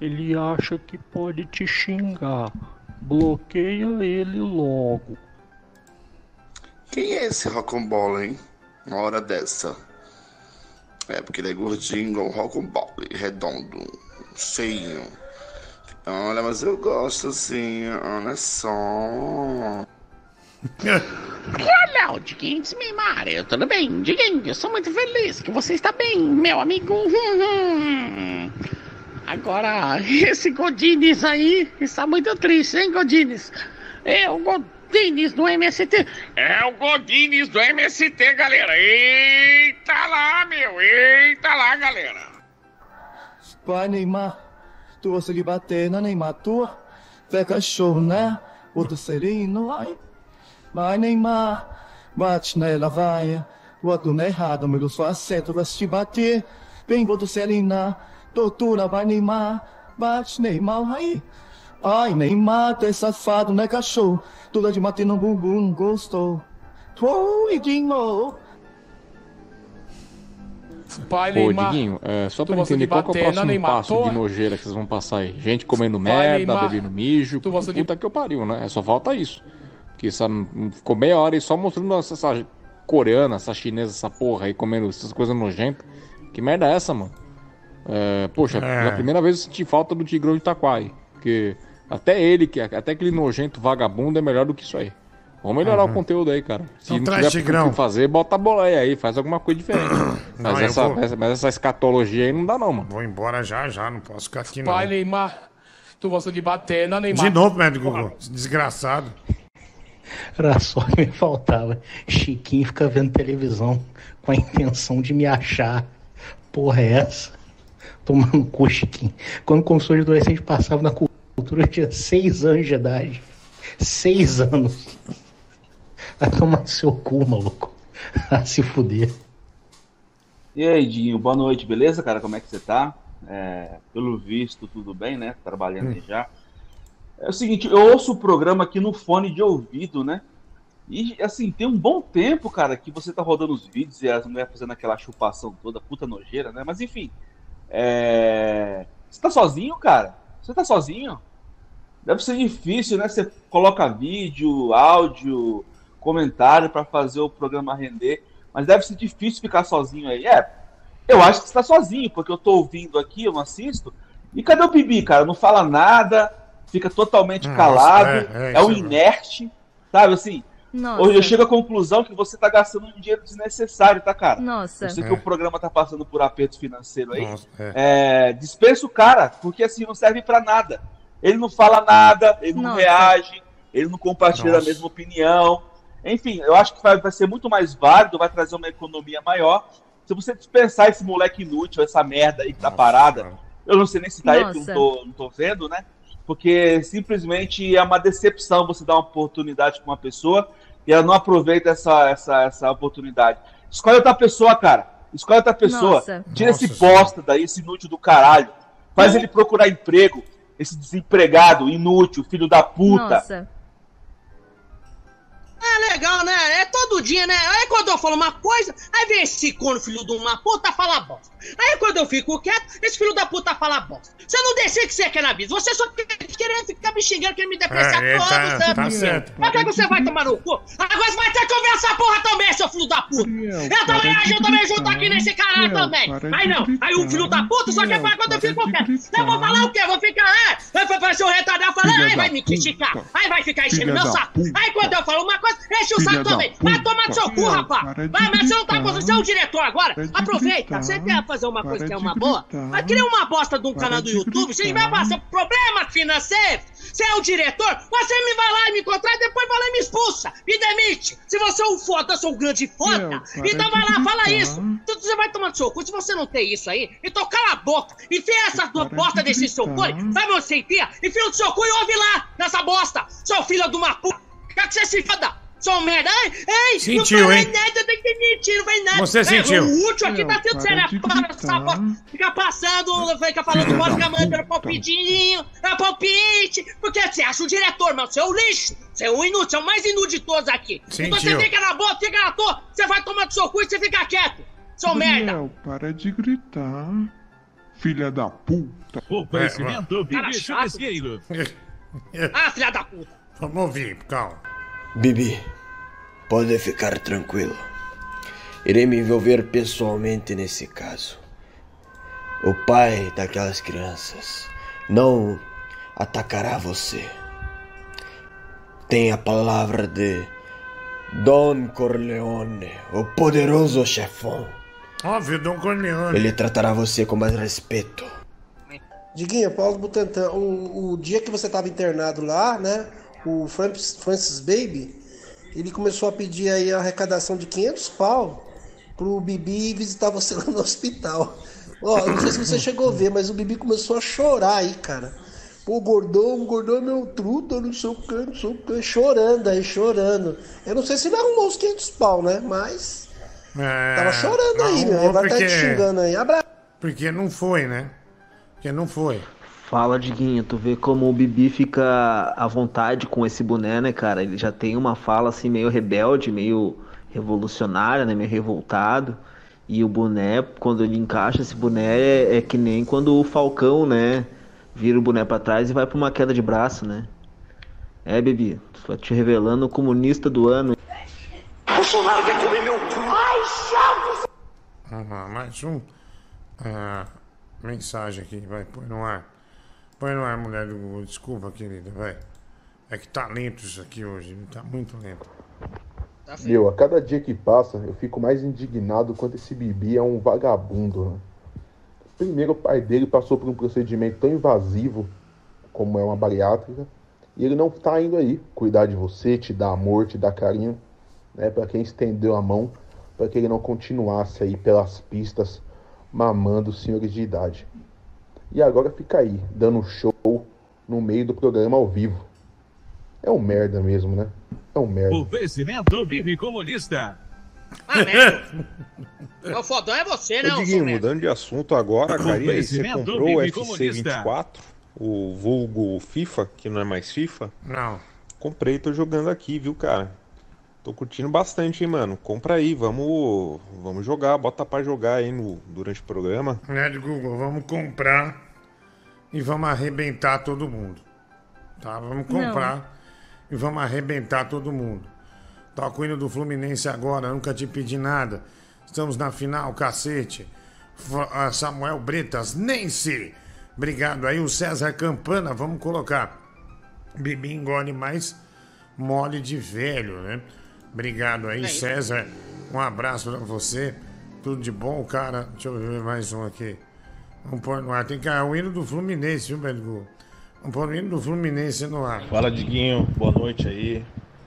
ele acha que pode te xingar. Bloqueia ele logo. Quem é esse Rocambole, hein? Uma hora dessa. É, porque ele é gordinho o Rocambole, redondo, feio. Olha, mas eu gosto assim, olha só. Olha, o Diguinho Desmimare, tudo bem? Diguinho, eu sou muito feliz que você está bem, meu amigo. Agora, esse Godines aí está muito triste, hein, Godines? É o Godines do MST. É o Godines do MST, galera. Eita lá, meu. Eita lá, galera. Vai, Neymar. Tu gosta de bater na Neymar, tu? Tu é cachorro, né? Outro serino, ai. Vai, Neymar. Bate nela, vai. O outro não é errado, amigo. Só acerta, eu gosto de bater. Vem, outro serina. Tortura, vai, Neymar. Bate, Neymar, ai. Ai, Neymar, tu é safado, né, cachorro? Tu é de bater no bumbum, gostou. Tu, Edinho. Pai Ô, Neymar. Diguinho, é, só tu pra entender de qual que é o próximo Neymar, passo toa? de nojeira que vocês vão passar aí. Gente comendo Vai, merda, Neymar. bebendo mijo. Tu gosta de- Puta que eu pariu, né? Só falta isso. Porque essa, ficou meia hora aí só mostrando essa, essa coreana, essa chinesa, essa porra aí, comendo essas coisas nojentas. Que merda é essa, mano? É, poxa, É. pela primeira vez eu senti falta do Tigrão de Itaquai. Porque até ele, que até aquele nojento vagabundo é melhor do que isso aí. Vamos melhorar Uhum. o conteúdo aí, cara. Se Então não traz, tiver Tigrão. o que fazer, bota a boleia aí, faz alguma coisa diferente. Não, mas, essa, vou- essa- mas essa escatologia aí não dá não, mano. Vou embora já já, não posso ficar aqui não. Pai Neymar. Tu gosta de bater na Neymar. De novo, médico Google. Desgraçado. Era só que me faltava. Chiquinho fica vendo televisão com a intenção de me achar. Porra, é essa? Tomando cu, Chiquinho. Quando começou de adolescente, passava na cultura, eu tinha seis anos de idade. Seis anos. Vai tomar seu cu, maluco. A se fuder. E aí, Dinho, boa noite, beleza, cara? Como é que você tá? É, pelo visto, tudo bem, né? Trabalhando aí já. É o seguinte, eu ouço o programa aqui no fone de ouvido, né? E, assim, tem um bom tempo, cara, que você tá rodando os vídeos e as mulheres fazendo aquela chupação toda, puta nojeira, né? Mas, enfim, é... Você tá sozinho, cara? Você tá sozinho? Deve ser difícil, né? Você coloca vídeo, áudio, comentário pra fazer o programa render, mas deve ser difícil ficar sozinho aí. É, eu acho que você tá sozinho, porque eu tô ouvindo aqui, eu não assisto. E cadê o Bibi, cara? Não fala nada, fica totalmente Nossa, calado, é, é, é, um é inerte, sabe assim? Nossa. Hoje eu chego à conclusão que você tá gastando um dinheiro desnecessário, tá, cara? Nossa. Eu sei que É. o programa tá passando por aperto financeiro aí. Nossa, é. É, dispensa o cara, porque assim não serve pra nada. Ele não fala nada, ele não Nossa. reage, ele não compartilha Nossa. a mesma opinião. Enfim, eu acho que vai, vai ser muito mais válido, vai trazer uma economia maior. Se você dispensar esse moleque inútil, essa merda aí que tá parada, eu não sei nem se tá aí, porque eu não tô, não tô vendo, né? Porque simplesmente é uma decepção você dar uma oportunidade pra uma pessoa e ela não aproveita essa, essa, essa oportunidade. Escolhe outra pessoa, cara. Escolhe outra pessoa. Nossa. Tira esse Nossa bosta daí, esse inútil do caralho. Faz ele procurar emprego. Esse desempregado, inútil, filho da puta. Nossa. É legal, né? É todo dia, né? Aí quando eu falo uma coisa, aí vem esse corno filho de uma puta falar bosta. Aí quando eu fico quieto, esse filho da puta fala bosta. Você não decide o que você quer na vida. Você só quer querer ficar me xingando, querer me depreciar É, todo tá- santo tá certo. Mas que você vai tomar no cu? Agora você vai ter que ouvir essa porra também, seu filho da puta. Eu também eu também junto aqui nesse caralho também. Aí não, aí o filho da puta só quer falar quando eu fico quieto. Eu vou falar o quê? Eu vou ficar, ah, falando, aí vai da me criticar. Aí vai ficar enchendo meu saco. Aí quando eu falo uma coisa, enche o saco também. Vai tomar no seu cu, rapaz. Vai, mas você não tá gritar. você é o diretor agora. Aproveita. Você quer fazer uma coisa que é uma boa? Vai criar uma bosta de um canal do YouTube. Você vai passar problema financeiro. Você é o diretor. Você me vai lá e me contrata, depois vai lá e me expulsa. Me demite. Se você é um foda, eu sou um grande foda. Então vai lá, fala isso. Então você vai tomar no seu cu. Se você não tem isso aí, então cala a boca. Enfia essa tua bosta de desse seu cu. Sabe onde você enfia? Enfia no seu cu e ouve lá, nessa bosta. Seu filho de uma puta. Quer que você se foda? Sou merda. Ai, ai, Sentiu, não vai hein? nada, tem que mentir, não vai nada. Você É, sentiu. O último aqui tá tendo para sério. Para essa bosta. Fica passando, fica falando bosta, fica mandando puta. palpitinho, é palpite. Porque você acha o diretor, mas você é o lixo. Você é um inútil, você é o mais inútil de todos aqui. Então você Sentiu. fica na boa, fica na toa, você vai tomar do seu cu e você fica quieto. Seu merda. Gabriel, para de gritar. Filha da puta. Oferecimento Cara chato. Ah, filha da puta. Vamos ouvir, calma. Bibi, pode ficar tranquilo. Irei me envolver pessoalmente nesse caso. O pai daquelas crianças não atacará você. Tem a palavra de Don Corleone, o poderoso chefão. Óbvio, Dom Corleone. Ele tratará você com mais respeito. Diguinho, Paulo Butantan, o, o dia que você estava internado lá, né? O Francis, Francis Baby, ele começou a pedir aí a arrecadação de 500 pau pro Bibi visitar você lá no hospital. Ó, não sei se você chegou a ver, mas o Bibi começou a chorar aí, cara. Pô, gordão, o gordão é meu truta, não sei o que, não sei o que, chorando aí, chorando. Eu não sei se ele arrumou os 500 pau, né? Mas É, tava chorando aí, meu. arrumou Agora tá te xingando aí. Abraço. Porque não foi, né? Porque não foi. Fala, Diguinho, tu vê como o Bibi fica à vontade com esse boné, né, cara? Ele já tem uma fala assim meio rebelde, meio revolucionária, né, meio revoltado. E o boné, quando ele encaixa esse boné, é, é que nem quando o Falcão, né, vira o boné pra trás e vai pra uma queda de braço, né? É, Bibi, tô te revelando o comunista do ano. Bolsonaro quer comer meu cu. Ai, chato. Lá, mais um. ah, mensagem aqui, vai, põe no ar. Põe no ar, mulher do Google. Desculpa, querida, vai. É que tá lento isso aqui hoje, tá muito lento. Meu, a cada dia que passa, eu fico mais indignado quanto esse Bibi é um vagabundo. né? Primeiro, o pai dele passou por um procedimento tão invasivo como é uma bariátrica, e ele não tá indo aí cuidar de você, te dar amor, te dar carinho, né? Para quem estendeu a mão, para que ele não continuasse aí pelas pistas mamando os senhores de idade. E agora fica aí, dando show no meio do programa ao vivo. É um merda mesmo, né? É um merda. Oferecimento Bibi Comunista. Ah, merda. o fodão é você, né, Diguinho, mudando de assunto agora, cara, aí, você comprou o Bibi FC Comunista. 24, o vulgo FIFA, que não é mais FIFA? Não. Comprei, tô jogando aqui, viu, cara? Tô curtindo bastante, hein, mano. Compra aí, vamos, vamos jogar, bota pra jogar aí no, durante o programa. Mulher do Google, vamos comprar e vamos arrebentar todo mundo. Tá? Vamos comprar e vamos arrebentar todo mundo. Tá com o hino do Fluminense agora, nunca te pedi nada. Estamos na final, cacete. Samuel Bretas, Nancy. Obrigado aí, o César Campana, vamos colocar. Bibi engole mais mole de velho, né? Obrigado aí, César. Um abraço pra você. Tudo de bom, cara. Deixa eu ver mais um aqui. Vamos pôr no ar. Tem que o hino do Fluminense, viu, Bedgu? O Paulinho do Fluminense no ar. Fala, Diguinho. Boa noite aí.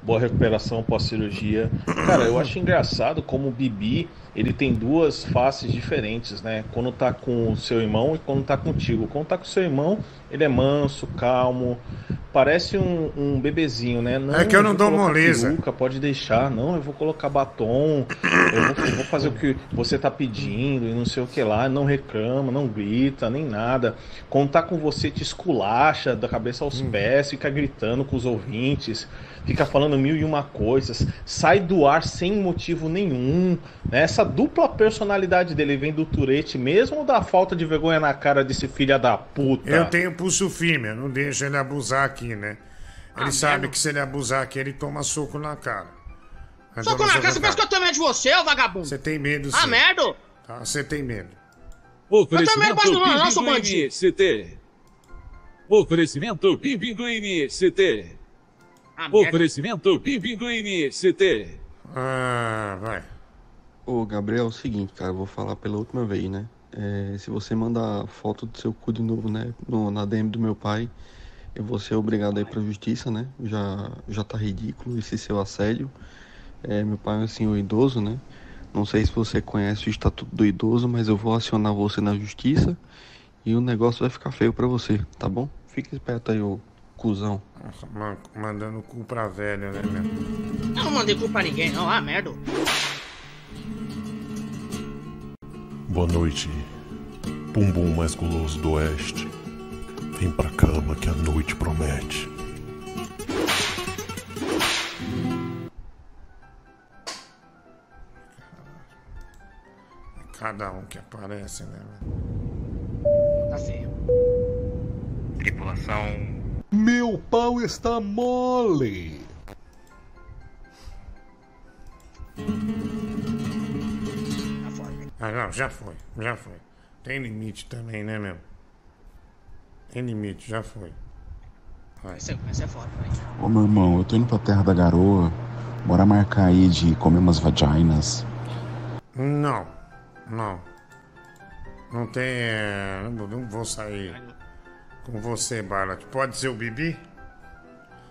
Boa recuperação pós-cirurgia. Cara, eu acho engraçado como o Bibi, ele tem duas faces diferentes, né? Quando tá com o seu irmão e quando tá contigo. Quando tá com o seu irmão, ele é manso, calmo, parece um, um bebezinho, né? É que eu não vou dou moleza. peruca, pode deixar. Não, eu vou colocar batom, eu vou, eu vou fazer o que você tá pedindo e não sei o que lá. Não reclama, não grita, nem nada. Quando tá com você, te esculacha da cabeça aos pés, fica gritando com os ouvintes, fica falando mil e uma coisas, sai do ar sem motivo nenhum. Né? Essa dupla personalidade dele vem do Tourette mesmo ou da falta de vergonha na cara desse filho da puta? Eu tenho pulso firme, eu não deixo ele abusar aqui, né? Ele Ah, sabe merda. que se ele abusar aqui, ele toma soco na cara. Ele Soco na cara, você pensa que eu tenho medo de você, ô vagabundo? Você tem medo, Ah, sim. merda! Tá, Você tem medo. também gosto do Oferecimento nosso Pimpim do bandido. MST. Oferecimento Pimpim do MST. Ah, merda. Oferecimento Pimpim do MST. Ah, vai. Ô, Gabriel, é o seguinte, cara, eu vou falar pela última vez, né? É, se você mandar foto do seu cu de novo, né, no, na DM do meu pai, eu vou ser obrigado a ir pra justiça, né? Já, já tá ridículo esse seu assédio. É, meu pai é um senhor idoso, né? Não sei se você conhece o Estatuto do Idoso, mas eu vou acionar você na justiça e o negócio vai ficar feio pra você, tá bom? Fica esperto aí, ô cuzão. Nossa, mandando cu pra velha, né, meu? Eu não mandei culpa pra ninguém, não. Ah, merda. Boa noite, bumbum mais guloso do oeste. Vem pra cama que a noite promete. Cada um que aparece, né? Tá feio. Tripulação. Meu pau está mole. Ah, não, já foi, já foi. Tem limite também, né, meu? Tem limite, já foi. Vai. É foda, velho. Ô meu irmão, eu tô indo pra Terra da Garoa. Bora marcar aí de comer umas vaginas. Não, não. Não tem. é, Não, não vou sair com você, Barlat. Pode ser o Bibi?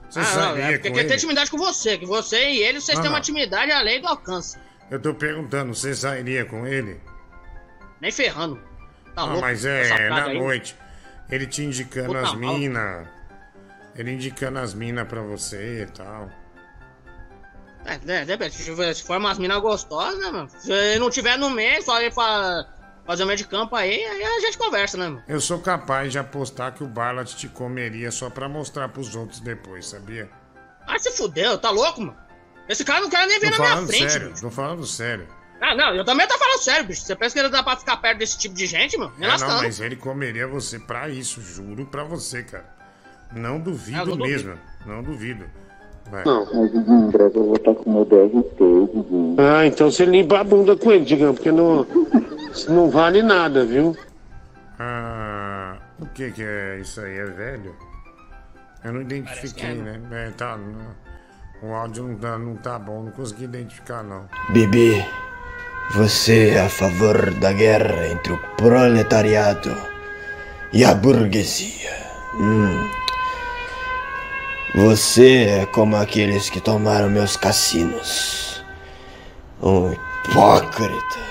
Você ah, não, sairia é porque com ele? intimidade com você, que você e ele, vocês Não, têm uma não. intimidade além do alcance. Eu tô perguntando, você sairia com ele? Nem ferrando. Tá ah, louco? mas é, na aí. noite. Ele te indicando Puta as minas. Ele indicando as minas pra você e tal. É, né, depende. Se se for umas minas gostosas, né, mano? Se não tiver no meio, só ele fa- fazer o meio de campo aí, aí a gente conversa, né, mano? Eu sou capaz de apostar que o Barlat te comeria só pra mostrar pros outros depois, sabia? Ah, se fudeu, tá louco, mano? Esse cara não quer nem vir Tô na minha falando frente, sério, bicho. tô falando sério. Ah, não, eu também tô falando sério, bicho. Você pensa que ele dá pra ficar perto desse tipo de gente, mano? Me Ah, não, mas ele comeria você pra isso, juro pra você, cara. Não duvido não duvido. mesmo, não duvido. Vai. Mas em breve eu vou estar com o meu DRT, Diguinho. Ah, então você limpa a bunda com ele, Digão, porque não, isso não vale nada, viu? Ah, o que que é isso aí? É velho? Eu não identifiquei, né? É, tá, não- o áudio não tá, não tá bom, não consegui identificar, não. Bibi, você é a favor da guerra entre o proletariado e a burguesia. Hum. Você é como aqueles que tomaram meus cassinos. Um hipócrita.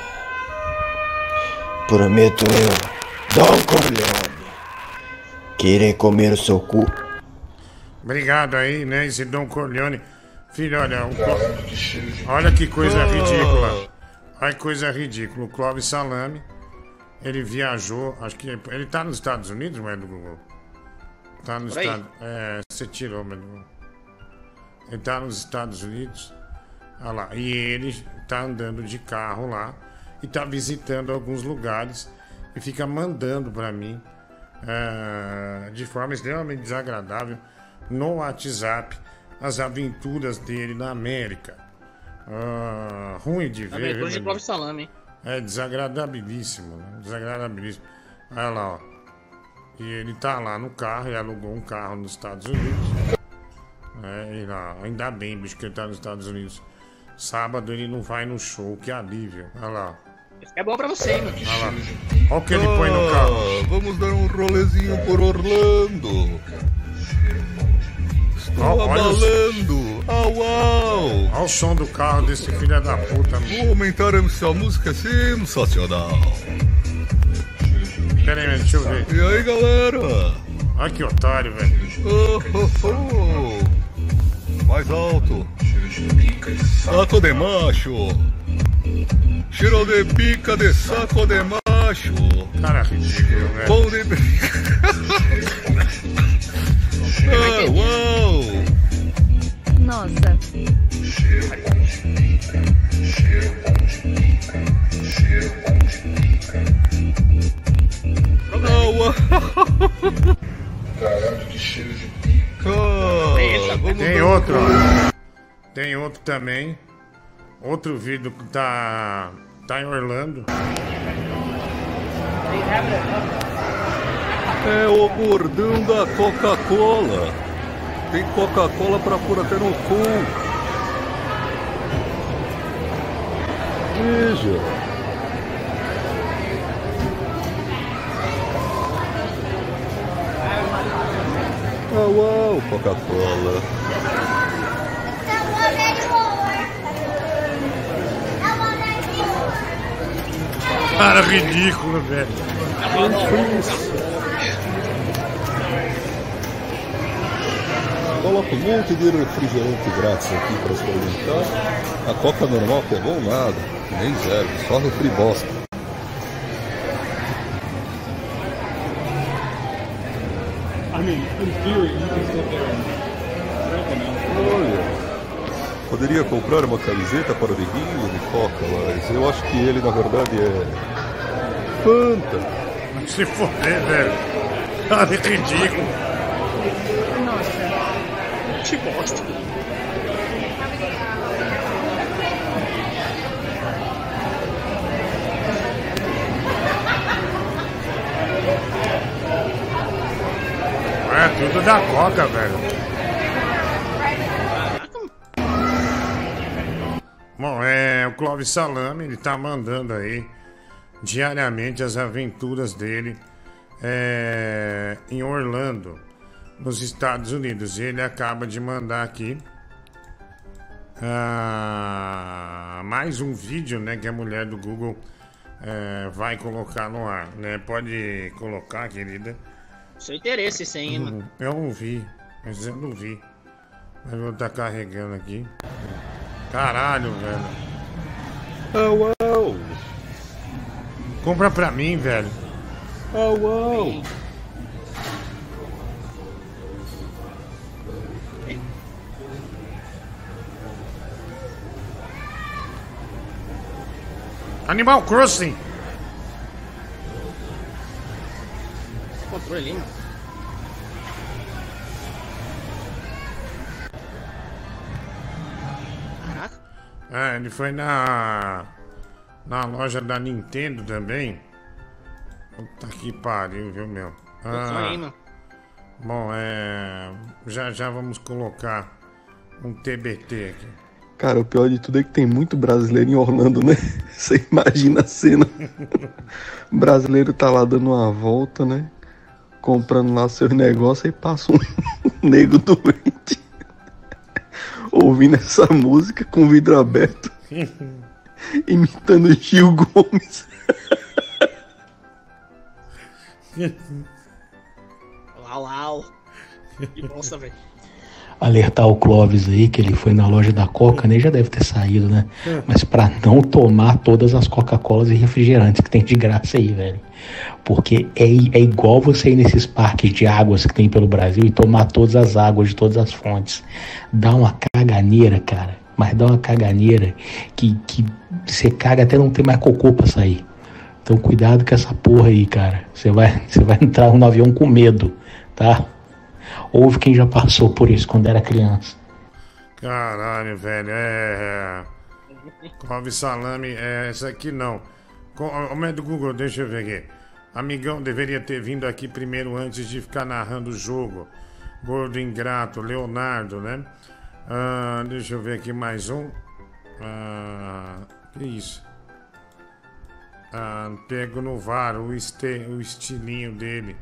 Prometo eu, Dom Corleone, que irei comer o seu cu. Obrigado aí, né, esse Dom Corleone. Filho, olha, o Cló- olha que coisa ridícula. Olha que coisa ridícula. O Clóvis Salame, ele viajou, acho que ele tá nos Estados Unidos, não é do Google? Tá nos. Estados É, você tirou, mas não- Ele tá nos Estados Unidos. Olha lá. E ele tá andando de carro lá e tá visitando alguns lugares e fica mandando pra mim ah, de forma extremamente desagradável no WhatsApp as aventuras dele na América. Ah, ruim de ver. Aventura de Clóvis Salame, hein? é desagradabilíssimo, né? desagradabilíssimo. Olha lá, ó. E ele tá lá no carro, ele alugou um carro nos Estados Unidos. É, e lá, ainda bem, bicho, que ele tá nos Estados Unidos. Sábado ele não vai no show, que alívio. Olha lá. É bom pra você, hein, mano? Olha lá. Olha o que ele põe no carro. vamos dar um rolezinho por Orlando. Estou os- abalando. Au, au. Olha o som do carro desse filho da puta. Vou aumentar essa música sensacional. Pera aí, deixa eu ver. E aí, galera? Olha que otário, velho. Oh, oh, oh. Mais alto. Saco de macho. Cheiro de pica de saco de macho. Cara ridículo, velho. Pão de ah, uau. Nossa. Ah, uau. Caralho, que cheiro de pica. Vamos Tem dar um outro, role. ó. Tem outro também. Outro vídeo que tá. tá em Orlando. É o gordão da Coca-Cola. Tem Coca-Cola pra pôr até no cu. Veja. Uau, uau, Coca-Cola. Cara ridículo, velho. Coloca um monte de refrigerante grátis aqui para experimentar. A Coca normal pegou nada, nem zero, só refri bosta. I mean, in theory, you can sit there and drink poderia comprar uma camiseta para o Diguinho de Coca, mas eu acho que ele na verdade é. Fanta. Se foder, velho. Cara ridículo. Que bosta. É tudo da Coca, velho. Bom, é o Clóvis Salame, ele tá mandando aí diariamente as aventuras dele é, em Orlando, nos Estados Unidos. E ele acaba de mandar aqui ah, mais um vídeo, né, que a mulher do Google é, vai colocar no ar, né? Pode colocar, querida. Seu interesse, sim, mano. Eu não vi, mas eu não vi. Mas vou estar carregando aqui. Caralho, velho. Au, au. Compra pra mim, velho. Au. Animal Crossing. Controle ali, É, ele foi na. Na loja da Nintendo também. Puta que pariu, viu, meu? Mano. Bom, é. Já já vamos colocar um TBT aqui. Cara, o pior de tudo é que tem muito brasileiro em Orlando, né? Você imagina a cena. O brasileiro tá lá dando uma volta, né? Comprando lá seus negócios e passa um nego doente. Ouvindo essa música com o vidro aberto. Imitando Gil Gomes. Uau, uau. Que bosta, velho. Alertar o Clóvis aí que ele foi na loja da Coca, né? Já deve ter saído, né? Hum. Mas pra não tomar todas as Coca-Colas e refrigerantes que tem de graça aí, velho. Porque é, é igual você ir nesses parques de águas que tem pelo Brasil e tomar todas as águas de todas as fontes. Dá uma caganeira, cara. Mas dá uma caganeira que, que você caga até não ter mais cocô pra sair. Então cuidado com essa porra aí, cara. Você vai, você vai entrar no avião com medo, tá? Houve quem já passou por isso quando era criança. Caralho, velho, é. Clóvis Salame, é essa aqui não. O médico Google, deixa eu ver aqui. Amigão deveria ter vindo aqui primeiro antes de ficar narrando o jogo. Gordo ingrato, Leonardo, né? Ah, deixa eu ver aqui mais um. Ah, que isso? Ah, pego no VAR o, este, o estilinho dele.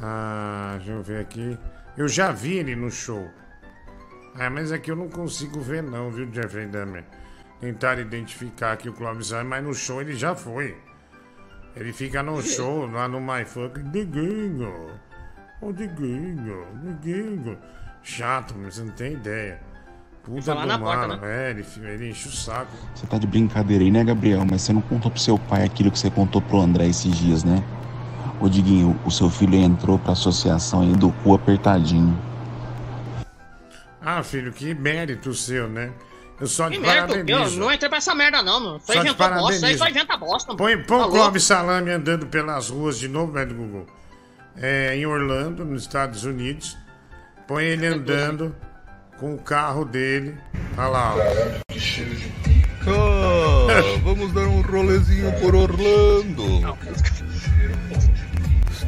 Ah, deixa eu ver aqui. Eu já vi ele no show. Ah, mas aqui eu não consigo ver não, viu, Jeffrey Dahmer? Tentar identificar aqui o Clóvis Ryan, mas no show ele já foi. Ele fica no show, lá no My Fuck, Diguinho. Ô, Diguinho, Diguinho. Chato, mas você não tem ideia. Puta do na mano. porta, É, ele, ele enche o saco. Você tá de brincadeira aí, né, Gabriel? Mas você não contou pro seu pai aquilo que você contou pro André esses dias, né? Ô, Diguinho, o seu filho entrou pra associação aí do cu apertadinho. Ah, filho, que mérito seu, né? Eu só Que te merda, eu parabenizo. não entrei pra essa merda não, mano. Só Só te inventou bosta, isso aí só inventa bosta, mano. Põe, Tá o louco? Clóvis Salame andando pelas ruas de novo, velho do Google. É, em Orlando, nos Estados Unidos. Põe ele andando com o carro dele. Olha lá, ó. Ah, vamos dar um rolezinho por Orlando.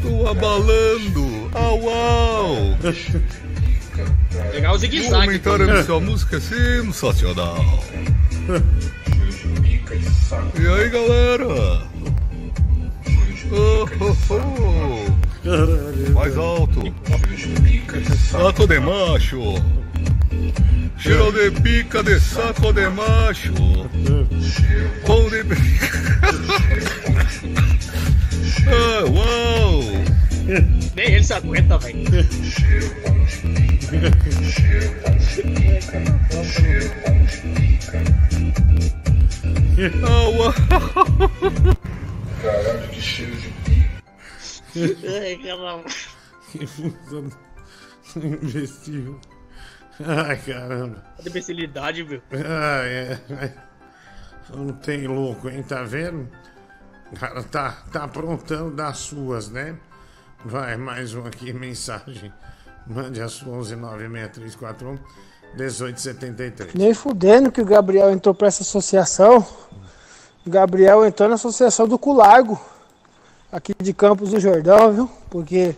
Estou abalando. Au, au. Pegar o zigue-zague. comentário dessa música é sensacional. E aí, galera? Oh, oh, oh. Mais alto. Saco de macho. Cheiro de pica de saco de macho. Pão de. ah, uau! Nem ele se aguenta, velho. Ah, uau! Caralho, que cheiro de Ai, caramba. Que função imbecil. Ai, caramba. A imbecilidade, viu? Ah, é. Não tem louco, hein? Tá vendo? Cara tá, tá aprontando das suas, né? Vai, mais um aqui, mensagem. Mande a sua 119641 1873. Nem fudendo que o Gabriel entrou pra essa associação. O Gabriel entrou na associação do Culargo, aqui de Campos do Jordão, viu? Porque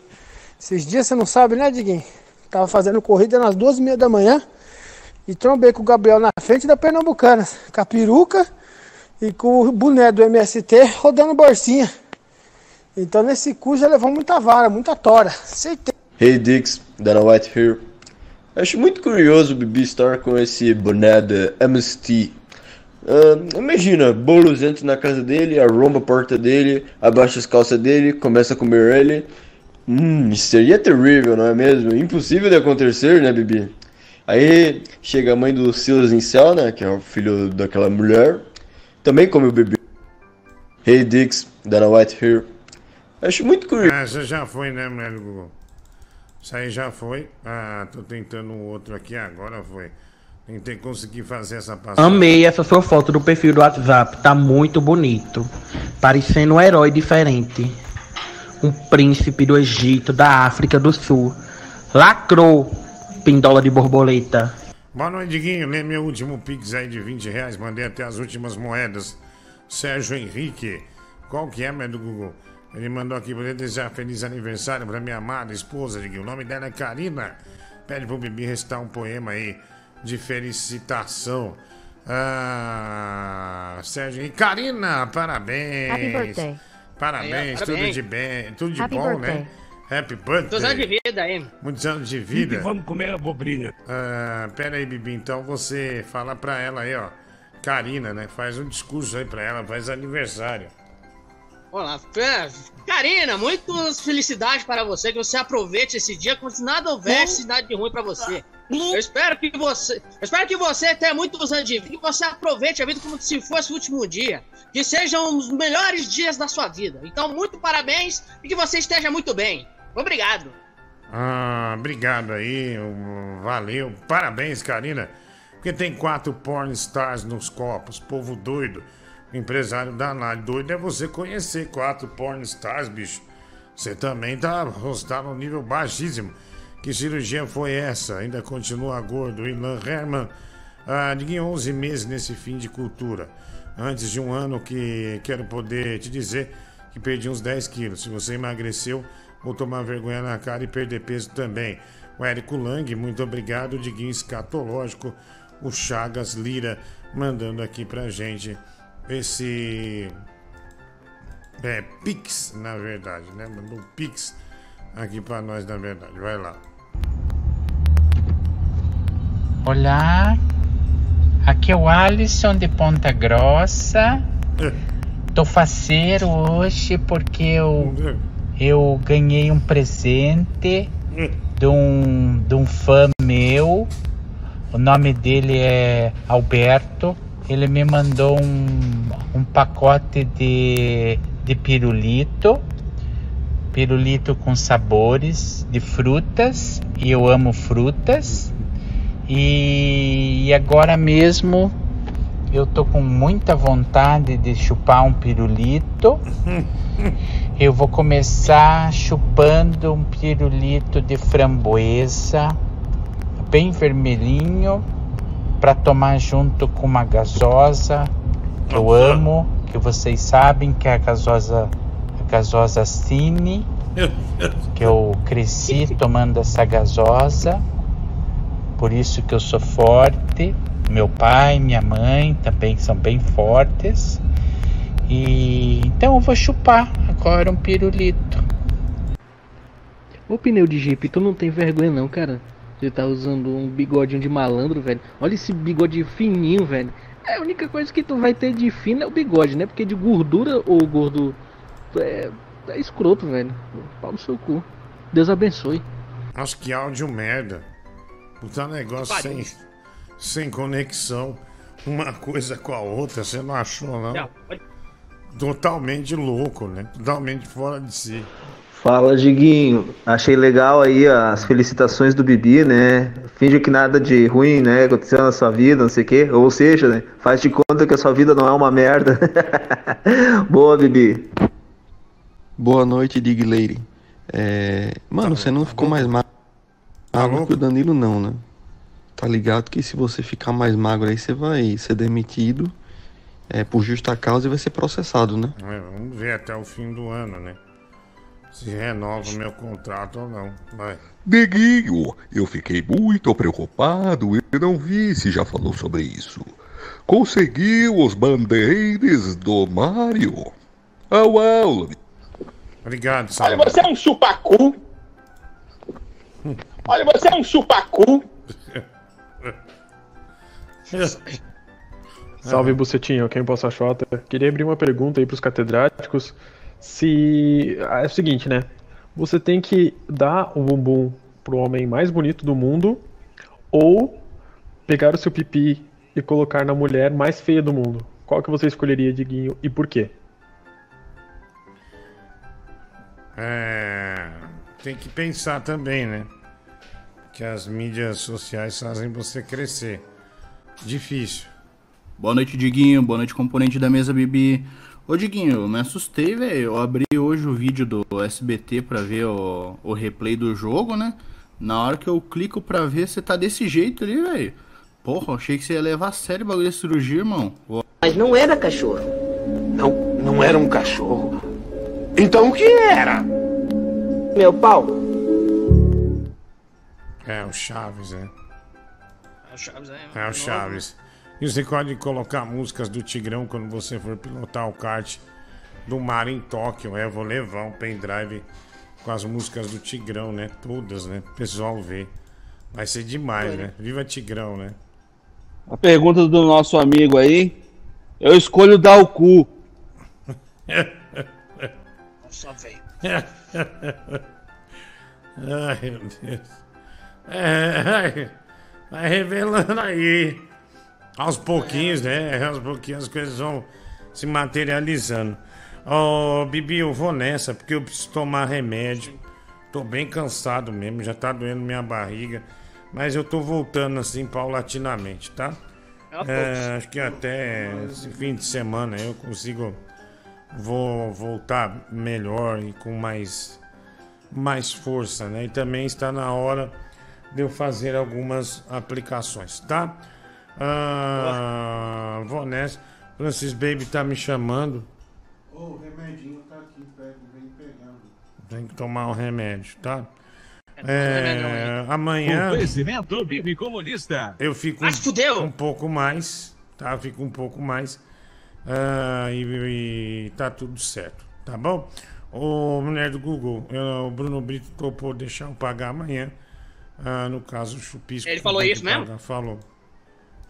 esses dias você não sabe, né, Diguinho? Tava fazendo corrida nas duas e meia da manhã e trombei com o Gabriel na frente da Pernambucana, com a peruca e com o boné do MST rodando bolsinha. Então nesse cu já levou muita vara, muita tora. Certeza. Hey Dix, Dana White here. Acho muito curioso o Bibi estar com esse boné da MST. Ah, imagina, Boulos entra na casa dele, arromba a porta dele, abaixa as calças dele, começa a comer ele. Hum, seria terrível, não é mesmo? Impossível de acontecer, né, Bibi? Aí chega a mãe do Silas Incel, né, que é o filho daquela mulher, também come o bebê. Hey Dix, Dana White here. Acho muito curioso. Ah, Essa já foi, né, mulher do Google? Isso aí já foi. Ah, tô tentando um outro aqui, agora foi. Tentei conseguir fazer essa passagem. Amei essa sua foto do perfil do WhatsApp, tá muito bonito. Parecendo um herói diferente. Um príncipe do Egito, da África do Sul. Lacrou, pindola de borboleta. Boa noite, Diguinho. Lê meu último pix aí de 20 reais. Mandei até as últimas moedas. Sérgio Henrique. Qual que é, meu do Google? Ele mandou aqui pra desejar feliz aniversário pra minha amada esposa, Diguinho. O nome dela é Karina. Pede pro Bibi recitar um poema aí de felicitação. Ah, Sérgio Henrique. Karina, parabéns. Happy birthday. Parabéns, É, tudo parabéns. de bem, tudo de Happy bom, birthday. né? Happy birthday. Dois anos de vida aí. Muitos anos de vida. E vamos comer abobrinha. Ah, pera aí, Bibi. Então você fala pra ela aí, ó. Karina, né? Faz um discurso aí pra ela, faz aniversário. Olá, Karina, muitas felicidades para você, que você aproveite esse dia como se nada houvesse nada de ruim para você. Eu espero que você, eu espero que você tenha muitos anos de vida, que você aproveite a vida como se fosse o último dia, que sejam os melhores dias da sua vida. Então, muito parabéns e que você esteja muito bem. Obrigado. Ah, obrigado aí. Valeu. Parabéns, Karina. Porque tem quatro porn stars nos copos. Povo doido. Empresário danado. Doido é você conhecer quatro porn stars, bicho. Você também tá, tá no nível baixíssimo. Que cirurgia foi essa? Ainda continua gordo. Ilan Herman. Ah, Diguinho, 11 meses nesse fim de cultura. Antes de um ano que quero poder te dizer que perdi uns 10 quilos. Se você emagreceu, vou tomar vergonha na cara e perder peso também. O Érico Lang, muito obrigado. O Diguinho Escatológico. O Chagas Lira mandando aqui pra gente esse É, Pix, na verdade, né? Mandou Pix aqui pra nós, na verdade. Vai lá. Olá, aqui é o Alisson de Ponta Grossa. Tô faceiro hoje porque eu, eu ganhei um presente de um, de um fã meu. O nome dele é Alberto. Ele me mandou um, um pacote de, de pirulito. Pirulito com sabores de frutas. E eu amo frutas. E, e agora mesmo eu tô com muita vontade de chupar um pirulito. Eu vou começar chupando um pirulito de framboesa, bem vermelhinho, para tomar junto com uma gasosa que eu amo, que vocês sabem que é a gasosa, gasosa Cine, que eu cresci tomando essa gasosa, por isso que eu sou forte. Meu pai, minha mãe também são bem fortes. E então eu vou chupar agora um pirulito. Ô pneu de Jeep, tu não tem vergonha não, cara. Você tá usando um bigodinho de malandro, velho. Olha esse bigode fininho, velho. É a única coisa que tu vai ter de fino é o bigode, né? Porque de gordura ou gordo é, é escroto, velho. Pau no seu cu. Deus abençoe. Nossa, que áudio merda. Puta negócio sem, sem conexão. Uma coisa com a outra, você não achou, não? Totalmente louco, né? Totalmente fora de si. Fala, Diguinho. Achei legal aí as felicitações do Bibi, né? Finge que nada de ruim, né? Aconteceu na sua vida, não sei o quê. Ou seja, né? Faz de conta que a sua vida não é uma merda. Boa, Bibi. Boa noite, Dig Lady. É... Mano, você não ficou mais magro magro que o Danilo, não, né? Tá ligado que se você ficar mais magro aí, você vai ser demitido é, por justa causa e vai ser processado, né? É, vamos ver até o fim do ano, né? Se renova o meu contrato ou não. Vai. Neguinho, eu fiquei muito preocupado e não vi se já falou sobre isso. Conseguiu os band-aids do Mario? Au, au. Obrigado, Olha, Salomão. você é um chupacu. Olha, você é um chupacu. Salve, Bucetinho, quem possa Xota. Queria abrir uma pergunta aí pros catedráticos. Se. ah, É o seguinte, né? Você tem que dar o bumbum pro homem mais bonito do mundo ou pegar o seu pipi e colocar na mulher mais feia do mundo. Qual que você escolheria, Diguinho, e por quê? É, tem que pensar também, né? Que as mídias sociais fazem você crescer. Difícil. Boa noite, Diguinho. Boa noite, componente da mesa, Bibi. Ô, Diguinho, me assustei, velho. Eu abri hoje o vídeo do SBT pra ver o, o replay do jogo, né? Na hora que eu clico pra ver, você tá desse jeito ali, velho. Porra, eu achei que você ia levar a sério o bagulho de cirurgia, irmão. Mas não era cachorro. Não, não era um cachorro. Então o que era? Meu pau. É, o Chaves, né? É o Chaves aí, É o Chaves. E você pode colocar músicas do Tigrão quando você for pilotar o kart do mar em Tóquio. É, vou levar um pendrive com as músicas do Tigrão, né? Todas, né? O pessoal ver. Vai ser demais, né? Viva Tigrão, né? A pergunta do nosso amigo aí. Eu escolho dar o cu. Só velho. Ai, meu Deus. É, vai- revelando aí. Aos pouquinhos, né? Aos pouquinhos as coisas vão se materializando. Ô, Bibi, eu vou nessa porque eu preciso tomar remédio. Tô bem cansado mesmo, já tá doendo minha barriga. Mas eu tô voltando assim paulatinamente, tá? É, acho que até esse fim de semana eu consigo vou voltar melhor e com mais mais força, né? E também está na hora de eu fazer algumas aplicações, tá? Ah, vou nessa. Francis Baby tá me chamando. Ô, o remedinho tá aqui, pega, vem pegando. Tem que tomar o remédio, tá? remédio É, amanhã Oferecimento Bibi Comunista. eu fico um, um pouco mais, tá? Fico um pouco mais. Ah, e, e tá tudo certo, Tá bom? Ô, mulher do Google, eu- o Bruno Brito topou deixar eu pagar amanhã. Ah, no caso, o chupisco. Ele falou isso mesmo? pagar. Falou.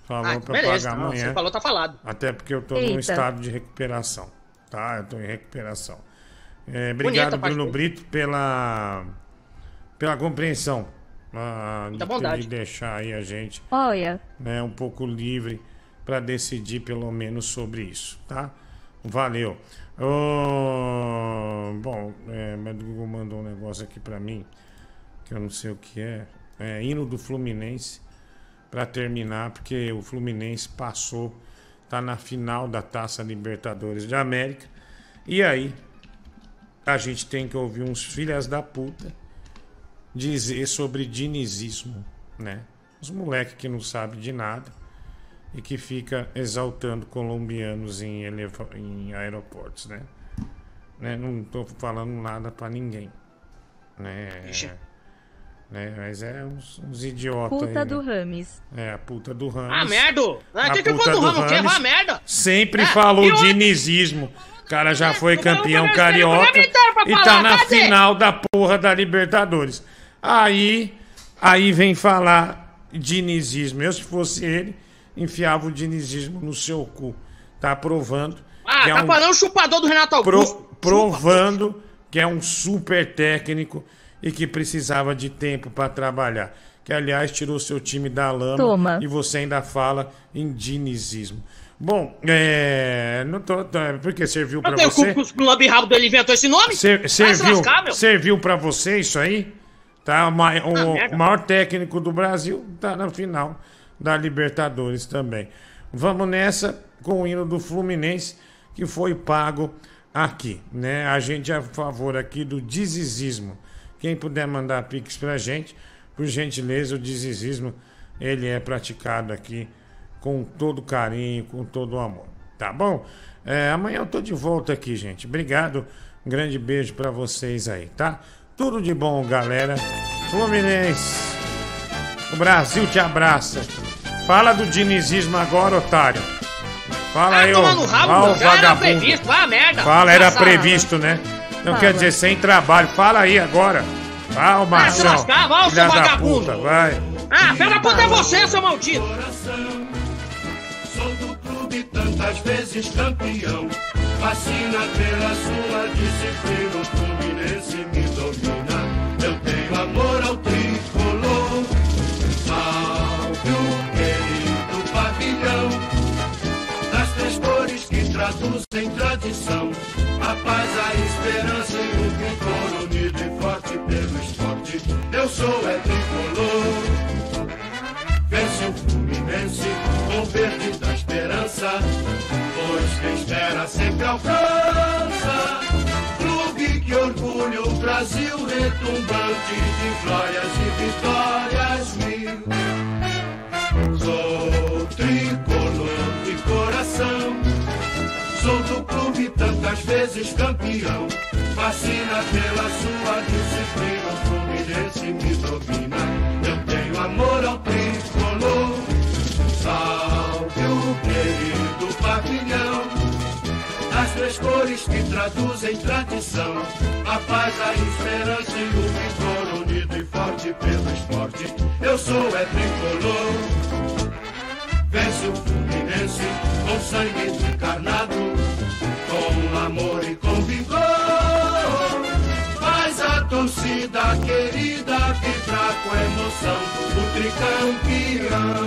Falou Ah, pra beleza, pagar não, amanhã. você falou, tá falado. Até porque eu tô num Eita. estado de recuperação. Tá? Eu tô em recuperação. É, obrigado, Bonita, Bruno. Brito, pela, pela compreensão. ah, de, de deixar aí a gente Olha, né, um pouco livre para decidir pelo menos sobre isso, tá? Valeu. Ô, bom, é, o Google mandou um negócio aqui para mim que eu não sei o que é. É hino do Fluminense para terminar, porque o Fluminense passou, tá na final da Taça Libertadores de América. E aí a gente tem que ouvir uns filhas da puta dizer sobre dinizismo, né? Os moleques que não sabem de nada e que fica exaltando colombianos em, em aeroportos, né? né? Não tô falando nada pra ninguém, né? né? Mas é uns, uns idiotas puta aí, do né? Rames. É, a puta do Ramos. Ah, merda! Ah, A que que do? Que Rames vá merda! Sempre É, falou e o- dinizismo. O cara já foi campeão carioca e tá na final da porra da Libertadores. Aí, aí vem falar dinizismo. Eu, se fosse ele, enfiava o dinizismo no seu cu. Tá provando Ah, que é tá um falando o chupador do Renato pro- Augusto. provando que é um super técnico e que precisava de tempo para trabalhar. Que, aliás, tirou seu time da lama Toma. e você ainda fala em dinizismo. Bom, é. Não tô, tô- porque serviu Eu para tenho você? culpa que o Lambi Rabo dele inventou esse nome? Ser- serviu, lascar, serviu para você isso aí? Tá? O, Ah, o maior técnico do Brasil tá na final da Libertadores também. Vamos nessa com o hino do Fluminense que foi pago aqui, né? A gente é a favor aqui do dizizismo. Quem puder mandar pix pra gente, por gentileza, o dizizismo ele é praticado aqui com todo carinho, com todo amor. Tá bom? É, amanhã eu tô de volta aqui, gente. Obrigado. Um grande beijo pra vocês aí, tá? Tudo de bom, galera. Fluminense. O Brasil te abraça. Fala do dinizismo agora, otário. Fala aí, no rabo, ó, o Já era vagabundo. previsto, vai a merda. Fala, era Essa- previsto, né? Não Fala. quer dizer sem trabalho. Fala aí agora. Fala, Vai se Marcão. lascar, vai, ô, Filha seu da vagabundo. puta, vai. Ah, filho da puta é você, seu maldito. Sou do clube tantas vezes campeão. Fascina pela sua disciplina. O Fluminense me domina. Eu tenho amor ao tricolor. Traduzem tradição. A paz, a esperança e o vigor unido e forte pelo esporte. Eu sou é tricolor. Vence o Fluminense com verde da esperança, pois quem espera sempre alcança. Clube que orgulha o Brasil retumbante de glórias e vitórias mil. Sou tricolor de coração, clube tantas vezes campeão. Fascina pela sua disciplina, o Fluminense me domina. Eu tenho amor ao tricolor. Salve o querido pavilhão. As três cores que traduzem tradição. A paz, a esperança e o vigor unido e forte pelo esporte. Eu sou é tricolor. Vence o Fluminense com sangue encarnado, amor e com vigor. Faz a torcida querida vibrar com emoção, o tricampeão.